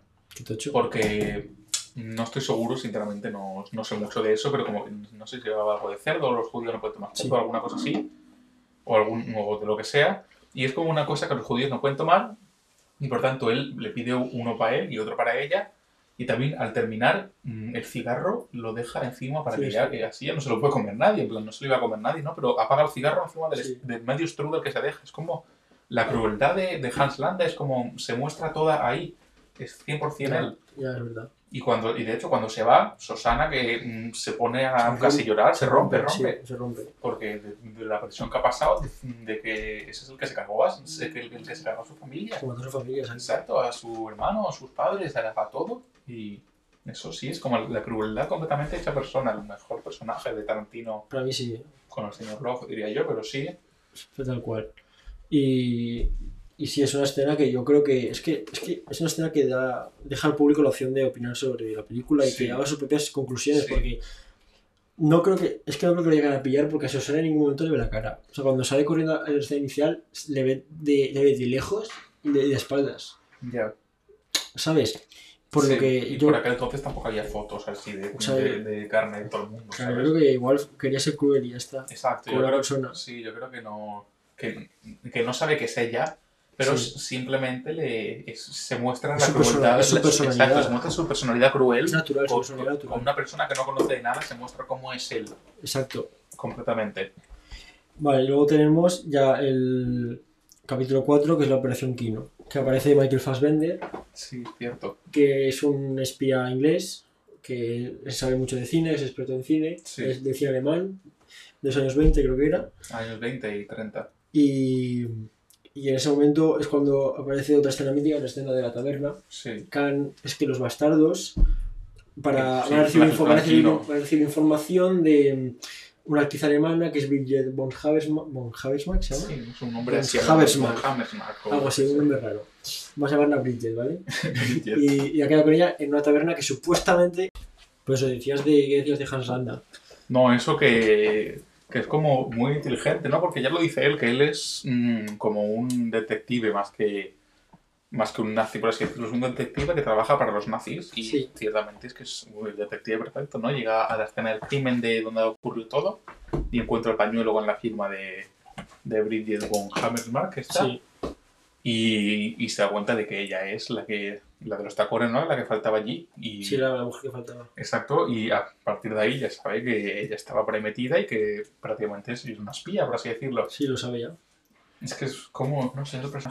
Porque no estoy seguro, sinceramente, no, no sé mucho de eso, pero como que no sé si llevaba algo de cerdo, los judíos no pueden tomar cerdo, Sí. o alguna cosa así, o, algún, o de lo que sea. Y es como una cosa que los judíos no pueden tomar, y por tanto él le pide uno para él y otro para ella. Y también al terminar, mm, el cigarro lo deja encima para Sí, que ya, eh, así ya no se lo puede comer nadie, en plan, no se lo iba a comer nadie, ¿no? Pero apaga el cigarro encima del, Sí. del medio strudel que se deja. Es como la crueldad de, de Hans Landa, es como se muestra toda ahí. Es 100% él. Ya, es verdad. Y, cuando, y de hecho, cuando se va, Susana, que mm, se pone a Se casi rompe, llorar, se rompe, sí, rompe. se rompe. Porque de, de la presión que ha pasado, de, de que ese es el que se cargó a, el, que- el que se cargó a su familia. Como a toda su familia, ¿sabes? Exacto, a su hermano, a sus padres, a, a todo. Y eso sí, es como la crueldad completamente hecha persona. El mejor personaje de Tarantino Para mí sí, con el señor Locke, diría yo, pero sí. fue tal cual. Y, y sí, es una escena que yo creo que es que es, que es una escena que da, deja al público la opción de opinar sobre la película y Sí. que haga sus propias conclusiones, Sí. porque no creo que es que no creo que lleguen a pillar porque a Susana en ningún momento le ve la cara. O sea, cuando sale corriendo en la escena inicial, le ve de, le ve de lejos y de, de espaldas, Ya. ¿sabes? Por Sí, lo que y yo, por aquel entonces tampoco había fotos así de, O sea, de, de carne de todo el mundo. o sea, ¿sabes? yo creo que igual quería ser cruel y ya está. Exacto, yo Con la creo, persona. sí, yo creo que no, que, que no sabe que es ella, pero Sí. simplemente le, es- se muestra Es la su crueldad, su personalidad. exacto, se muestra su personalidad cruel, Es natural, su con, personalidad con- natural. con una persona que no conoce de nada, se muestra cómo es él, Exacto. completamente. Vale, luego tenemos ya el capítulo 4, que es la Operación Kino, que aparece Michael Fassbender, Sí, cierto. que es un espía inglés, que sabe mucho de cine, es experto en cine, Sí. es de cine alemán, de los años 20 creo que era, Años 20 y 30. y, y en ese momento es cuando aparece otra escena mítica, la escena de la taberna. Sí. Khan es que los bastardos para, Sí, van, a recibir, info- van a recibir- van a recibir información de una actriz alemana que es Bridget von Haversmark, von Haversmark ¿se llama? Sí, es un nombre así. O Algo así, un nombre raro. Vamos a llamarla Bridget, ¿vale? [laughs] Y, y ha quedado con ella en una taberna que supuestamente. Pues eso, decías de, ¿qué decías de Hans Landa? No, eso que, que es como muy inteligente, ¿no? Porque ya lo dice él, que él es mm, como un detective más que más que un nazi, por así decirlo. Es un detective que trabaja para los nazis y Sí. ciertamente es que es un detective perfecto, ¿no? Llega a la escena del crimen de donde ocurrió todo y encuentra el pañuelo con la firma de, de Bridget von Hammersmark, que está, Sí, y, y se da cuenta de que ella es la que la de los tacones, ¿no? La que faltaba allí. Y, sí, era la mujer que faltaba. Exacto, y a partir de ahí ya sabe que ella estaba por ahí metida y que prácticamente es una espía, por así decirlo. Sí, lo sabe ya. Es que es como, no sé, es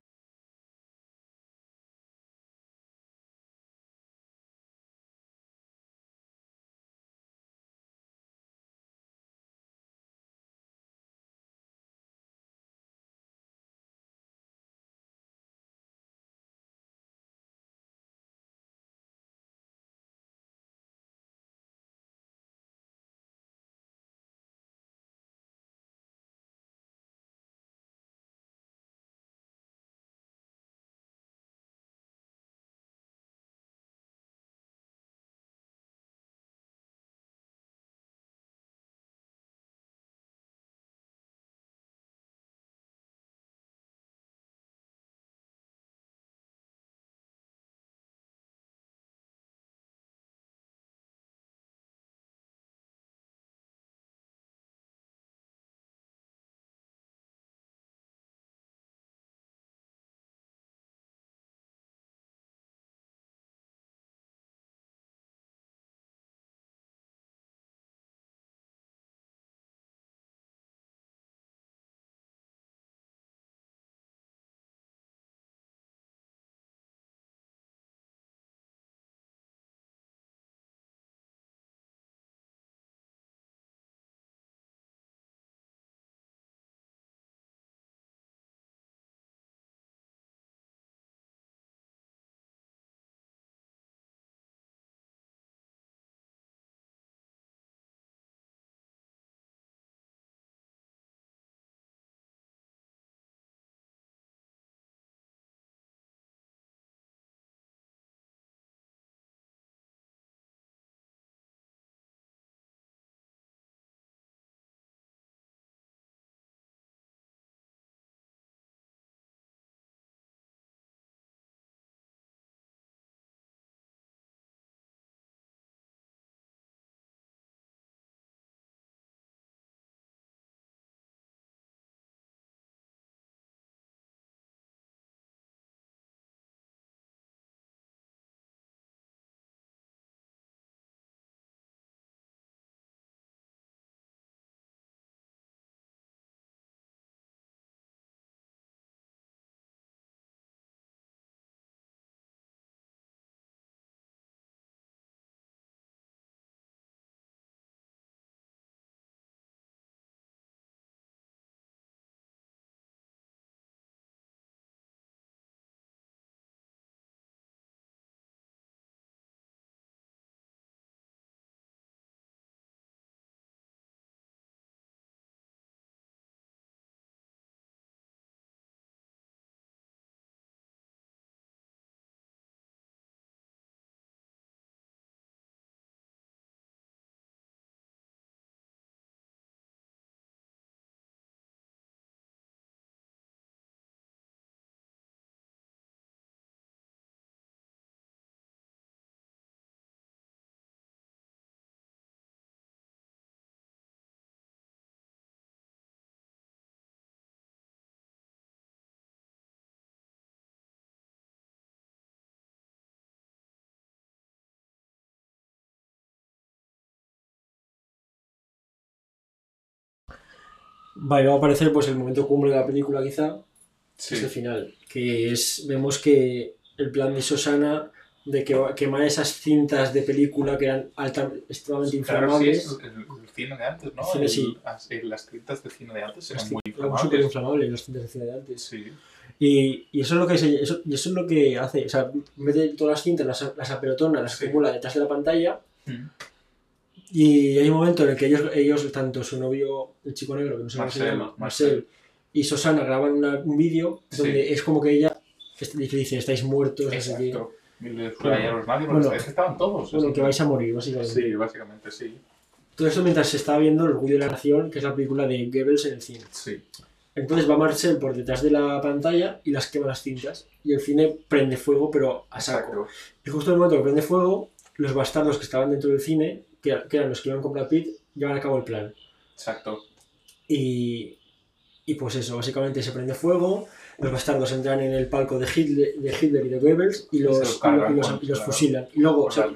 Vale, va a aparecer pues el momento cumbre de la película quizá, Sí. es el final, que es, vemos que el plan de Susana de que quemar esas cintas de película que eran alta, extremadamente Claro, sí, inflamables, es el, el cine de antes, ¿no? Cine, El- sí. as- eh, las cintas de cine de antes eran las muy eran súper inflamables. inflamables las cintas de cine de antes. Sí, Y, y eso es lo que se- eso, y eso es lo que hace, o sea, mete todas las cintas, las, las apelotona, las Sí. acumula detrás de la pantalla Mm. Y hay un momento en el que ellos, ellos tanto su novio, el chico negro, que no sé cómo se Marcel, llama, Marcel. Marcel, y Susana graban una- un vídeo Sí. donde es como que ella dice, estáis muertos. Exacto. Y les ahí a los nadie, Bueno, es que estaban todos. Bueno, que vais a morir, básicamente. Sí, básicamente sí. Todo esto mientras se está viendo El Orgullo de la Nación, que es la película de Goebbels en el cine. Sí. Entonces va Marcel por detrás de la pantalla y las quema las cintas. Y el cine prende fuego, pero a saco. Exacto. Y justo en el momento que prende fuego, los bastardos que estaban dentro del cine, que, que eran los que iban con Brad Pitt, llevan a cabo el plan. Exacto. Y, y pues eso, básicamente se prende fuego, los bastardos entran en el palco de Hitler, de Hitler y de Goebbels y los, Se los cargan y los, con- y los claro. fusilan. Y luego, esas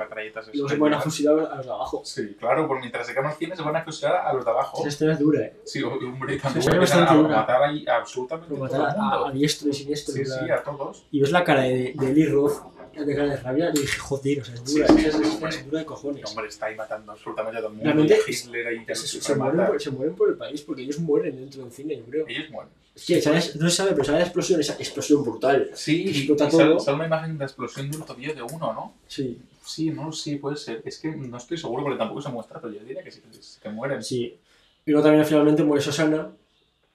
ponen a fusilar a los de abajo. Sí, claro, porque mientras se quema el cine se van a fusilar a los de abajo. Esa escena es dura, ¿eh? Sí, hombre, también van a bastante a dura. matar absolutamente todo el a, a mundo. diestro y siniestro. Sí, en plan. sí, a todos. Y ves la cara de, de Lee Roth, de cara de rabia, y dije, joder, o sea, es dura, Sí, sí, sí, hombre. es dura de cojones. Hombre está ahí matando absolutamente a todo el mundo. Realmente, y Hitler ahí que Se, los se mueren por, se mueren por el país porque ellos mueren dentro del cine, yo creo. Ellos mueren. Que, ¿sabes? no se sabe, pero sale la explosión, esa explosión brutal. Sí, Que y, explota y sale, todo. sale una imagen de la explosión de un tobillo de uno, ¿no? Sí, Sí, no, sí, puede ser. Es que no estoy seguro porque tampoco se muestra, pero yo diría que sí, que, sí, que mueren. sí. Y luego también finalmente muere Susana,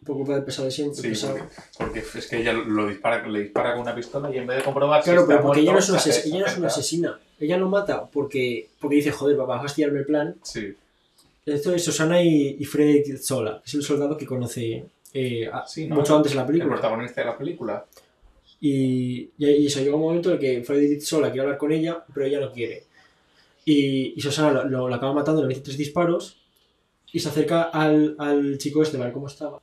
por culpa del pesado de siempre. Sí, pesado. porque, porque es que ella lo dispara, le dispara con una pistola y en vez de comprobar Claro, si pero está porque ella no, es una se- ases- ella no es una asesina. Ella no mata porque, porque dice, joder, va a fastidiarme el plan. Sí, Esto es Susana y, y Freddy Zola, que es el soldado que conoce eh, a- Sí, ¿no? mucho antes en la el película. protagonista de la película. Y, y, y eso llega un momento en el que Freddy Sola quiere hablar con ella, pero ella no quiere. Y, y Susana lo, lo- acaba matando, le mete tres disparos y se acerca al, al chico este para ver cómo estaba.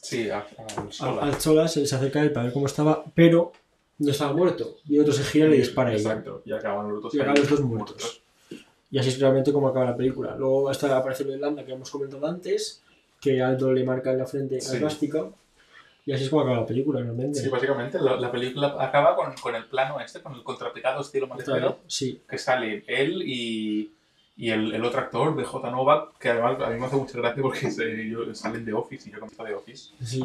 Sí, a- al Al, sola. al Sola se, se acerca a él para ver cómo estaba, pero no estaba muerto. Y otro se gira y le dispara a ella. Exacto, y acaban los dos, Y ahí acaban los dos muertos. Y así es realmente como acaba la película. Luego hasta aparece lo de Landa que hemos comentado antes, que Aldo le marca en la frente Sí. esvástica. Y así es como acaba la película realmente. Sí, básicamente la, la película acaba con, con el plano este, con el contrapicado estilo maletero, Sí, que sale él y, y el, el otro actor, BJ Novak, que además a mí me hace mucha gracia porque se- yo- salen de Office y yo conozco de Office. sí.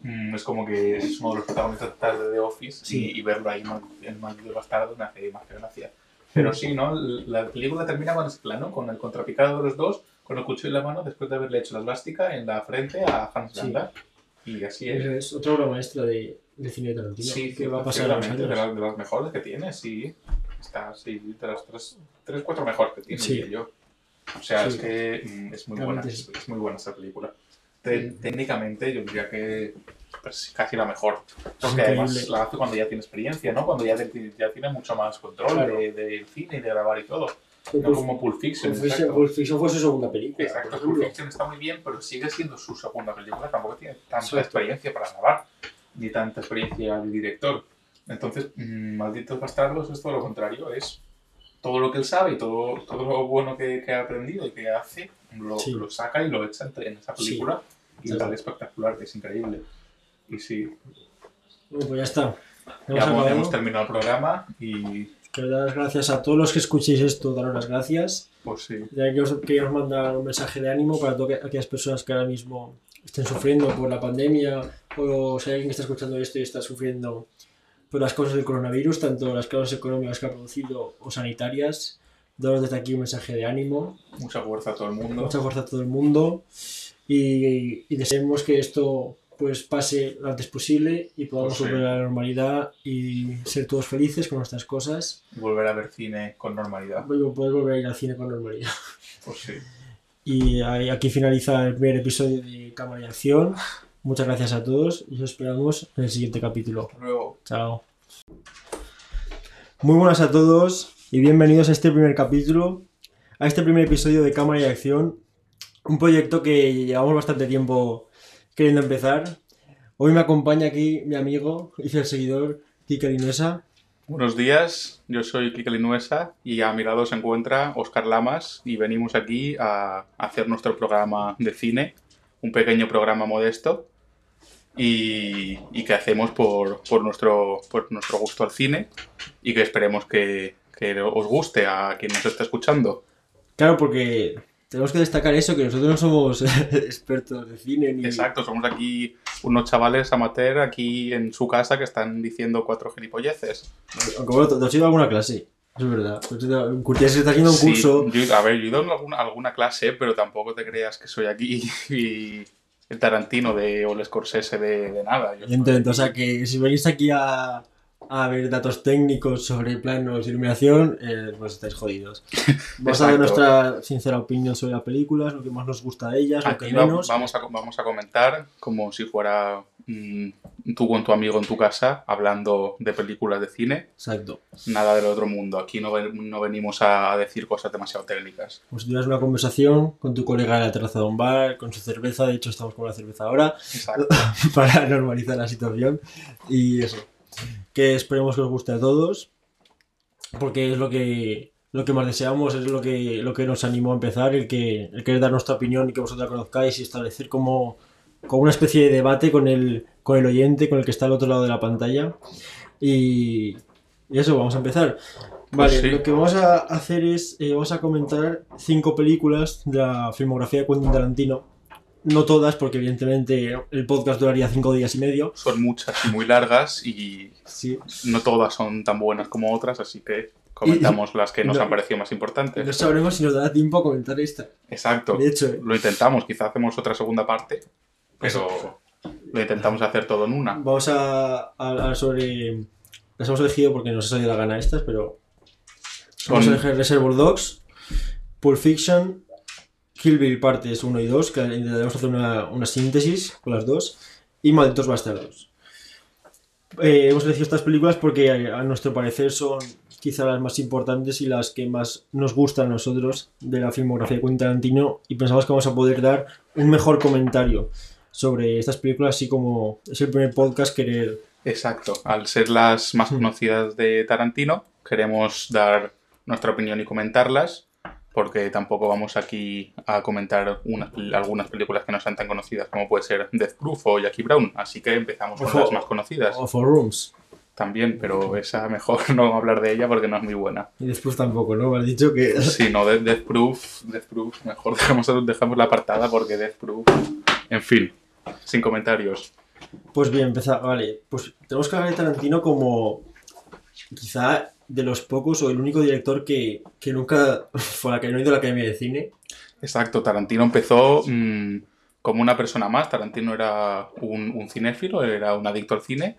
Mm, es como que es uno de los protagonistas de The Office Sí. y, y verlo ahí en Maldito Bastardo me hace más que gracia. Pero sí, ¿no? La película termina con ese plano, con el contrapicado de los dos, con el cuchillo en la mano, después de haberle hecho la elástica en la frente a Hans Sí. Landa. Y así es. Es otra obra maestra de, de cine de Tarantino. Sí, que va a pasar años. de, las, de las mejores que tiene, sí. Está, sí, de las tres, tres cuatro mejores que tiene, Sí. yo. O sea, Sí. es que mm, es muy buena, es, sí. es muy buena esa película. Te- técnicamente yo diría que pues, casi la mejor. Porque además la hace cuando ya tiene experiencia, ¿no? Cuando ya, te- ya tiene mucho más control Claro. de- del cine y de grabar y todo. No como Pulp Fiction. Pulp Fiction, fue su segunda película. Exacto, Pulp. Fiction está muy bien, pero sigue siendo su segunda película. Tampoco tiene tanta Exacto. experiencia para grabar, ni tanta experiencia de director. Entonces, mm, Malditos Bastardos es todo lo contrario. Es todo lo que él sabe y todo, todo lo bueno que, que ha aprendido y que hace, lo, Sí. lo saca y lo echa en, en esa Sí. película. Y Exacto. sale espectacular, que es increíble. Y sí, Bueno, pues ya está. ya Hemos acabado. hemos terminado el programa y Quiero dar las gracias a todos los que escuchéis esto, daros las gracias. pues sí. Ya que os queríamos mandar un mensaje de ánimo para todas aquellas personas que ahora mismo estén sufriendo por la pandemia o si hay alguien que está escuchando esto y está sufriendo por las cosas del coronavirus, tanto las causas económicas que ha producido o sanitarias. Daros desde aquí un mensaje de ánimo, Mucha fuerza a todo el mundo. mucha fuerza a todo el mundo y, y deseemos que esto pues pase lo antes posible y podamos Pues sí. volver a la normalidad y ser todos felices con nuestras cosas Volver a ver cine con normalidad. y poder volver a ir al cine con normalidad. Pues sí. Y aquí finaliza el primer episodio de Cámara y Acción. Muchas gracias a todos y os esperamos en el siguiente capítulo. Hasta luego. Chao. Muy buenas a todos y bienvenidos a este primer capítulo, a este primer episodio de Cámara y Acción. Un proyecto que llevamos bastante tiempo queriendo empezar. Hoy me acompaña aquí mi amigo y fiel seguidor, Kike Linoesa. Buenos días, yo soy Kike Linuesa y a mi lado se encuentra Oscar Lamas y venimos aquí a hacer nuestro programa de cine un pequeño programa modesto y, y que hacemos por, por, nuestro, por nuestro gusto al cine y que esperemos que, que os guste a quien nos está escuchando. Claro, porque tenemos que destacar eso, que nosotros no somos [laughs] expertos de cine ni... Exacto, somos aquí unos chavales amateur aquí en su casa que están diciendo cuatro gilipolleces. Aunque bueno, te has ido a alguna clase, es verdad. Curtis está haciendo un Sí, curso... yo- a ver, yo he ido a alguna, alguna clase, pero tampoco te creas que soy aquí [laughs] y el Tarantino de, o el Scorsese de, de nada. Yo Evidentemente, o sea que si venís aquí a, a ver datos técnicos sobre planos de iluminación, eh, pues estáis jodidos. [laughs] Vamos a dar nuestra sincera opinión sobre las películas, lo que más nos gusta de ellas, lo Aquí que va- menos. vamos, a, vamos a comentar como si fuera mm, tú con tu amigo en tu casa hablando de películas de cine. Exacto. Nada del otro mundo. Aquí no, no venimos a decir cosas demasiado técnicas. Si tuvieras una conversación con tu colega en la terraza de un bar, con su cerveza, de hecho estamos con la cerveza ahora, Exacto. [laughs] para normalizar la situación. Y eso. Que esperemos que os guste a todos, porque es lo que, lo que más deseamos, es lo que, lo que nos animó a empezar, el que el querer dar nuestra opinión y que vosotros la conozcáis y establecer como, como una especie de debate con el, con el oyente, con el que está al otro lado de la pantalla. Y, y eso, vamos a empezar. Vale, Pues sí. lo que vamos a hacer es, eh, vamos a comentar cinco películas de la filmografía de Quentin Tarantino. No todas, porque evidentemente el podcast duraría cinco días y medio. Son muchas y muy largas y Sí. no todas son tan buenas como otras, así que comentamos las que nos no- han parecido más importantes. No sabremos si nos dará tiempo a comentar esta. Exacto. De hecho, eh, Lo intentamos, quizá hacemos otra segunda parte, pero lo intentamos hacer todo en una. vamos a hablar sobre... Las hemos elegido porque nos ha salido la gana estas, pero... Vamos a elegir Reservoir Dogs, Pulp Fiction, Kill Bill partes 1 y 2, que intentaremos hacer una, una síntesis con las dos, y Malditos Bastardos. Eh, hemos elegido estas películas porque a, a nuestro parecer son quizá las más importantes y las que más nos gustan a nosotros de la filmografía de Quentin Tarantino y pensamos que vamos a poder dar un mejor comentario sobre estas películas así como es el primer podcast querer Exacto. Al ser las más conocidas de Tarantino, queremos dar nuestra opinión y comentarlas, porque tampoco vamos aquí a comentar unas- algunas películas que no sean tan conocidas como puede ser Death Proof o Jackie Brown. Así que empezamos con las más conocidas o For Rooms también, pero esa mejor [laughs] no hablar de ella porque no es muy buena. y después tampoco, ¿no? Me has dicho que [laughs] Si no, de- Death Proof, Death Proof, mejor [laughs] dejamos, dejamos la apartada porque Death Proof. En fin, sin comentarios. Pues bien, empezar, vale. Pues tenemos que hablar de Tarantino como quizá de los pocos o el único director que, que nunca [laughs] fue a la que no ha ido a la Academia de Cine. Exacto, Tarantino empezó mm, como una persona más. Tarantino era un, un cinéfilo, era un adicto al cine.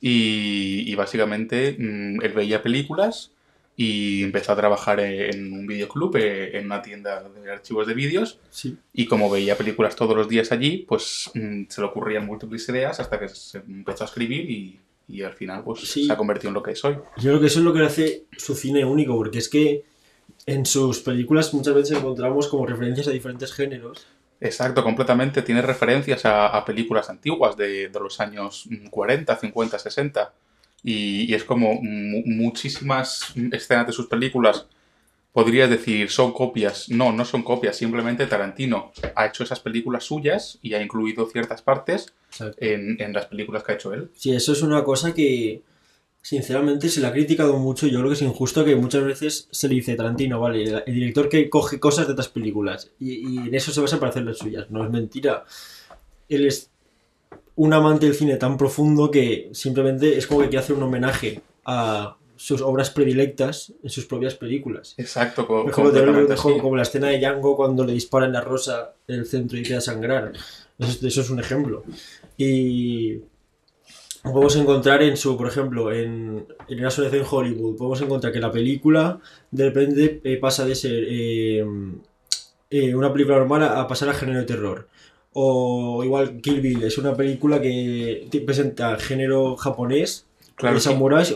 Y, y básicamente mm, él veía películas y empezó a trabajar en un videoclub, eh, en una tienda de archivos de vídeos. Sí. Y como veía películas todos los días allí, pues mm, se le ocurrían múltiples ideas hasta que se empezó a escribir y, y al final pues Sí. se ha convertido en lo que es hoy. Yo creo que eso es lo que hace su cine único, porque es que en sus películas muchas veces encontramos como referencias a diferentes géneros. Exacto, completamente. Tiene referencias a, a películas antiguas de, de los años mm, 40, 50, 60. Y, y es como mu- muchísimas escenas de sus películas, podrías decir, son copias. No, no son copias. Simplemente Tarantino ha hecho esas películas suyas y ha incluido ciertas partes en, en las películas que ha hecho él. Sí, eso es una cosa que sinceramente se le ha criticado mucho. Yo creo que es injusto que muchas veces se le dice Tarantino, vale, el, el director que coge cosas de otras películas y, y en eso se basa para hacer las suyas. No es mentira. Él es un amante del cine tan profundo que simplemente es como que quiere hacer un homenaje a sus obras predilectas en sus propias películas. Exacto, co- Por ejemplo, te hablo completamente de juego así. como la escena de Django cuando le disparan la rosa en el centro y queda sangrar. Eso, eso es un ejemplo. Y podemos encontrar en su, por ejemplo, en, en una asociación en Hollywood, podemos encontrar que la película de repente eh, pasa de ser eh, eh, una película normal a pasar a género de terror. O igual Kill Bill es una película que te presenta género japonés Claro, de samuráis